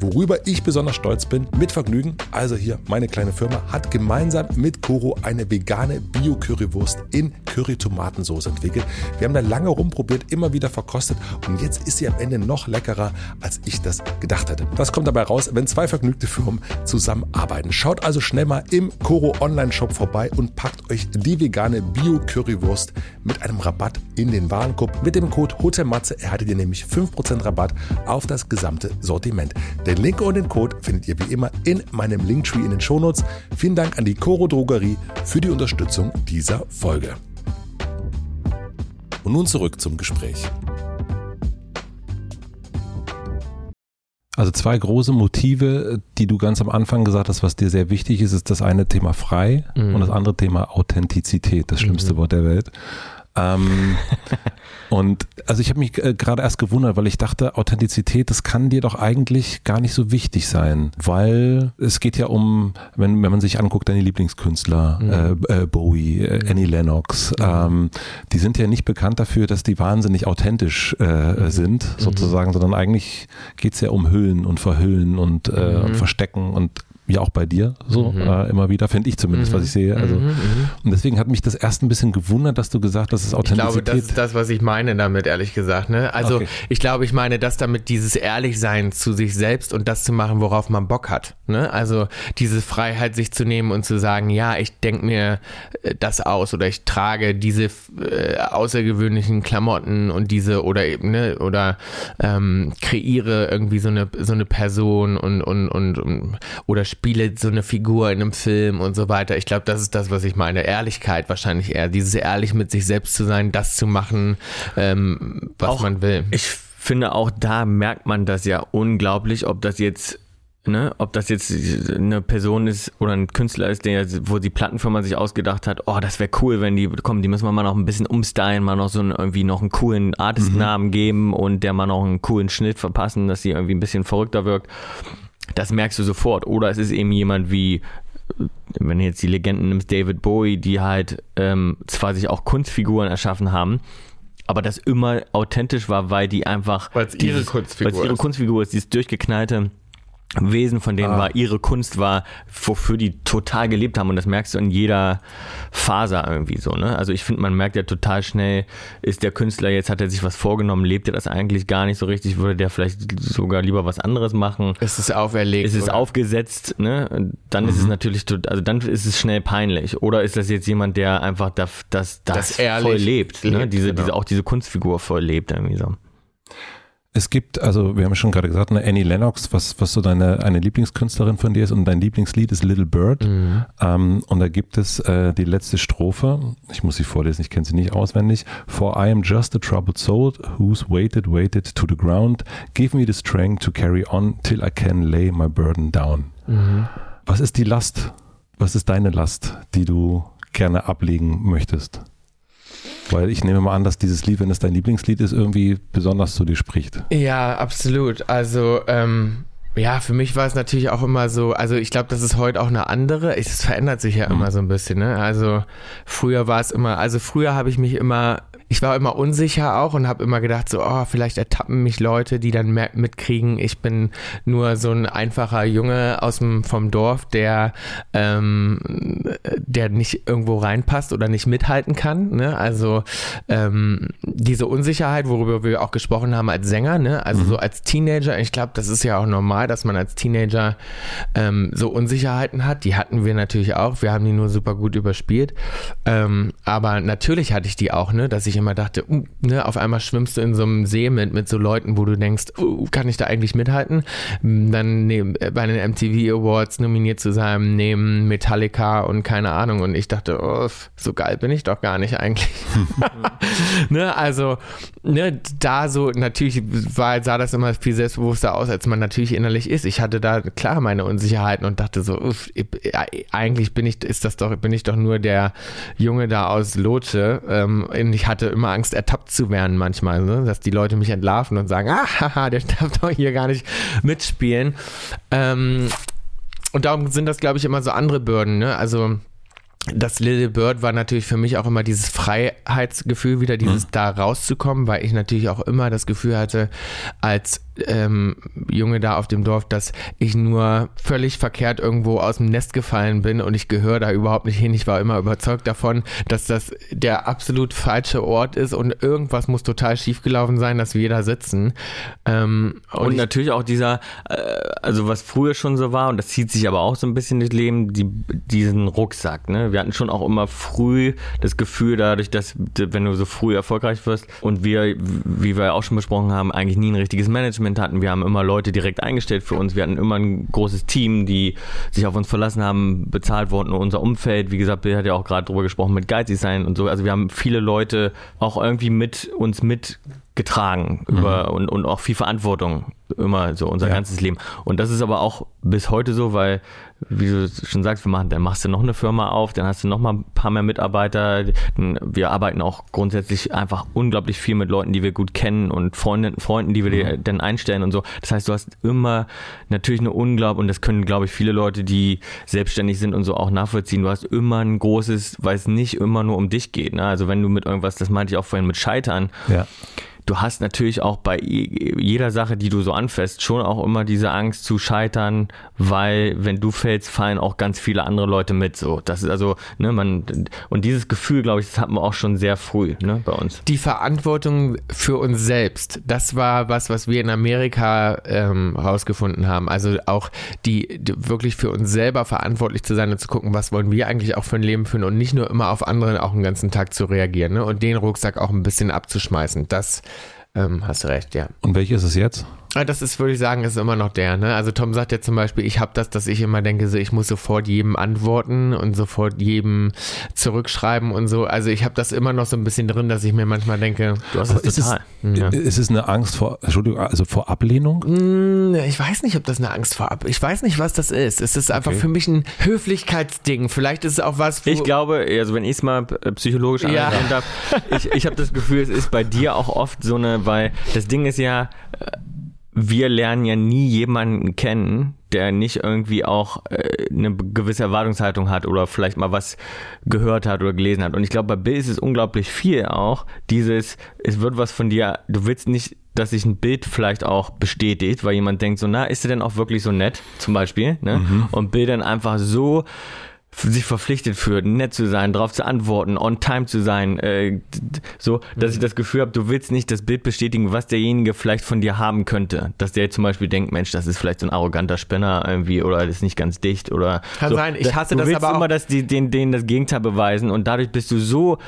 Worüber ich besonders stolz bin, mit Vergnügen, also hier meine kleine Firma, hat gemeinsam mit Koro eine vegane Bio-Currywurst in Curry-Tomatensauce entwickelt. Wir haben da lange rumprobiert, immer wieder verkostet und jetzt ist sie am Ende noch leckerer, als ich das gedacht hätte. Das kommt dabei raus, wenn zwei vergnügte Firmen zusammenarbeiten. Schaut also schnell mal im Koro Online-Shop vorbei und packt euch die vegane Bio-Currywurst mit einem Rabatt in den Warenkorb. Mit dem Code HOTELMATZE erhaltet ihr nämlich 5% Rabatt auf das gesamte Sortiment. Den Link und den Code findet ihr wie immer in meinem Linktree in den Shownotes. Vielen Dank an die Coro Drogerie für die Unterstützung dieser Folge. Und nun zurück zum Gespräch. Also zwei große Motive, die du ganz am Anfang gesagt hast, was dir sehr wichtig ist, ist das eine Thema frei mhm. und das andere Thema Authentizität, das schlimmste mhm. Wort der Welt. Ähm, und also ich habe mich äh, gerade erst gewundert, weil ich dachte, Authentizität, das kann dir doch eigentlich gar nicht so wichtig sein, weil es geht ja um, wenn, wenn man sich anguckt, deine Lieblingskünstler, mhm. äh, äh, Bowie, äh, Annie Lennox, mhm. ähm, die sind ja nicht bekannt dafür, dass die wahnsinnig authentisch äh, mhm. sind, mhm. sozusagen, sondern eigentlich geht's ja um Hüllen und Verhüllen und, und mhm. Verstecken und wie auch bei dir so mhm. äh, immer wieder, finde ich zumindest, mhm. was ich sehe. Also mhm, mhm. und deswegen hat mich das erst ein bisschen gewundert, dass du gesagt hast, das ist Authentizität. Ich glaube, das ist das, was ich meine damit, ehrlich gesagt. Ne? Also okay. ich glaube, ich meine das damit, dieses Ehrlichsein zu sich selbst und das zu machen, worauf man Bock hat. Ne? Also diese Freiheit, sich zu nehmen und zu sagen, ja, ich denke mir äh, das aus oder ich trage diese äh, außergewöhnlichen Klamotten und diese oder eben ne, oder ähm, kreiere irgendwie so eine so eine Person und und und, und oder spiele so eine Figur in einem Film und so weiter. Ich glaube, das ist das, was ich meine. Ehrlichkeit wahrscheinlich eher. Dieses ehrlich mit sich selbst zu sein, das zu machen, ähm, was auch, man will. Ich finde auch da merkt man das ja unglaublich, ob das jetzt Ne, ob das jetzt eine Person ist oder ein Künstler ist, der, wo die Plattenfirma sich ausgedacht hat, oh, das wäre cool, wenn die kommen, die müssen wir mal noch ein bisschen umstylen, mal noch so einen, irgendwie noch einen coolen Artistnamen mhm. geben und der mal noch einen coolen Schnitt verpassen, dass sie irgendwie ein bisschen verrückter wirkt das merkst du sofort. Oder es ist eben jemand wie, wenn du jetzt die Legenden nimmst, David Bowie, die halt ähm, zwar sich auch Kunstfiguren erschaffen haben, aber das immer authentisch war, weil die einfach. Weil es ihre Kunstfigur ist. ihre Kunstfigur ist, dieses durchgeknallte Wesen von denen ah. war, ihre Kunst war, wofür die total gelebt haben und das merkst du in jeder Faser irgendwie so, ne? Also ich finde, man merkt ja total schnell, ist der Künstler jetzt, hat er sich was vorgenommen, lebt er das eigentlich gar nicht so richtig, würde der vielleicht sogar lieber was anderes machen. Ist es auferlegt? Ist es oder? aufgesetzt, ne? Dann mhm. ist es mhm. natürlich, also dann ist es schnell peinlich. Oder ist das jetzt jemand, der einfach das, das, das, das voll lebt, ne? Diese, genau. diese, auch diese Kunstfigur voll lebt irgendwie so. Es gibt, also wir haben schon gerade gesagt, eine Annie Lennox, was, was so deine eine Lieblingskünstlerin von dir ist und dein Lieblingslied ist Little Bird. Mhm. Ähm, und da gibt es äh, die letzte Strophe, ich muss sie vorlesen, ich kenne sie nicht auswendig. For I am just a troubled soul who's waited, waited to the ground. Give me the strength to carry on till I can lay my burden down. Mhm. Was ist die Last? Was ist deine Last, die du gerne ablegen möchtest? Weil ich nehme mal an, dass dieses Lied, wenn es dein Lieblingslied ist, irgendwie besonders zu dir spricht. Ja, absolut. Also, ähm, ja, für mich war es natürlich auch immer so, also ich glaube, das ist heute auch eine andere, es verändert sich ja mhm. immer so ein bisschen, ne? Also früher war es immer, also früher habe ich mich immer ich war immer unsicher auch und habe immer gedacht, so, oh, vielleicht ertappen mich Leute, die dann mitkriegen, ich bin nur so ein einfacher Junge aus dem, vom Dorf, der, ähm, der nicht irgendwo reinpasst oder nicht mithalten kann. Ne? Also ähm, diese Unsicherheit, worüber wir auch gesprochen haben als Sänger, ne? also mhm. so als Teenager, ich glaube, das ist ja auch normal, dass man als Teenager ähm, so Unsicherheiten hat. Die hatten wir natürlich auch. Wir haben die nur super gut überspielt. Ähm, aber natürlich hatte ich die auch, ne, dass ich immer dachte, uh, ne, auf einmal schwimmst du in so einem See mit, mit so Leuten, wo du denkst, uh, kann ich da eigentlich mithalten? Dann ne, bei den MTV Awards nominiert zu sein, neben Metallica und keine Ahnung. Und ich dachte, oh, so geil bin ich doch gar nicht eigentlich. ne, also, ne, da so, natürlich war, sah das immer viel selbstbewusster aus, als man natürlich innerlich ist. Ich hatte da klar meine Unsicherheiten und dachte so, uff, eigentlich bin ich, ist das doch, bin ich doch nur der Junge da aus Lotsche. Ähm, und ich hatte immer Angst, ertappt zu werden manchmal, ne? dass die Leute mich entlarven und sagen, ah, haha, der darf doch hier gar nicht mitspielen. Ähm, und darum sind das, glaube ich, immer so andere Bürden. Ne? Also das Little Bird war natürlich für mich auch immer dieses Freiheitsgefühl, wieder dieses mhm. da rauszukommen, weil ich natürlich auch immer das Gefühl hatte, als ähm, Junge da auf dem Dorf, dass ich nur völlig verkehrt irgendwo aus dem Nest gefallen bin und ich gehöre da überhaupt nicht hin. Ich war immer überzeugt davon, dass das der absolut falsche Ort ist und irgendwas muss total schiefgelaufen sein, dass wir da sitzen. Ähm, und, und natürlich auch dieser, äh, also was früher schon so war, und das zieht sich aber auch so ein bisschen das Leben, die, diesen Rucksack. Ne? Wir hatten schon auch immer früh das Gefühl, dadurch, dass wenn du so früh erfolgreich wirst und wir, wie wir auch schon besprochen haben, eigentlich nie ein richtiges Management hatten. Wir haben immer Leute direkt eingestellt für uns. Wir hatten immer ein großes Team, die sich auf uns verlassen haben, bezahlt wurden. Und unser Umfeld, wie gesagt, Bill hat ja auch gerade drüber gesprochen, mit geizig sein und so. Also wir haben viele Leute auch irgendwie mit uns mitgetragen mhm. über, und, und auch viel Verantwortung immer so unser ja. ganzes Leben. Und das ist aber auch bis heute so, weil wie du schon sagst, wir machen, dann machst du noch eine Firma auf, dann hast du noch mal ein paar mehr Mitarbeiter. Wir arbeiten auch grundsätzlich einfach unglaublich viel mit Leuten, die wir gut kennen und Freunden, Freunden, die wir dir mhm. dann einstellen und so. Das heißt, du hast immer natürlich eine Unglaub und das können, glaube ich, viele Leute, die selbstständig sind und so auch nachvollziehen. Du hast immer ein großes, weil es nicht immer nur um dich geht. Ne? Also wenn du mit irgendwas, das meinte ich auch vorhin mit Scheitern. Ja du hast natürlich auch bei jeder Sache, die du so anfasst, schon auch immer diese Angst zu scheitern, weil wenn du fällst, fallen auch ganz viele andere Leute mit. So, das ist also, ne, man und dieses Gefühl, glaube ich, das hat man auch schon sehr früh, ne, bei uns. Die Verantwortung für uns selbst, das war was, was wir in Amerika ähm, rausgefunden haben. Also auch die, die wirklich für uns selber verantwortlich zu sein und zu gucken, was wollen wir eigentlich auch für ein Leben führen und nicht nur immer auf andere auch einen ganzen Tag zu reagieren ne, und den Rucksack auch ein bisschen abzuschmeißen. Das ähm, hast recht, ja. Und welche ist es jetzt? Das ist, würde ich sagen, ist immer noch der. Ne? Also Tom sagt ja zum Beispiel, ich habe das, dass ich immer denke, so ich muss sofort jedem antworten und sofort jedem zurückschreiben und so. Also ich habe das immer noch so ein bisschen drin, dass ich mir manchmal denke, du hast das total. Es, ja. Ist es eine Angst vor, Entschuldigung, also vor Ablehnung? Hm, ich weiß nicht, ob das eine Angst vor Ablehnung. Ich weiß nicht, was das ist. Es ist einfach okay. für mich ein Höflichkeitsding. Vielleicht ist es auch was. ich glaube, also wenn ich es mal psychologisch ja. anschauen darf, ich, ich habe das Gefühl, es ist bei dir auch oft so eine, weil das Ding ist ja äh, wir lernen ja nie jemanden kennen, der nicht irgendwie auch äh, eine gewisse Erwartungshaltung hat oder vielleicht mal was gehört hat oder gelesen hat. Und ich glaube, bei Bill ist es unglaublich viel auch. Dieses, es wird was von dir, du willst nicht, dass sich ein Bild vielleicht auch bestätigt, weil jemand denkt so, na, ist er denn auch wirklich so nett, zum Beispiel, ne? Mhm. Und Bill dann einfach so sich verpflichtet fühlt, nett zu sein, darauf zu antworten, on time zu sein, äh, so, dass mhm. ich das Gefühl habe, du willst nicht das Bild bestätigen, was derjenige vielleicht von dir haben könnte. Dass der zum Beispiel denkt, Mensch, das ist vielleicht so ein arroganter Spinner irgendwie oder das ist nicht ganz dicht oder. Kann so. sein, ich hasse du das willst aber immer, dass die denen, denen das Gegenteil beweisen und dadurch bist du so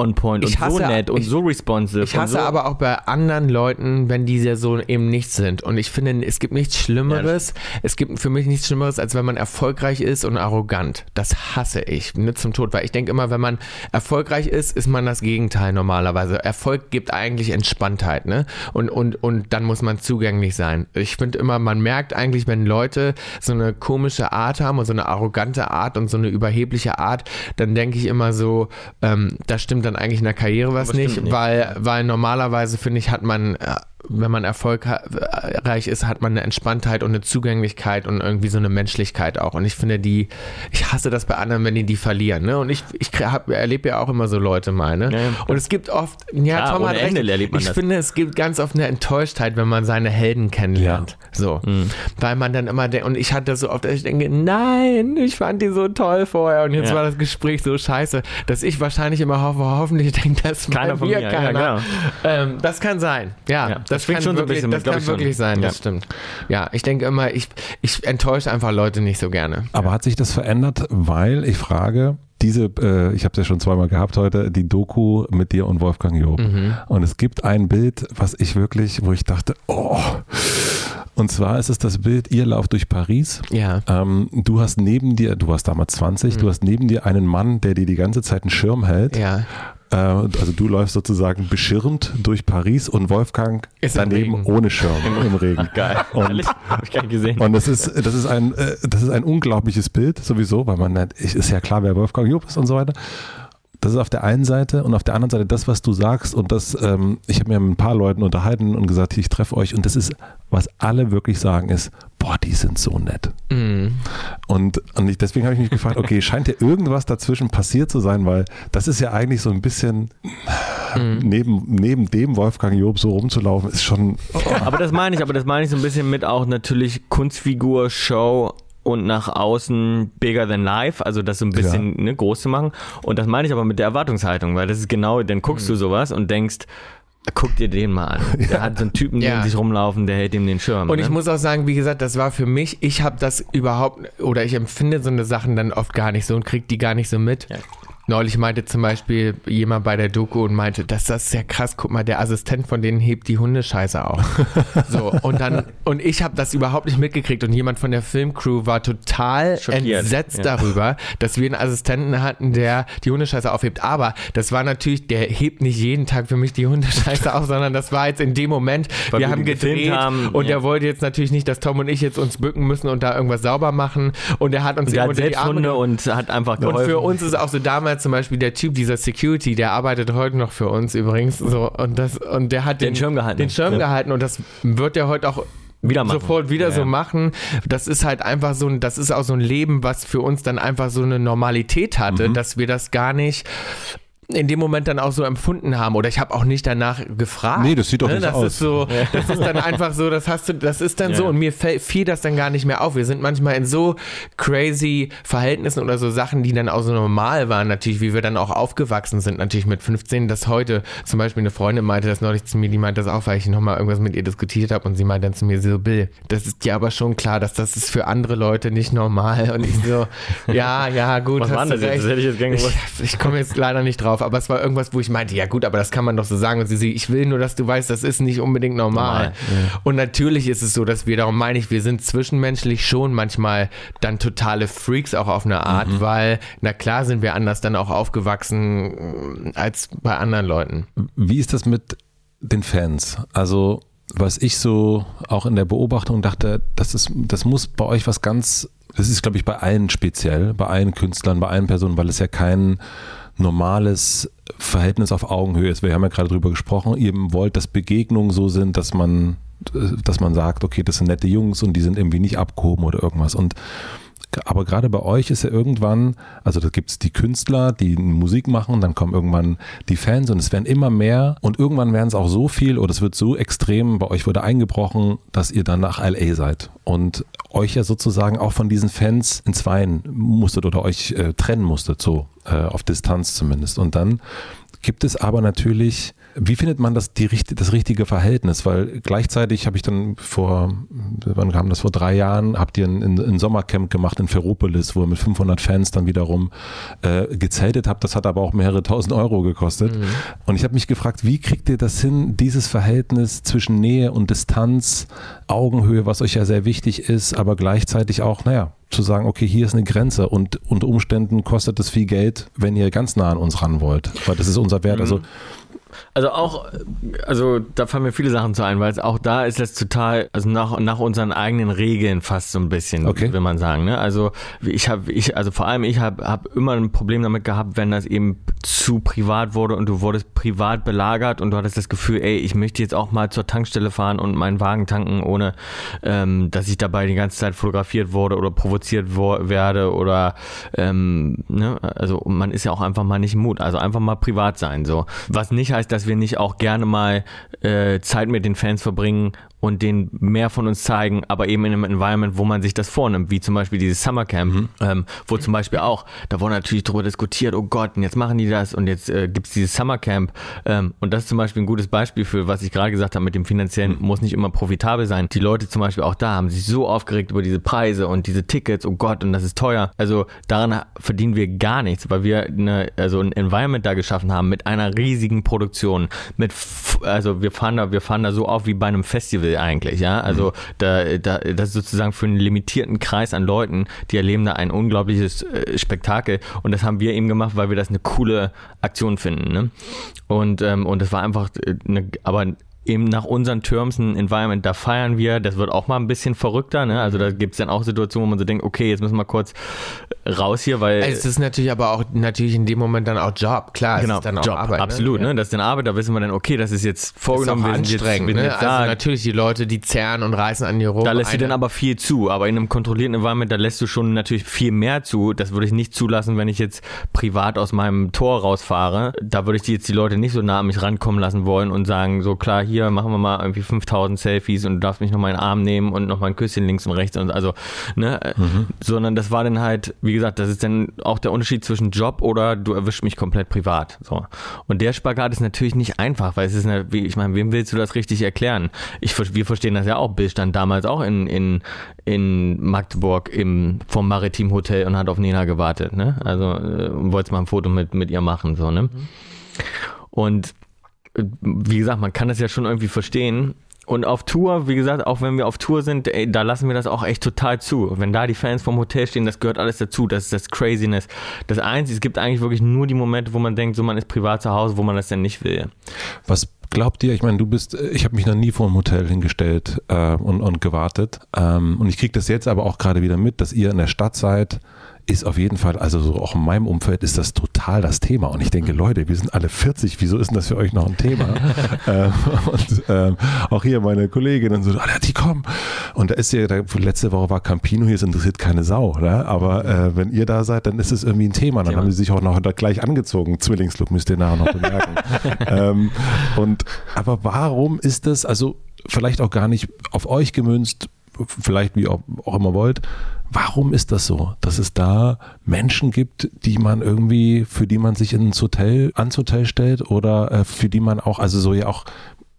on point Ich und hasse- so nett und ich- so responsive. Ich hasse so, aber auch bei anderen Leuten, wenn die ja so eben nicht sind. Und ich finde, es gibt nichts Schlimmeres. es gibt für mich nichts Schlimmeres, als wenn man erfolgreich ist und arrogant. Das hasse ich. Ne, zum Tod. Weil ich denke immer, wenn man erfolgreich ist, ist man das Gegenteil normalerweise. Erfolg gibt eigentlich Entspanntheit, ne? Und, und, und dann muss man zugänglich sein. Ich finde immer, man merkt eigentlich, wenn Leute so eine komische Art haben und so eine arrogante Art und so eine überhebliche Art, dann denke ich immer so, ähm, da stimmt dann eigentlich in der Karriere was nicht, nicht. weil, weil normalerweise finde ich, hat man, äh, wenn man erfolgreich ist, hat man eine Entspanntheit und eine Zugänglichkeit und irgendwie so eine Menschlichkeit auch. Und ich finde die, ich hasse das bei anderen, wenn die die verlieren. Ne? Und ich, ich erlebe ja auch immer so Leute mal. Ne? Ja, ja. Und es gibt oft, ja, Klar, Tom hat recht. Ich das. finde, es gibt ganz oft eine Enttäuschtheit, wenn man seine Helden kennenlernt. So. Mhm. Weil man dann immer denkt, und ich hatte das so oft, dass ich denke, nein, ich fand die so toll vorher und jetzt Ja. war das Gespräch so scheiße, dass ich wahrscheinlich immer hoffe, hoffentlich denkt das Keiner von mir ja, keiner. genau. ähm, das kann sein. Ja, Ja, das, das schwingt kann schon so ein wirklich, bisschen das mit, kann ich schon. wirklich sein, das Ja. stimmt. Ja, ich denke immer, ich, ich enttäusche einfach Leute nicht so gerne. Aber hat sich das verändert, weil ich frage, diese, äh, ich habe es ja schon zweimal gehabt heute, die Doku mit dir und Wolfgang Job. Und es gibt ein Bild, was ich wirklich, wo ich dachte, oh. Und zwar ist es das Bild, ihr lauft durch Paris. Ja. Ähm, du hast neben dir, du warst damals 20, du hast neben dir einen Mann, der dir die ganze Zeit einen Schirm hält. Ja. Äh, also du läufst sozusagen beschirmt durch Paris und Wolfgang Ist daneben ohne Schirm im Regen. Geil. Und? Hab ich gar nicht gesehen. und das ist, das ist ein, äh, das ist ein unglaubliches Bild sowieso, weil man, ist ja klar, wer Wolfgang Job ist und so weiter. Das ist auf der einen Seite und auf der anderen Seite das, was du sagst und das, ähm, ich habe mir mit ein paar Leuten unterhalten und gesagt, ich treffe euch und das ist, was alle wirklich sagen ist, boah, die sind so nett. Mhm. Und, und ich, deswegen habe ich mich gefragt, okay, scheint ja irgendwas dazwischen passiert zu sein, weil das ist ja eigentlich so ein bisschen neben, neben dem Wolfgang Job so rumzulaufen, ist schon, Aber das meine ich, aber das meine ich so ein bisschen mit auch natürlich Kunstfigur, Show und nach außen bigger than life, also das so ein bisschen ne, groß zu machen. Und das meine ich aber mit der Erwartungshaltung, weil das ist genau, dann guckst Mhm. du sowas und denkst, guck dir den mal an. Der hat so einen Typen Ja. neben sich rumlaufen, der hält ihm den Schirm. Und ne? ich muss auch sagen, wie gesagt, das war für mich, ich habe das überhaupt, oder ich empfinde so eine Sachen dann oft gar nicht so und krieg die gar nicht so mit. Ja. Neulich meinte zum Beispiel jemand bei der Doku und meinte, das, das ist ja krass, guck mal, der Assistent von denen hebt die Hundescheiße auf. so, und dann, und ich habe das überhaupt nicht mitgekriegt und jemand von der Filmcrew war total Schockiert, entsetzt ja. darüber, dass wir einen Assistenten hatten, der die Hundescheiße aufhebt. Aber das war natürlich, der hebt nicht jeden Tag für mich die Hundescheiße auf, sondern das war jetzt in dem Moment, Weil wir haben gedreht haben, und ja. der wollte jetzt natürlich nicht, dass Tom und ich jetzt uns bücken müssen und da irgendwas sauber machen und er hat uns Und eben hat unter die selbst Arme Hunde und hat einfach Und geholfen. für uns ist auch so damals zum Beispiel der Typ, dieser Security, der arbeitet heute noch für uns übrigens. So, und, das, und der hat Den den, Schirm gehalten. Den Schirm Ja. gehalten und das wird er heute auch Wieder machen. sofort wieder Ja, so ja. machen. Das ist halt einfach so ein, das ist auch so ein Leben, was für uns dann einfach so eine Normalität hatte, Mhm. dass wir das gar nicht in dem Moment dann auch so empfunden haben oder ich habe auch nicht danach gefragt. Nee, das sieht doch nicht das aus. Ist so, das ist dann einfach so, das hast du, das ist dann Ja. so und mir fiel das dann gar nicht mehr auf. Wir sind manchmal in so crazy Verhältnissen oder so Sachen, die dann auch so normal waren, natürlich, wie wir dann auch aufgewachsen sind, natürlich mit 15, dass heute zum Beispiel eine Freundin meinte das neulich zu mir, die meinte das auch, weil ich nochmal irgendwas mit ihr diskutiert habe und sie meinte dann zu mir so, Bill, das ist dir aber schon klar, dass das ist für andere Leute nicht normal und ich so, ja, ja, gut, Was hast war das jetzt? recht. Das hätte ich jetzt gern gewusst. Ich, ich komme jetzt leider nicht drauf, aber es war irgendwas, wo ich meinte, ja gut, aber das kann man doch so sagen. Und sie, sie ich will nur, dass du weißt, das ist nicht unbedingt normal. Normal, Und natürlich ist es so, dass wir, darum meine ich, wir sind zwischenmenschlich schon manchmal dann totale Freaks auch auf eine Art, weil, na klar sind wir anders dann auch aufgewachsen äh, als bei anderen Leuten. Wie ist das mit den Fans? Also, was ich so auch in der Beobachtung dachte, das, ist, das muss bei euch was ganz, das ist, glaube ich, bei allen speziell, bei allen Künstlern, bei allen Personen, weil es ja kein normales Verhältnis auf Augenhöhe ist. Wir haben ja gerade drüber gesprochen, ihr wollt, dass Begegnungen so sind, dass man, dass man sagt, okay, das sind nette Jungs und die sind irgendwie nicht abgehoben oder irgendwas. Und aber gerade bei euch ist ja irgendwann, also da gibt es die Künstler, die Musik machen, dann kommen irgendwann die Fans und es werden immer mehr und irgendwann werden es auch so viel oder es wird so extrem, bei euch wurde eingebrochen, dass ihr dann nach LA seid und euch ja sozusagen auch von diesen Fans entzweien musstet oder euch äh, trennen musstet, so äh, auf Distanz zumindest. Und dann gibt es aber natürlich Wie findet man das, die, das richtige Verhältnis? Weil gleichzeitig habe ich dann vor, wann kam das, vor drei Jahren, habt ihr ein, ein, Sommercamp gemacht in Ferropolis, wo ihr mit 500 Fans dann wiederum äh, gezeltet habt. Das hat aber auch mehrere tausend Euro gekostet. Mhm. Und ich habe mich gefragt, wie kriegt ihr das hin, dieses Verhältnis zwischen Nähe und Distanz, Augenhöhe, was euch ja sehr wichtig ist, aber gleichzeitig auch, naja, zu sagen, okay, hier ist eine Grenze und unter Umständen kostet es viel Geld, wenn ihr ganz nah an uns ran wollt, weil das ist unser Wert. Mhm. Also auch, also da fallen mir viele Sachen zu ein, weil auch da ist es total, also nach, nach unseren eigenen Regeln fast so ein bisschen, okay. will man sagen. Ne? Also ich habe, ich, also vor allem ich habe hab immer ein Problem damit gehabt, wenn das eben zu privat wurde und du wurdest privat belagert und du hattest das Gefühl, ey, ich möchte jetzt auch mal zur Tankstelle fahren und meinen Wagen tanken, ohne ähm, dass ich dabei die ganze Zeit fotografiert wurde oder provoziert werde oder ähm, ne? also man ist ja auch einfach mal nicht im Mut. Also einfach mal privat sein. So. Was nicht heißt, dass wir nicht auch gerne mal äh, Zeit mit den Fans verbringen und denen mehr von uns zeigen, aber eben in einem Environment, wo man sich das vornimmt, wie zum Beispiel dieses Summercamp, mhm. ähm, wo zum Beispiel auch, da wurde natürlich darüber diskutiert, oh Gott, und jetzt machen die das und jetzt äh, gibt es dieses Summercamp ähm, und das ist zum Beispiel ein gutes Beispiel für, was ich gerade gesagt habe mit dem finanziellen, mhm. muss nicht immer profitabel sein. Die Leute zum Beispiel auch da haben sich so aufgeregt über diese Preise und diese Tickets, oh Gott, und das ist teuer. Also daran verdienen wir gar nichts, weil wir eine, also ein Environment da geschaffen haben mit einer riesigen Produktion, mit, also wir fahren da, wir fahren da so auf wie bei einem Festival eigentlich, ja. Also mhm. da, da, das ist sozusagen für einen limitierten Kreis an Leuten, die erleben da ein unglaubliches äh, Spektakel. Und das haben wir eben gemacht, weil wir das eine coole Aktion finden. Ne? Und, ähm, und das war einfach eine, aber eben nach unseren Terms ein Environment, da feiern wir, das wird auch mal ein bisschen verrückter, ne? Also da gibt es dann auch Situationen, wo man so denkt, okay, jetzt müssen wir kurz raus hier, weil. Es ist natürlich aber auch natürlich in dem Moment dann auch Job, klar. Genau, dann auch Job, Arbeit, ne? absolut, ne? ne? Das ist dann Arbeit, da wissen wir dann, okay, das ist jetzt vorgenommen, ist wir sind jetzt, wir ne? also natürlich die Leute, die zerren und reißen an dir rum. Da lässt du dann aber viel zu, aber in einem kontrollierten Environment, da lässt du schon natürlich viel mehr zu. Das würde ich nicht zulassen, wenn ich jetzt privat aus meinem Tor rausfahre. Da würde ich jetzt die Leute nicht so nah an mich rankommen lassen wollen und sagen, so klar, hier machen wir mal irgendwie 5000 Selfies und du darfst mich noch mal in den Arm nehmen und noch mal ein Küsschen links und rechts und also, ne, mhm. sondern das war dann halt, wie gesagt, das ist dann auch der Unterschied zwischen Job oder du erwischst mich komplett privat, so. Und der Spagat ist natürlich nicht einfach, weil es ist, eine, ich meine, wem willst du das richtig erklären? Ich, wir verstehen das ja auch. Bill stand damals auch in, in, in Magdeburg im, vom Maritim Hotel und hat auf Nena gewartet, ne? Also, äh, wollte mal ein Foto mit, mit ihr machen, so, ne? Mhm. Und wie gesagt, man kann das ja schon irgendwie verstehen. Und auf Tour, wie gesagt, auch wenn wir auf Tour sind, ey, da lassen wir das auch echt total zu. Wenn da die Fans vom Hotel stehen, das gehört alles dazu. Das ist das Craziness. Das Einzige, es gibt eigentlich wirklich nur die Momente, wo man denkt, so man ist privat zu Hause, wo man das denn nicht will. Was glaubt ihr, ich meine, du bist, ich habe mich noch nie vor einem Hotel hingestellt äh, und, und gewartet. Ähm, und ich kriege das jetzt aber auch gerade wieder mit, dass ihr in der Stadt seid ist auf jeden Fall, also so auch in meinem Umfeld ist das total das Thema. Und ich denke, Leute, wir sind alle 40, wieso ist denn das für euch noch ein Thema? ähm, und ähm, auch hier meine Kollegin und so, Alter, die kommen. Und da ist ja, da, letzte Woche war Campino, hier ist interessiert keine Sau, oder? Aber äh, wenn ihr da seid, dann ist es irgendwie ein Thema. Dann Thema. haben sie sich auch noch gleich angezogen. Zwillingslook müsst ihr nachher noch bemerken. ähm, und aber warum ist das, also vielleicht auch gar nicht auf euch gemünzt, vielleicht wie auch immer wollt, Warum ist das so, dass es da Menschen gibt, die man irgendwie, für die man sich ins Hotel, ans Hotel stellt oder äh, für die man auch, also so ja auch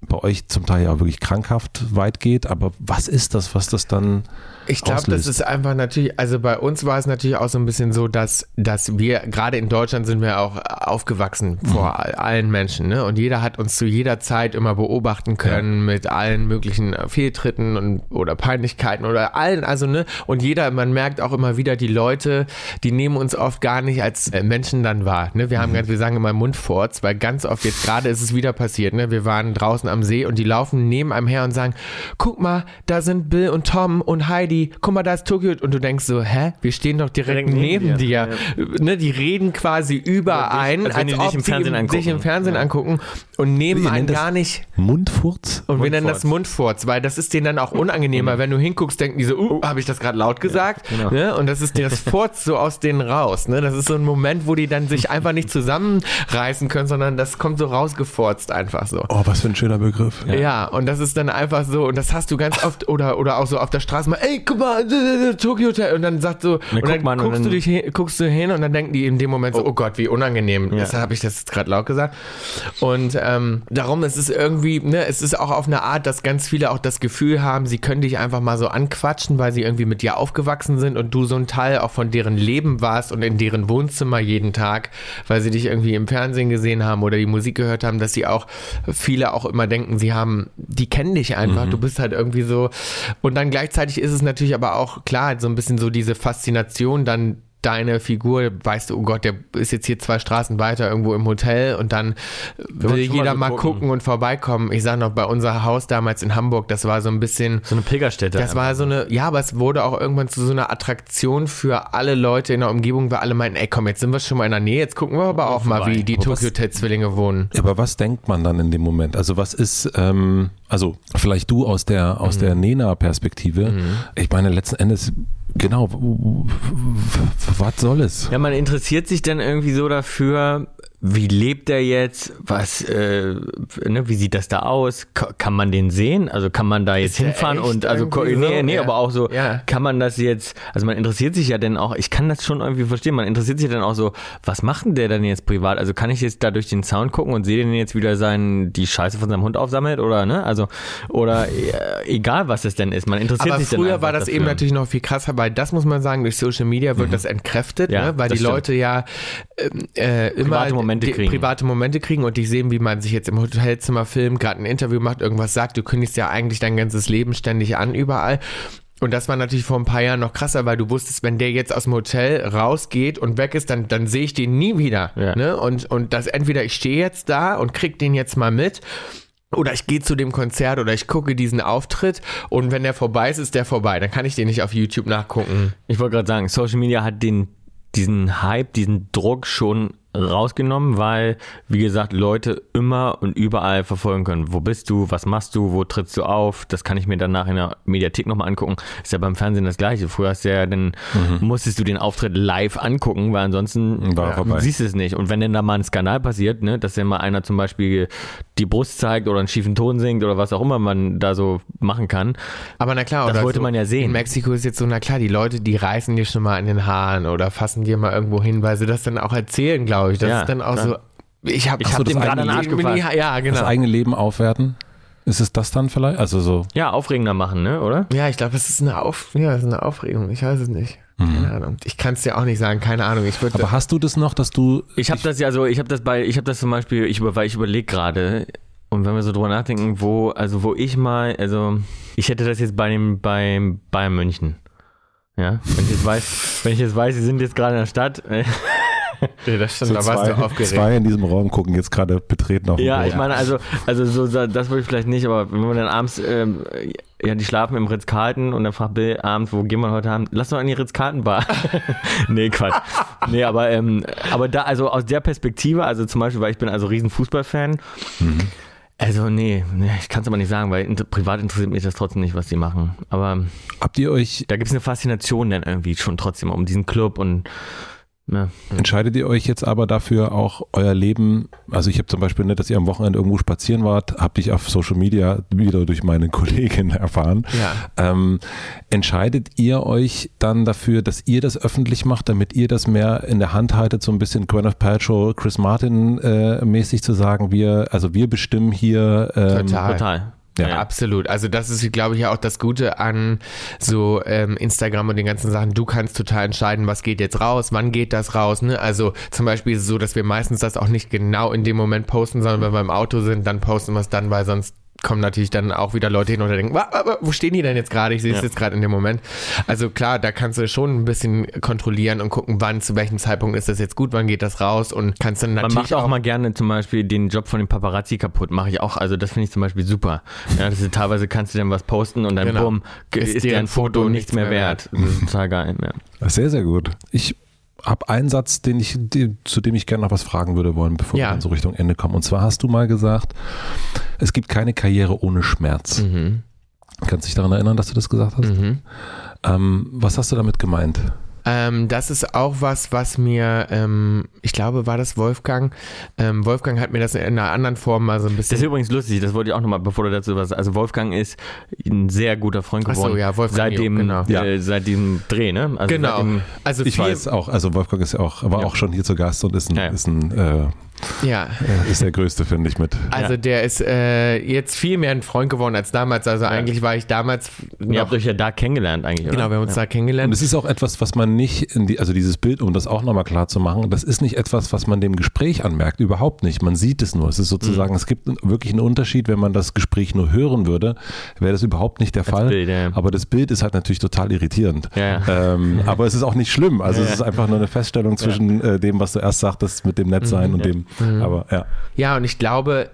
bei euch zum Teil ja wirklich krankhaft weit geht, aber was ist das, was das dann ich glaube, das ist einfach natürlich, also bei uns war es natürlich auch so ein bisschen so, dass, dass wir, gerade in Deutschland sind wir auch aufgewachsen vor mhm. allen Menschen, ne? Und jeder hat uns zu jeder Zeit immer beobachten können ja. mit allen möglichen Fehltritten und oder Peinlichkeiten oder allen, also ne? Und jeder, man merkt auch immer wieder, die Leute, die nehmen uns oft gar nicht als äh, Menschen dann wahr. Ne? Wir haben mhm. ganz, wir sagen immer Mundfurz, weil ganz oft jetzt gerade ist es wieder passiert, ne? Wir waren draußen am See und die laufen neben einem her und sagen, guck mal, da sind Bill und Tom und Heidi Heidi, guck mal, da ist Tokio. Und du denkst so, hä? Wir stehen doch direkt, direkt neben, dir. Ja. Ne, die reden quasi überein, als, als, ob im sie im, sich im Fernsehen ja. angucken und nehmen einen gar nicht. Mundfurz? Und wir nennen das Mundfurz, weil das ist denen dann auch unangenehmer. Mhm. Wenn du hinguckst, denken die so, uh, oh. habe ich das gerade laut gesagt? Ja, genau. ne? Und das ist das Furz so aus denen raus. Ne? Das ist so ein Moment, wo die dann sich einfach nicht zusammenreißen können, sondern das kommt so rausgefurzt einfach so. Oh, was für ein schöner Begriff. Ja. ja. und das ist dann einfach so, und das hast du ganz oft, oder, oder auch so auf der Straße mal, ey, guck mal, Tokyo Hotel, und dann sagt so, und dann guck mal, und guckst, dann- du dich hin, guckst du hin und dann denken die in dem Moment so, oh, Gott, wie unangenehm. Ja. Deshalb habe ich das gerade laut gesagt. Und ähm, darum ist es irgendwie, ne, es ist auch auf eine Art, dass ganz viele auch das Gefühl haben, sie können dich einfach mal so anquatschen, weil sie irgendwie mit dir aufgewachsen sind und du so ein Teil auch von deren Leben warst und in deren Wohnzimmer jeden Tag, weil sie dich irgendwie im Fernsehen gesehen haben oder die Musik gehört haben, dass sie auch, viele auch immer denken, sie haben, die kennen dich einfach, du bist halt irgendwie so. Und dann gleichzeitig ist es natürlich aber auch klar, so ein bisschen so diese Faszination dann deine Figur, weißt du, oh Gott, der ist jetzt hier zwei Straßen weiter irgendwo im Hotel und dann will schon mal jeder so mal gucken. gucken und vorbeikommen. Ich sag noch, bei unser Haus damals in Hamburg, das war so ein bisschen, So eine Pilgerstätte. das war so eine, ja, aber es wurde auch irgendwann zu so einer Attraktion für alle Leute in der Umgebung, weil alle meinten, ey komm, jetzt sind wir schon mal in der Nähe, jetzt gucken wir aber auch mal, wie die Aber was- Tokyo Hotel Zwillinge wohnen. Aber was denkt man dann in dem Moment? Also was ist, ähm, also vielleicht du aus der aus der Nena-Perspektive. Ich meine letzten Endes genau. Was soll es? Ja, man interessiert sich dann irgendwie so dafür, wie lebt er jetzt? Was, äh, ne, wie sieht das da aus? Ka- Kann man den sehen? Also kann man da jetzt der hinfahren und also so? nee, nee, Ja. aber auch so, Ja. kann man das jetzt, also man interessiert sich ja dann auch, ich kann das schon irgendwie verstehen, man interessiert sich dann auch so, was macht denn der dann jetzt privat? Also kann ich jetzt da durch den Sound gucken und sehe den jetzt wieder seinen, die Scheiße von seinem Hund aufsammelt oder ne? Also, oder äh, egal was es denn ist, man interessiert Aber sich dann früher war das dafür. eben natürlich noch viel krasser, weil das muss man sagen, durch Social Media wird das entkräftet, Ja, ne? weil die stimmt. Leute ja ähm, äh, immer Momente kriegen. private Momente kriegen und dich sehen, wie man sich jetzt im Hotelzimmer filmt, gerade ein Interview macht, irgendwas sagt. Du kündigst ja eigentlich dein ganzes Leben ständig an, überall. Und das war natürlich vor ein paar Jahren noch krasser, weil du wusstest, wenn der jetzt aus dem Hotel rausgeht und weg ist, dann, dann sehe ich den nie wieder. Ja. Ne? Und, und das entweder ich stehe jetzt da und krieg den jetzt mal mit oder ich gehe zu dem Konzert oder ich gucke diesen Auftritt und wenn der vorbei ist, ist der vorbei. Dann kann ich den nicht auf YouTube nachgucken. Ich wollte gerade sagen, Social Media hat den, diesen Hype, diesen Druck schon rausgenommen, weil, wie gesagt, Leute immer und überall verfolgen können. Wo bist du? Was machst du? Wo trittst du auf? Das kann ich mir dann nachher in der Mediathek nochmal angucken. Ist ja beim Fernsehen das Gleiche. Früher hast du ja dann, musstest du den Auftritt live angucken, weil ansonsten vorbei. siehst du es nicht. Und wenn denn da mal ein Skandal passiert, ne, dass ja mal einer zum Beispiel die Brust zeigt oder einen schiefen Ton singt oder was auch immer man da so machen kann, Aber na klar, Das wollte so man ja sehen. In Mexiko ist jetzt so, na klar, die Leute, die reißen dir schon mal an den Haaren oder fassen dir mal irgendwo hin, weil sie das dann auch erzählen, glaube ich. Das Ja, ist dann auch klar. so. Ich habe Ich hab dem gerade einen Arsch gefasst. Ja, Das genau. eigene Leben aufwerten? Ist es das dann vielleicht? Also so. ja, aufregender machen, ne, oder? Ja, ich glaube, das ist eine Auf, ja, das ist eine Aufregung. Ich weiß es nicht. Keine Ahnung. Ich kann es dir auch nicht sagen. Keine Ahnung. Ich würde. Aber hast du das noch, dass du Ich habe das ja so, ich habe das bei, ich habe das zum Beispiel, ich über, weil ich überlege gerade und wenn wir so drüber nachdenken, wo, also wo ich mal, also ich hätte das jetzt bei dem, beim Bayern München. Ja, wenn ich jetzt weiß, wenn ich jetzt weiß, sie sind jetzt gerade in der Stadt. Ja, das stimmt, so da warst zwei, du aufgeregt. zwei in diesem Raum gucken jetzt gerade betreten auf Ja, Boden. ich meine, also, also so, das würde ich vielleicht nicht, aber wenn man dann abends, ähm, ja, die schlafen im Ritz-Carlton und dann fragt Bill abends, wo gehen wir heute Abend? Lass doch an die Ritz-Carlton-Bar. nee, Quatsch. Nee, aber, ähm, aber da, also aus der Perspektive, also zum Beispiel, weil ich bin also riesen Fußballfan, also nee, nee ich kann es aber nicht sagen, weil inter privat interessiert mich das trotzdem nicht, was die machen. Aber Habt ihr euch, da gibt es eine Faszination dann irgendwie schon trotzdem um diesen Club und ja. entscheidet ihr euch jetzt aber dafür auch euer Leben, also ich habe zum Beispiel nicht, dass ihr am Wochenende irgendwo spazieren wart, habe ich auf Social Media wieder durch meine Kollegin erfahren. Ja. Ähm, entscheidet ihr euch dann dafür, dass ihr das öffentlich macht, damit ihr das mehr in der Hand haltet, so ein bisschen Gwyneth Paltrow, Chris Martin äh, mäßig zu sagen, wir, also wir bestimmen hier ähm, Total. Total. Ja. Absolut. Also das ist, glaube ich, ja auch das Gute an so ähm, Instagram und den ganzen Sachen. Du kannst total entscheiden, was geht jetzt raus, wann geht das raus. Ne? Also zum Beispiel ist es so, dass wir meistens das auch nicht genau in dem Moment posten, sondern wenn wir im Auto sind, dann posten wir es dann, weil sonst kommen natürlich dann auch wieder Leute hin und denken, "Wa- wa- wa- wo stehen die denn jetzt gerade? Ich sehe es Ja. jetzt gerade in dem Moment. Also klar, da kannst du schon ein bisschen kontrollieren und gucken, wann, zu welchem Zeitpunkt ist das jetzt gut, wann geht das raus und kannst dann Man natürlich macht auch, mal gerne zum Beispiel den Job von den Paparazzi kaputt, mache ich auch. Also das finde ich zum Beispiel super. Ja, das ist, teilweise kannst du dann was posten und dann Genau. bumm, Ist ist, dir ein Foto nichts mehr wert. Das ist total geil. Ja. Sehr, sehr gut. Ich habe einen Satz, den ich, die, zu dem ich gerne noch was fragen würde wollen, bevor Ja. wir dann so Richtung Ende kommen. Und zwar hast du mal gesagt, es gibt keine Karriere ohne Schmerz. Mhm. Kannst du dich daran erinnern, dass du das gesagt hast? Mhm. Ähm, was hast du damit gemeint? Ähm, das ist auch was, was mir, ähm, ich glaube, war das Wolfgang. Ähm, Wolfgang hat mir das in einer anderen Form mal so ein bisschen. Das ist übrigens lustig, das wollte ich auch nochmal, bevor du dazu was. Also Wolfgang ist ein sehr guter Freund Ach so, geworden. ja, Wolfgang seit dem, genau. äh, seit dem Dreh, ne? Also genau. Dem, also Ich weiß auch, also Wolfgang ist ja auch, war Ja. auch schon hier zu Gast und ist ein, Ja, ja. ist ein äh, Ja, ist der größte, finde ich, mit. also Ja. der ist äh, jetzt viel mehr ein Freund geworden als damals. Also eigentlich war ich damals ihr habt noch, euch ja da kennengelernt eigentlich, oder? genau, wir haben uns da Und kennengelernt. es ist auch etwas, was man nicht, in die, also dieses Bild, um das auch nochmal klar zu machen, das ist nicht etwas, was man dem Gespräch anmerkt, überhaupt nicht. Man sieht es nur. Es ist sozusagen, es gibt wirklich einen Unterschied, wenn man das Gespräch nur hören würde, wäre das überhaupt nicht der Fall. Bild, ja. Aber das Bild ist halt natürlich total irritierend. Ja, Ähm, aber es ist auch nicht schlimm. Also Ja, es ist einfach nur eine Feststellung zwischen äh, dem, was du erst sagtest, mit dem Nettsein und dem. Aber ja. Ja, und ich glaube,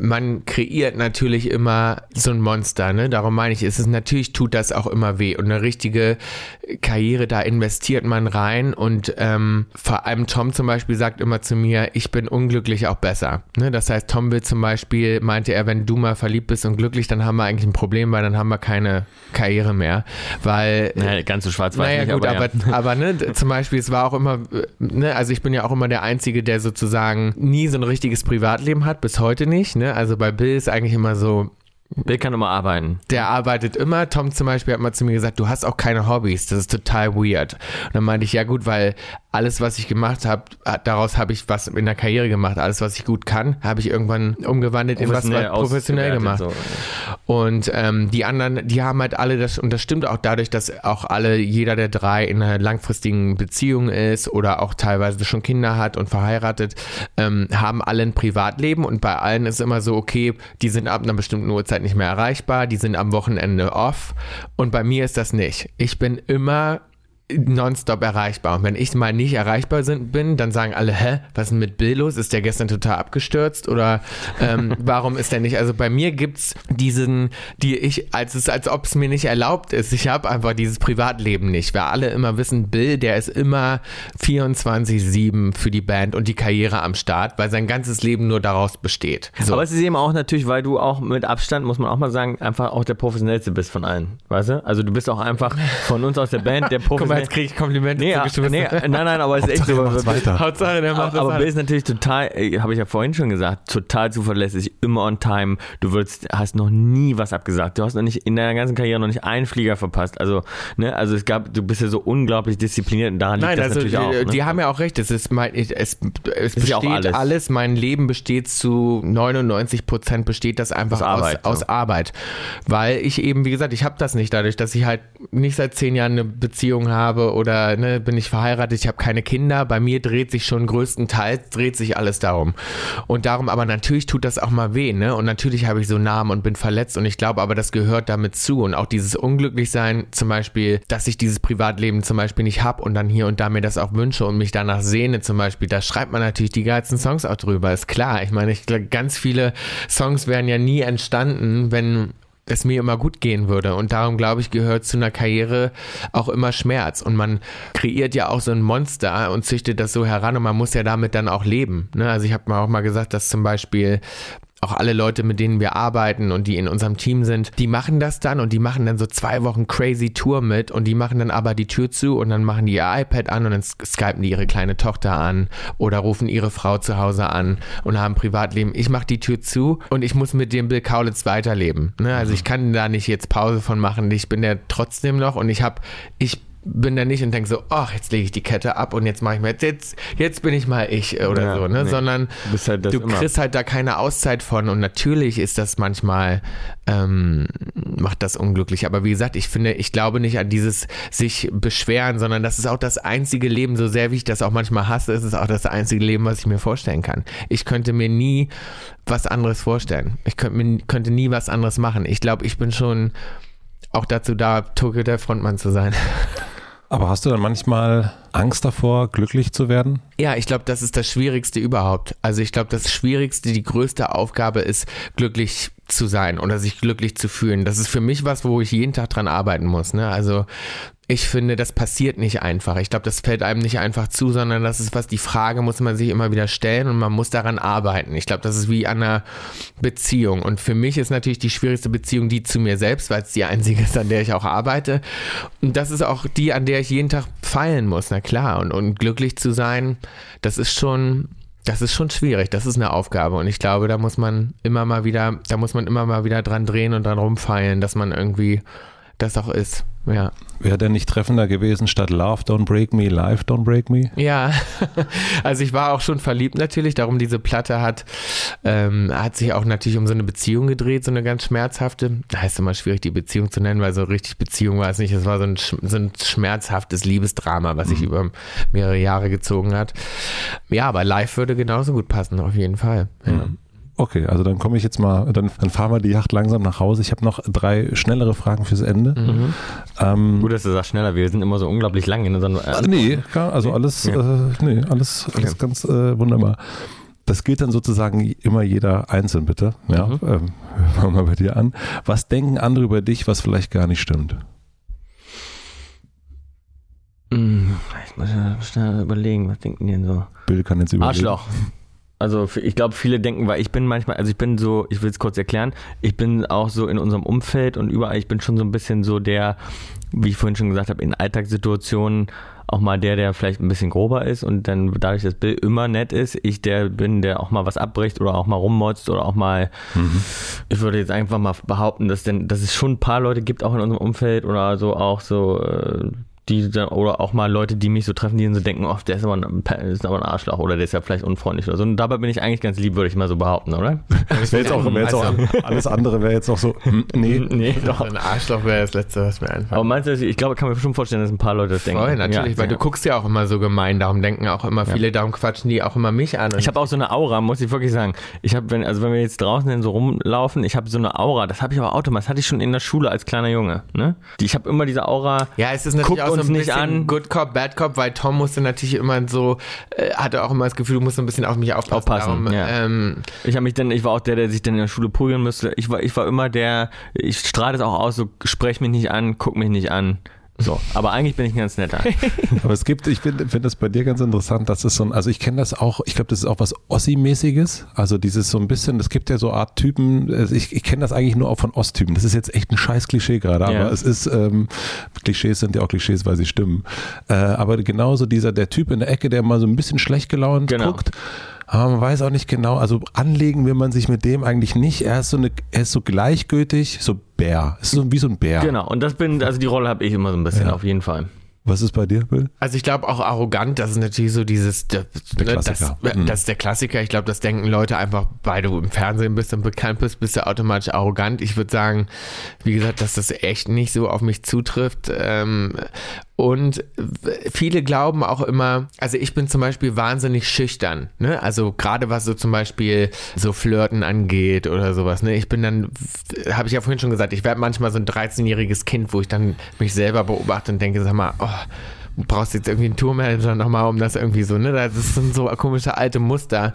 man kreiert natürlich immer so ein Monster, ne? Darum meine ich, es ist natürlich tut das auch immer weh. Und eine richtige Karriere, da investiert man rein. Und ähm, vor allem Tom zum Beispiel sagt immer zu mir, ich bin unglücklich auch besser. Ne? Das heißt, Tom will zum Beispiel, meinte er, wenn du mal verliebt bist und glücklich, dann haben wir eigentlich ein Problem, weil dann haben wir keine Karriere mehr. Weil Naja, ganz so schwarz-weiß naja, nicht, gut, aber, aber, ja. aber, ne, d- zum Beispiel, es war auch immer, ne, also ich bin ja auch immer der Einzige, der sozusagen nie so ein richtiges Privatleben hat, bis heute nicht, ne, also bei Bill ist eigentlich immer so, Bill kann immer arbeiten. der arbeitet immer. Tom zum Beispiel hat mal zu mir gesagt, du hast auch keine Hobbys. Das ist total weird. Und dann meinte ich, ja gut, weil alles, was ich gemacht habe, daraus habe ich was in der Karriere gemacht. Alles, was ich gut kann, habe ich irgendwann umgewandelt in was, was professionell gemacht. ausgewertet, Und ähm, die anderen, die haben halt alle das, und das stimmt auch dadurch, dass auch alle, jeder der drei in einer langfristigen Beziehung ist oder auch teilweise schon Kinder hat und verheiratet, ähm, haben alle ein Privatleben und bei allen ist immer so, okay, die sind ab einer bestimmten Uhrzeit nicht mehr erreichbar, die sind am Wochenende off und bei mir ist das nicht. Ich bin immer nonstop erreichbar. Und wenn ich mal nicht erreichbar sind, bin, dann sagen alle, hä, was ist denn mit Bill los? Ist der gestern total abgestürzt? Oder ähm, warum ist der nicht? Also bei mir gibt's diesen, die ich, als es, als ob es mir nicht erlaubt ist. Ich habe einfach dieses Privatleben nicht. Weil alle immer wissen, Bill, der ist immer 24-7 für die Band und die Karriere am Start, weil sein ganzes Leben nur daraus besteht. So. Aber es ist eben auch natürlich, weil du auch mit Abstand, muss man auch mal sagen, einfach auch der professionellste bist von allen. Weißt du? Also du bist auch einfach von uns aus der Band der professionellste. Jetzt kriege ich Komplimente Nee, zugestimmt. nee, nein, nein, aber es ist echt so. Hauptsache, der macht Aber, aber das Bill ist natürlich total, äh, habe ich ja vorhin schon gesagt, total zuverlässig, immer on time. Du würdest, hast noch nie was abgesagt. Du hast noch nicht in deiner ganzen Karriere noch nicht einen Flieger verpasst. Also, ne, also es gab, du bist ja so unglaublich diszipliniert und daran Nein, liegt das also natürlich die, auch. Ne? die haben ja auch recht. Es ist mein, ich- es, es ja besteht alles. alles. Mein Leben besteht zu 99 Prozent besteht das einfach Aus Arbeit, aus, so. aus Arbeit, weil ich eben, wie gesagt, ich habe das nicht dadurch, dass ich halt nicht seit zehn Jahren eine Beziehung habe oder ne, bin ich verheiratet, ich habe keine Kinder. Bei mir dreht sich schon größtenteils dreht sich alles darum und darum. Aber natürlich tut das auch mal weh, ne? Und natürlich habe ich so Namen und bin verletzt und ich glaube, aber das gehört damit zu und auch dieses Unglücklichsein zum Beispiel, dass ich dieses Privatleben zum Beispiel nicht habe und dann hier und da mir das auch wünsche und mich danach sehne zum Beispiel, da schreibt man natürlich die geilsten Songs auch drüber, ist klar. Ich meine, ich glaube, ganz viele Songs wären ja nie entstanden, wenn es mir immer gut gehen würde. Und darum, glaube ich, gehört zu einer Karriere auch immer Schmerz. Und man kreiert ja auch so ein Monster und züchtet das so heran und man muss ja damit dann auch leben. Ne? Also ich habe mal auch mal gesagt, dass zum Beispiel auch alle Leute, mit denen wir arbeiten und die in unserem Team sind, die machen das dann und die machen dann so zwei Wochen crazy Tour mit und die machen dann aber die Tür zu und dann machen die ihr iPad an und dann skypen die ihre kleine Tochter an oder rufen ihre Frau zu Hause an und haben Privatleben. Ich mache die Tür zu und ich muss mit dem Bill Kaulitz weiterleben. Ne? Also ich kann da nicht jetzt Pause von machen. Ich bin der trotzdem noch und ich habe, ich bin da nicht und denke so, ach, jetzt lege ich die Kette ab und jetzt mache ich mal, jetzt, jetzt bin ich mal ich oder Ja, so, ne? nee. Sondern Du halt du kriegst halt da keine Auszeit von und natürlich ist das manchmal, ähm, macht das unglücklich. Aber wie gesagt, ich finde, ich glaube nicht an dieses sich beschweren, sondern das ist auch das einzige Leben, so sehr wie ich das auch manchmal hasse, ist es auch das einzige Leben, was ich mir vorstellen kann. Ich könnte mir nie was anderes vorstellen. Ich könnte, mir, könnte nie was anderes machen. Ich glaube, ich bin schon auch dazu da, Tokyo der Frontmann zu sein. Aber hast du dann manchmal Angst davor, glücklich zu werden? Ja, ich glaube, das ist das Schwierigste überhaupt. Also ich glaube, das Schwierigste, die größte Aufgabe ist, glücklich zu sein oder sich glücklich zu fühlen. Das ist für mich was, wo ich jeden Tag dran arbeiten muss. Ne? Also ich finde, das passiert nicht einfach. Ich glaube, das fällt einem nicht einfach zu, sondern das ist was, die Frage muss man sich immer wieder stellen und man muss daran arbeiten. Ich glaube, das ist wie an einer Beziehung. Und für mich ist natürlich die schwierigste Beziehung die zu mir selbst, weil es die einzige ist, an der ich auch arbeite. Und das ist auch die, an der ich jeden Tag feilen muss, na klar. Und, und glücklich zu sein, das ist schon, das ist schon schwierig. Das ist eine Aufgabe. Und ich glaube, da muss man immer mal wieder, da muss man immer mal wieder dran drehen und dran rumfeilen, dass man irgendwie das auch ist. Ja. Wäre denn nicht treffender gewesen statt Love Don't Break Me, Life Don't Break Me? Ja, also ich war auch schon verliebt natürlich, darum diese Platte hat, ähm, hat sich auch natürlich um so eine Beziehung gedreht, so eine ganz schmerzhafte. Da heißt immer schwierig, die Beziehung zu nennen, weil so richtig Beziehung war es nicht. Es war so ein, so ein schmerzhaftes Liebesdrama, was sich mhm. über mehrere Jahre gezogen hat. Ja, aber live würde genauso gut passen, auf jeden Fall. Ja. Mhm. Okay, also dann komme ich jetzt mal, dann, dann fahren wir die Yacht langsam nach Hause. Ich habe noch drei schnellere Fragen fürs Ende. Mhm. Ähm, Gut, dass du sagst schneller, wir sind immer so unglaublich lang in unseren. Äh, nee, klar, also alles, ja. äh, nee, alles, alles okay. ganz äh, wunderbar. Das gilt dann sozusagen immer jeder einzeln, bitte. Ja, mhm. ähm, fangen wir bei dir an. Was denken andere über dich, was vielleicht gar nicht stimmt? Hm, ich muss ja schnell überlegen, was denken die denn so? Bill kann jetzt überlegen. Arschloch. Also ich glaube, viele denken, weil ich bin manchmal, also ich bin so, ich will es kurz erklären, ich bin auch so in unserem Umfeld und überall, ich bin schon so ein bisschen so der, wie ich vorhin schon gesagt habe, in Alltagssituationen auch mal der, der vielleicht ein bisschen grober ist und dann dadurch, dass Bill immer nett ist, ich der bin, der auch mal was abbricht oder auch mal rummotzt oder auch mal, mhm. ich würde jetzt einfach mal behaupten, dass, denn, dass es schon ein paar Leute gibt, auch in unserem Umfeld oder so auch so äh, die oder auch mal Leute, die mich so treffen, die dann so denken, oh, der ist aber, ein, ist aber ein Arschloch oder der ist ja vielleicht unfreundlich oder so. Und dabei bin ich eigentlich ganz lieb, würde ich mal so behaupten, oder? Das wäre jetzt auch, wär jetzt auch also- alles andere wäre jetzt auch so, hm, nee. nee, doch. Ein Arschloch wäre das Letzte, was mir einfällt. Aber meinst du, ich glaube, kann mir schon vorstellen, dass ein paar Leute das denken. Voll, natürlich, ja, weil ja. du guckst ja auch immer so gemein, darum denken auch immer viele, darum quatschen die auch immer mich an. Ich habe auch so eine Aura, muss ich wirklich sagen. Ich habe, wenn, also wenn wir jetzt draußen so rumlaufen, ich habe so eine Aura, das habe ich aber automatisch, das hatte ich schon in der Schule als kleiner Junge. Ne? Ich habe immer diese Aura, ja, es ist natürlich guckt auch so uns nicht an, Good Cop, Bad Cop, weil Tom musste natürlich immer so, äh, hatte auch immer das Gefühl, du musst so ein bisschen auf mich aufpassen. aufpassen Darum, ja. ähm, ich habe mich dann, ich war auch der, der sich dann in der Schule prügeln müsste. Ich war, ich war immer der, ich strahle es auch aus, so sprech mich nicht an, guck mich nicht an. So, aber eigentlich bin ich ein ganz netter. aber es gibt, ich finde find das bei dir ganz interessant, dass es so ein, also ich kenne das auch, ich glaube, das ist auch was Ossi-mäßiges. Also dieses so ein bisschen, es gibt ja so Art Typen, also ich, ich kenne das eigentlich nur auch von Osttypen. Das ist jetzt echt ein scheiß Klischee gerade, aber ja. es ist, ähm, Klischees sind ja auch Klischees, weil sie stimmen. Äh, aber genauso dieser, der Typ in der Ecke, der mal so ein bisschen schlecht gelaunt genau. guckt aber man weiß auch nicht genau, also anlegen will man sich mit dem eigentlich nicht. Er ist so eine, er ist so gleichgültig, so Bär. Ist so wie so ein Bär. Genau, und das bin, also die Rolle habe ich immer so ein bisschen, ja. auf jeden Fall. Was ist bei dir, Bill? Also ich glaube auch arrogant, das ist natürlich so dieses, der, der ne, das, mhm. das, ist der Klassiker. Ich glaube, das denken Leute einfach, weil du im Fernsehen bist und bekannt bist, bist du automatisch arrogant. Ich würde sagen, wie gesagt, dass das echt nicht so auf mich zutrifft. Ähm, und viele glauben auch immer, also ich bin zum Beispiel wahnsinnig schüchtern, ne? Also gerade was so zum Beispiel so Flirten angeht oder sowas, ne? Ich bin dann, habe ich ja vorhin schon gesagt, ich werde manchmal so ein 13-jähriges Kind, wo ich dann mich selber beobachte und denke, sag mal, oh, brauchst jetzt irgendwie einen Tourmanager nochmal, um das irgendwie so, ne? Das sind so komische alte Muster.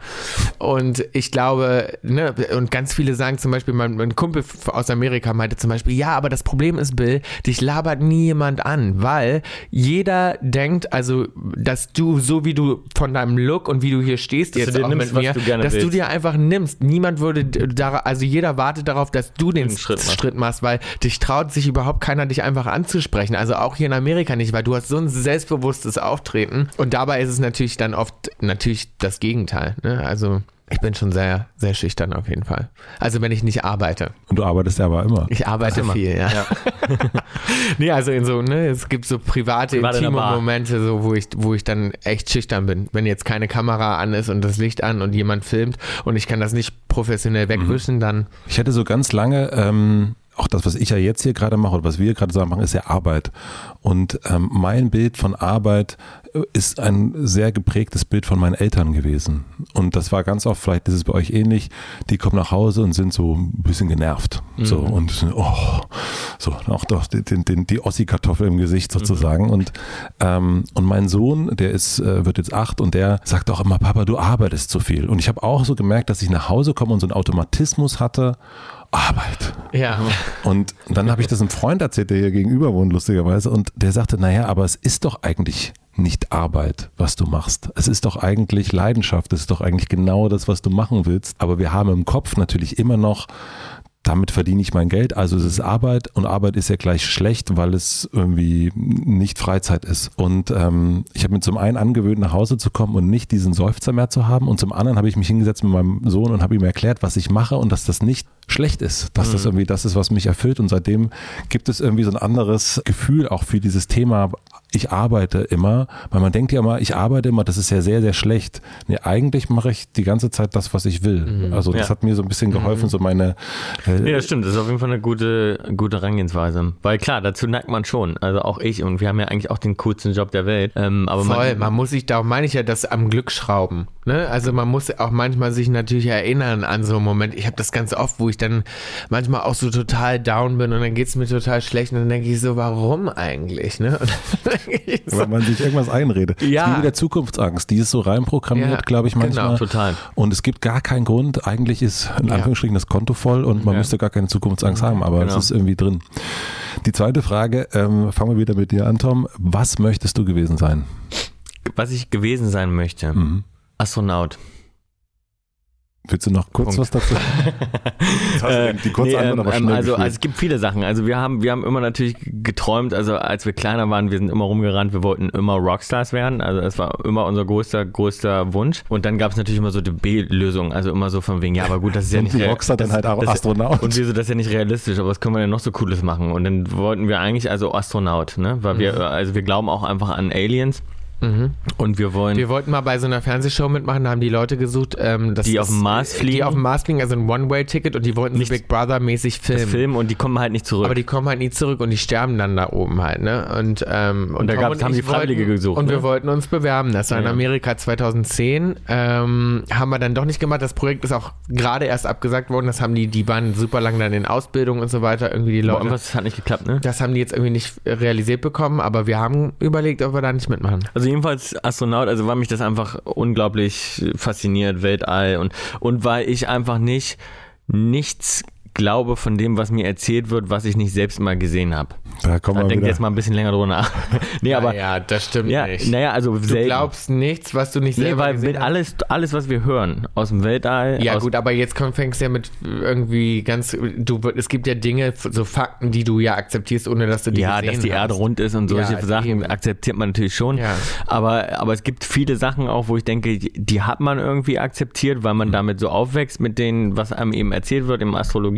Und ich glaube, ne, und ganz viele sagen zum Beispiel, mein, mein Kumpel aus Amerika meinte zum Beispiel, ja, aber das Problem ist, Bill, dich labert nie jemand an, weil jeder denkt, also, dass du, so wie du von deinem Look und wie du hier stehst, dass jetzt auch nimmst, mir, du dass willst. du dir einfach nimmst. Niemand würde da, also jeder wartet darauf, dass du den, den Schritt, machst. Schritt machst, weil dich traut sich überhaupt keiner, dich einfach anzusprechen. Also auch hier in Amerika nicht, weil du hast so ein sehr selbstbewusstes Auftreten. Und dabei ist es natürlich dann oft natürlich das Gegenteil. Ne? Also ich bin schon sehr, sehr schüchtern auf jeden Fall. Also wenn ich nicht arbeite. Und du arbeitest ja aber immer. Ich arbeite immer. viel, ja. ja. nee, also in so, ne, es gibt so private, Private intime Momente, so, wo ich, wo ich dann echt schüchtern bin. Wenn jetzt keine Kamera an ist und das Licht an und jemand filmt und ich kann das nicht professionell wegwischen, mhm. dann. Ich hätte so ganz lange ähm, auch das, was ich ja jetzt hier gerade mache oder was wir gerade so machen, ist ja Arbeit. Und ähm, mein Bild von Arbeit ist ein sehr geprägtes Bild von meinen Eltern gewesen. Und das war ganz oft, vielleicht ist es bei euch ähnlich, die kommen nach Hause und sind so ein bisschen genervt. Mhm. So und sind, oh, so, auch doch den, den, die Ossi-Kartoffel im Gesicht sozusagen. Mhm. Und, ähm, und mein Sohn, der ist, äh, wird jetzt acht und der sagt auch immer, Papa, du arbeitest zu viel. Und ich habe auch so gemerkt, dass ich nach Hause komme und so einen Automatismus hatte, Arbeit. Ja. Und dann habe ich das einem Freund erzählt, der hier gegenüber wohnt, lustigerweise, und der sagte, naja, aber es ist doch eigentlich nicht Arbeit, was du machst. Es ist doch eigentlich Leidenschaft, es ist doch eigentlich genau das, was du machen willst. Aber wir haben im Kopf natürlich immer noch damit verdiene ich mein Geld, also es ist Arbeit und Arbeit ist ja gleich schlecht, weil es irgendwie nicht Freizeit ist. Und ähm, ich habe mir zum einen angewöhnt, nach Hause zu kommen und nicht diesen Seufzer mehr zu haben und zum anderen habe ich mich hingesetzt mit meinem Sohn und habe ihm erklärt, was ich mache und dass das nicht schlecht ist, dass mhm. das irgendwie das ist, was mich erfüllt und seitdem gibt es irgendwie so ein anderes Gefühl auch für dieses Thema ich arbeite immer, weil man denkt ja immer, ich arbeite immer, das ist ja sehr, sehr schlecht. Nee, eigentlich mache ich die ganze Zeit das, was ich will. Mhm. Also das ja. hat mir so ein bisschen geholfen, mhm. so meine. Äh, nee, das stimmt, das ist auf jeden Fall eine gute, gute Herangehensweise. Weil klar, dazu neigt man schon. Also auch ich und wir haben ja eigentlich auch den coolsten Job der Welt. Ähm, aber Voll, man, man muss sich, darum meine ich ja, das am Glück schrauben. Ne? Also man muss auch manchmal sich natürlich erinnern an so einen Moment. Ich habe das ganz oft, wo ich dann manchmal auch so total down bin und dann geht es mir total schlecht und dann denke ich so, warum eigentlich? Ne? so. Weil man sich irgendwas einredet. Ja. Wie mit der Zukunftsangst, die ist so reinprogrammiert, ja, glaube ich, manchmal. Genau, total. Und es gibt gar keinen Grund. Eigentlich ist in Anführungsstrichen das Konto voll und man ja. müsste gar keine Zukunftsangst haben, aber genau. es ist irgendwie drin. Die zweite Frage, ähm, fangen wir wieder mit dir an, Tom. Was möchtest du gewesen sein? Was ich gewesen sein möchte. Mhm. Astronaut. Willst du noch kurz Punkt. was dazu? Äh, die kurze nee, Antwort aber ähm, also, also, es gibt viele Sachen. Also wir haben, wir haben immer natürlich geträumt, also als wir kleiner waren, wir sind immer rumgerannt, wir wollten immer Rockstars werden. Also das war immer unser größter, größter Wunsch. Und dann gab es natürlich immer so die B-Lösung, also immer so von wegen, ja, aber gut, das ist ja nicht. Die Rockstar dann halt auch Astronaut. Und wir so, das ist ja nicht realistisch, aber was können wir denn noch so Cooles machen? Und dann wollten wir eigentlich also Astronaut, ne? Weil wir, mhm. also wir glauben auch einfach an Aliens. Mhm. Und wir wollen. Wir wollten mal bei so einer Fernsehshow mitmachen, da haben die Leute gesucht, ähm, die auf dem Mars fliegen. Die auf dem Mars fliegen, also ein One-Way-Ticket und die wollten nicht Big Brother-mäßig filmen. filmen und die kommen halt nicht zurück. Aber die kommen halt nie zurück und die sterben dann da oben halt, ne? Und, ähm, und, und da gab's, haben die Freiwillige wollten, gesucht. Und ne? wir wollten uns bewerben. Das war in Amerika 2010. Ähm, haben wir dann doch nicht gemacht. Das Projekt ist auch gerade erst abgesagt worden. Das haben die, die waren super lang dann in Ausbildung und so weiter. Irgendwie die Leute. Das hat nicht geklappt, ne? Das haben die jetzt irgendwie nicht realisiert bekommen, aber wir haben überlegt, ob wir da nicht mitmachen. Also jedenfalls Astronaut Astronaut, also war mich das einfach unglaublich fasziniert, Weltall und, und weil ich einfach nicht nichts glaube von dem, was mir erzählt wird, was ich nicht selbst mal gesehen habe. Da kommen da denkt jetzt mal ein bisschen länger drüber nach. nee, aber ja, das stimmt ja, nicht. Naja, also du selten. glaubst nichts, was du nicht selber nee, weil gesehen mit hast. alles, alles, was wir hören aus dem Weltall. Ja gut, aber jetzt fängst du ja mit irgendwie ganz, du, es gibt ja Dinge, so Fakten, die du ja akzeptierst, ohne dass du die Ja, dass die hast. Erde rund ist und solche ja, Sachen eben. akzeptiert man natürlich schon. Ja. Aber, aber es gibt viele Sachen auch, wo ich denke, die hat man irgendwie akzeptiert, weil man mhm. damit so aufwächst mit denen, was einem eben erzählt wird im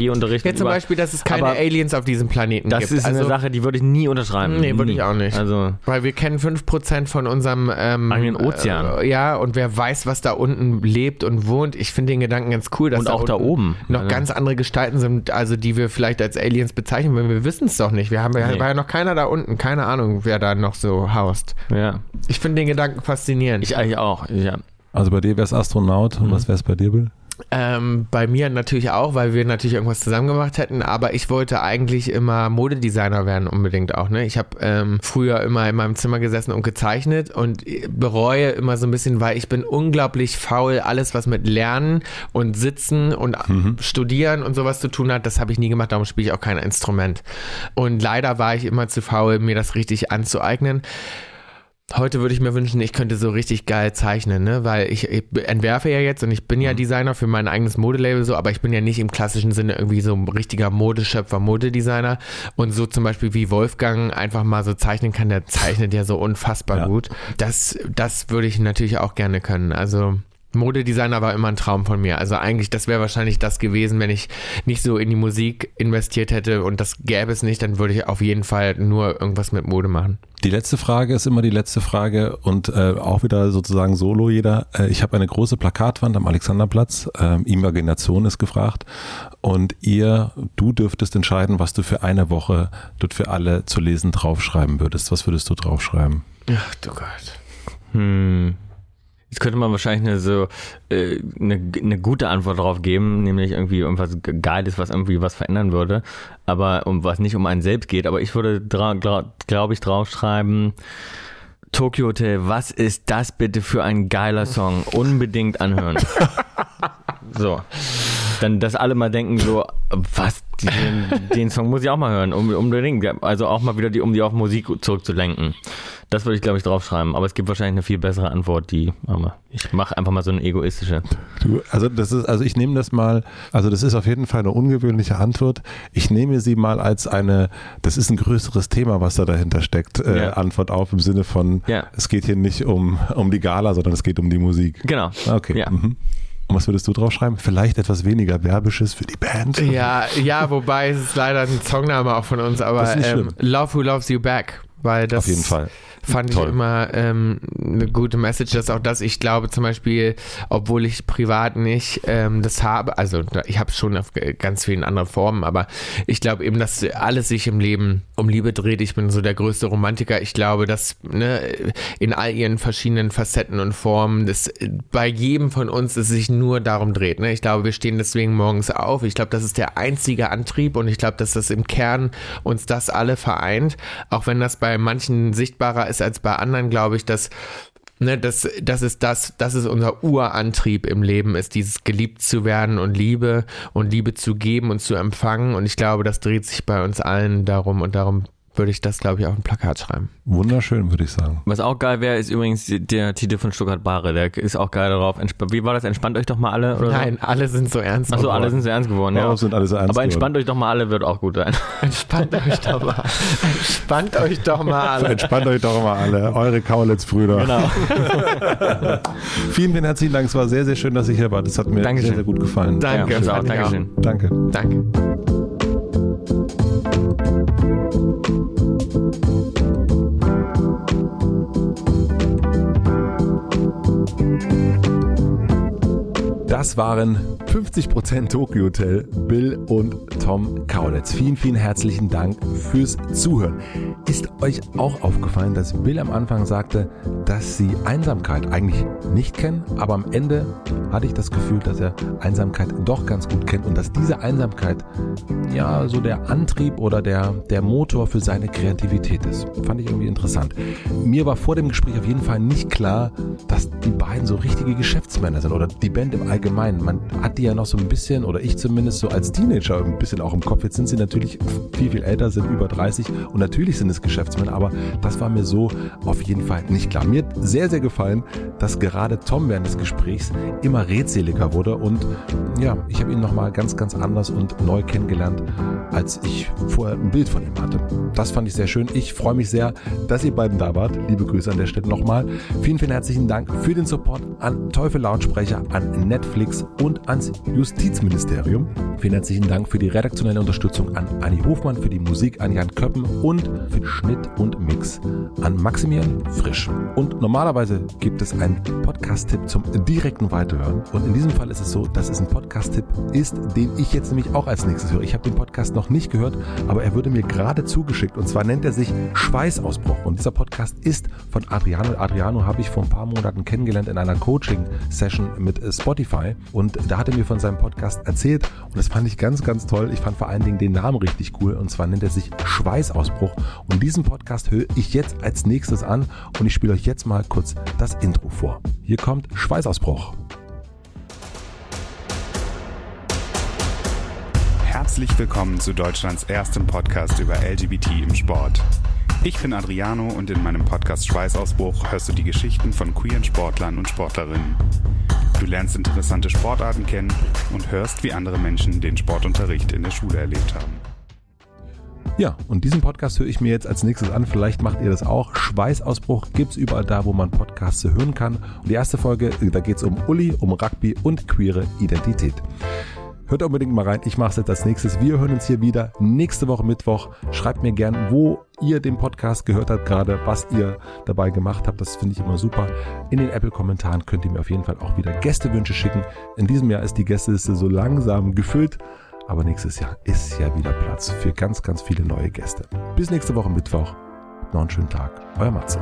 Astrologieunterricht. Ja, zum Beispiel, dass es keine Aliens auf diesem Planeten das gibt. Das ist also, eine Sache, die würde ich nie unterschreiben. Nee, würde ich auch nicht. Also, Weil wir kennen 5% von unserem ähm, eigenen Ozean. Äh, ja, und wer weiß, was da unten lebt und wohnt. Ich finde den Gedanken ganz cool, dass und auch da, oben noch also. ganz andere Gestalten sind, also die wir vielleicht als Aliens bezeichnen, weil wir wissen es doch nicht. Wir haben ja, nee. war ja noch keiner da unten, keine Ahnung, wer da noch so haust. Ja. Ich finde den Gedanken faszinierend. Ich eigentlich auch, ja. Also bei dir wäre es Astronaut und mhm. was wäre es bei dir, Bill? Ähm, bei mir natürlich auch, weil wir natürlich irgendwas zusammen gemacht hätten, aber ich wollte eigentlich immer Modedesigner werden unbedingt auch. Ne? Ich habe ähm, früher immer in meinem Zimmer gesessen und gezeichnet und bereue immer so ein bisschen, weil ich bin unglaublich faul. Alles, was mit Lernen und Sitzen und mhm. Studieren und sowas zu tun hat, das habe ich nie gemacht, darum spiele ich auch kein Instrument. Und leider war ich immer zu faul, mir das richtig anzueignen. Heute würde ich mir wünschen, ich könnte so richtig geil zeichnen, ne? Weil ich, ich entwerfe ja jetzt und ich bin ja mhm. Designer für mein eigenes Modelabel so, aber ich bin ja nicht im klassischen Sinne irgendwie so ein richtiger Modeschöpfer, Modedesigner. Und so zum Beispiel wie Wolfgang einfach mal so zeichnen kann, der zeichnet ja so unfassbar ja. gut. Das, das würde ich natürlich auch gerne können. Also Modedesigner war immer ein Traum von mir. Also eigentlich, das wäre wahrscheinlich das gewesen, wenn ich nicht so in die Musik investiert hätte und das gäbe es nicht, dann würde ich auf jeden Fall nur irgendwas mit Mode machen. Die letzte Frage ist immer die letzte Frage und äh, auch wieder sozusagen solo jeder. Äh, ich habe eine große Plakatwand am Alexanderplatz. Äh, Imagination ist gefragt. Und ihr, du dürftest entscheiden, was du für eine Woche dort für alle zu lesen draufschreiben würdest. Was würdest du draufschreiben? Ach du Gott. Hm. Jetzt könnte man wahrscheinlich eine so äh, eine, eine gute Antwort darauf geben, nämlich irgendwie irgendwas Geiles, was irgendwie was verändern würde, aber um was nicht um einen selbst geht. Aber ich würde, glaube glaub ich, draufschreiben, Tokyo Hotel, was ist das bitte für ein geiler Song? Unbedingt anhören. so. dann, dass alle mal denken so, was, den, den Song muss ich auch mal hören, um, unbedingt. Also auch mal wieder die, um die auf Musik zurückzulenken. Das würde ich, glaube ich, draufschreiben. Aber es gibt wahrscheinlich eine viel bessere Antwort, die, ich mache einfach mal so eine egoistische. Du, also das ist, also ich nehme das mal, also das ist auf jeden Fall eine ungewöhnliche Antwort. Ich nehme sie mal als eine, das ist ein größeres Thema, was da dahinter steckt, äh, Ja. Antwort auf im Sinne von, Ja. es geht hier nicht um, um die Gala, sondern es geht um die Musik. Genau. Okay. Ja. Mhm. Und was würdest du draufschreiben? Vielleicht etwas weniger Werbisches für die Band? Ja, ja, wobei es ist leider ein Songname auch von uns, aber ähm, Love Who Loves You Back, weil das Auf jeden Fall. Fand Toll. ich immer ähm, eine gute Message, dass auch das, ich glaube zum Beispiel, obwohl ich privat nicht ähm, das habe, also ich habe es schon auf ganz vielen anderen Formen, aber ich glaube eben, dass alles sich im Leben um Liebe dreht. Ich bin so der größte Romantiker. Ich glaube, dass ne, in all ihren verschiedenen Facetten und Formen, dass bei jedem von uns es sich nur darum dreht. Ne? Ich glaube, wir stehen deswegen morgens auf. Ich glaube, das ist der einzige Antrieb und ich glaube, dass das im Kern uns das alle vereint. Auch wenn das bei manchen sichtbarer ist als bei anderen, glaube ich, dass Ne, das, das ist das, das ist unser Urantrieb im Leben, ist dieses geliebt zu werden und Liebe und Liebe zu geben und zu empfangen. Und ich glaube, das dreht sich bei uns allen darum und darum würde ich das, glaube ich, auf ein Plakat schreiben. Wunderschön, würde ich sagen. Was auch geil wäre, ist übrigens der Titel von Stuttgart Bare. Der ist auch geil darauf. Entsp Wie war das? Entspannt euch doch mal alle? Oder Nein, alle sind so ernst. Achso, alle geworden. sind so ernst geworden, ja. Sind alle so ernst Aber geworden? entspannt euch doch mal alle, wird auch gut sein. Entspannt euch doch mal. Entspannt euch doch mal alle. Entspannt euch doch mal alle, eure Kaulitz-Brüder. Genau. Vielen, vielen herzlichen Dank. Es war sehr, sehr schön, dass ich hier war. Das hat mir Dankeschön. sehr, sehr gut gefallen. Danke. Ja, auch. Dankeschön. Danke. Danke. Das waren 50% Tokyo Hotel, Bill und Tom Kaulitz. Vielen, vielen herzlichen Dank fürs Zuhören. Ist euch auch aufgefallen, dass Bill am Anfang sagte, dass sie Einsamkeit eigentlich nicht kennen, aber am Ende hatte ich das Gefühl, dass er Einsamkeit doch ganz gut kennt und dass diese Einsamkeit ja so der Antrieb oder der, der Motor für seine Kreativität ist. Fand ich irgendwie interessant. Mir war vor dem Gespräch auf jeden Fall nicht klar, dass die beiden so richtige Geschäftsmänner sind oder die Band im Allgemeinen. Man hat die ja noch so ein bisschen, oder ich zumindest so als Teenager ein bisschen auch im Kopf. Jetzt sind sie natürlich viel, viel älter, sind über 30 und natürlich sind es Geschäftsmänner, aber das war mir so auf jeden Fall nicht klar. Mir hat sehr, sehr gefallen, dass gerade Tom während des Gesprächs immer redseliger wurde und ja, ich habe ihn nochmal ganz, ganz anders und neu kennengelernt, als ich vorher ein Bild von ihm hatte. Das fand ich sehr schön. Ich freue mich sehr, dass ihr beiden da wart. Liebe Grüße an der Stelle nochmal. Vielen, vielen herzlichen Dank für den Support an Teufel Lautsprecher, an Netflix und ans Justizministerium. Vielen herzlichen Dank für die redaktionelle Unterstützung an Anni Hofmann, für die Musik an Jan Köppen und für den Schnitt und Mix an Maximilian Frisch. Und normalerweise gibt es einen Podcast-Tipp zum direkten Weiterhören. Und in diesem Fall ist es so, dass es ein Podcast-Tipp ist, den ich jetzt nämlich auch als nächstes höre. Ich habe den Podcast noch nicht gehört, aber er wurde mir gerade zugeschickt. Und zwar nennt er sich Schweißausbruch. Und dieser Podcast ist von Adriano. Adriano habe ich vor ein paar Monaten kennengelernt in einer Coaching-Session mit Spotify. Und da hat er mir von seinem Podcast erzählt. Und das fand ich ganz, ganz toll. Ich fand vor allen Dingen den Namen richtig cool. Und zwar nennt er sich Schweißausbruch. Und diesen Podcast höre ich jetzt als nächstes an. Und ich spiele euch jetzt mal kurz das Intro vor. Hier kommt Schweißausbruch. Herzlich willkommen zu Deutschlands erstem Podcast über LGBT im Sport. Ich bin Adriano und in meinem Podcast Schweißausbruch hörst du die Geschichten von queeren Sportlern und Sportlerinnen. Du lernst interessante Sportarten kennen und hörst, wie andere Menschen den Sportunterricht in der Schule erlebt haben. Ja, und diesen Podcast höre ich mir jetzt als nächstes an. Vielleicht macht ihr das auch. Schweißausbruch gibt's überall da, wo man Podcasts hören kann. Und die erste Folge, da geht's um Uli, um Rugby und queere Identität. Hört unbedingt mal rein. Ich mache es jetzt als nächstes. Wir hören uns hier wieder nächste Woche Mittwoch. Schreibt mir gern, wo ihr den Podcast gehört habt gerade, was ihr dabei gemacht habt. Das finde ich immer super. In den Apple-Kommentaren könnt ihr mir auf jeden Fall auch wieder Gästewünsche schicken. In diesem Jahr ist die Gästeliste so langsam gefüllt. Aber nächstes Jahr ist ja wieder Platz für ganz, ganz viele neue Gäste. Bis nächste Woche Mittwoch. Noch einen schönen Tag. Euer Matze.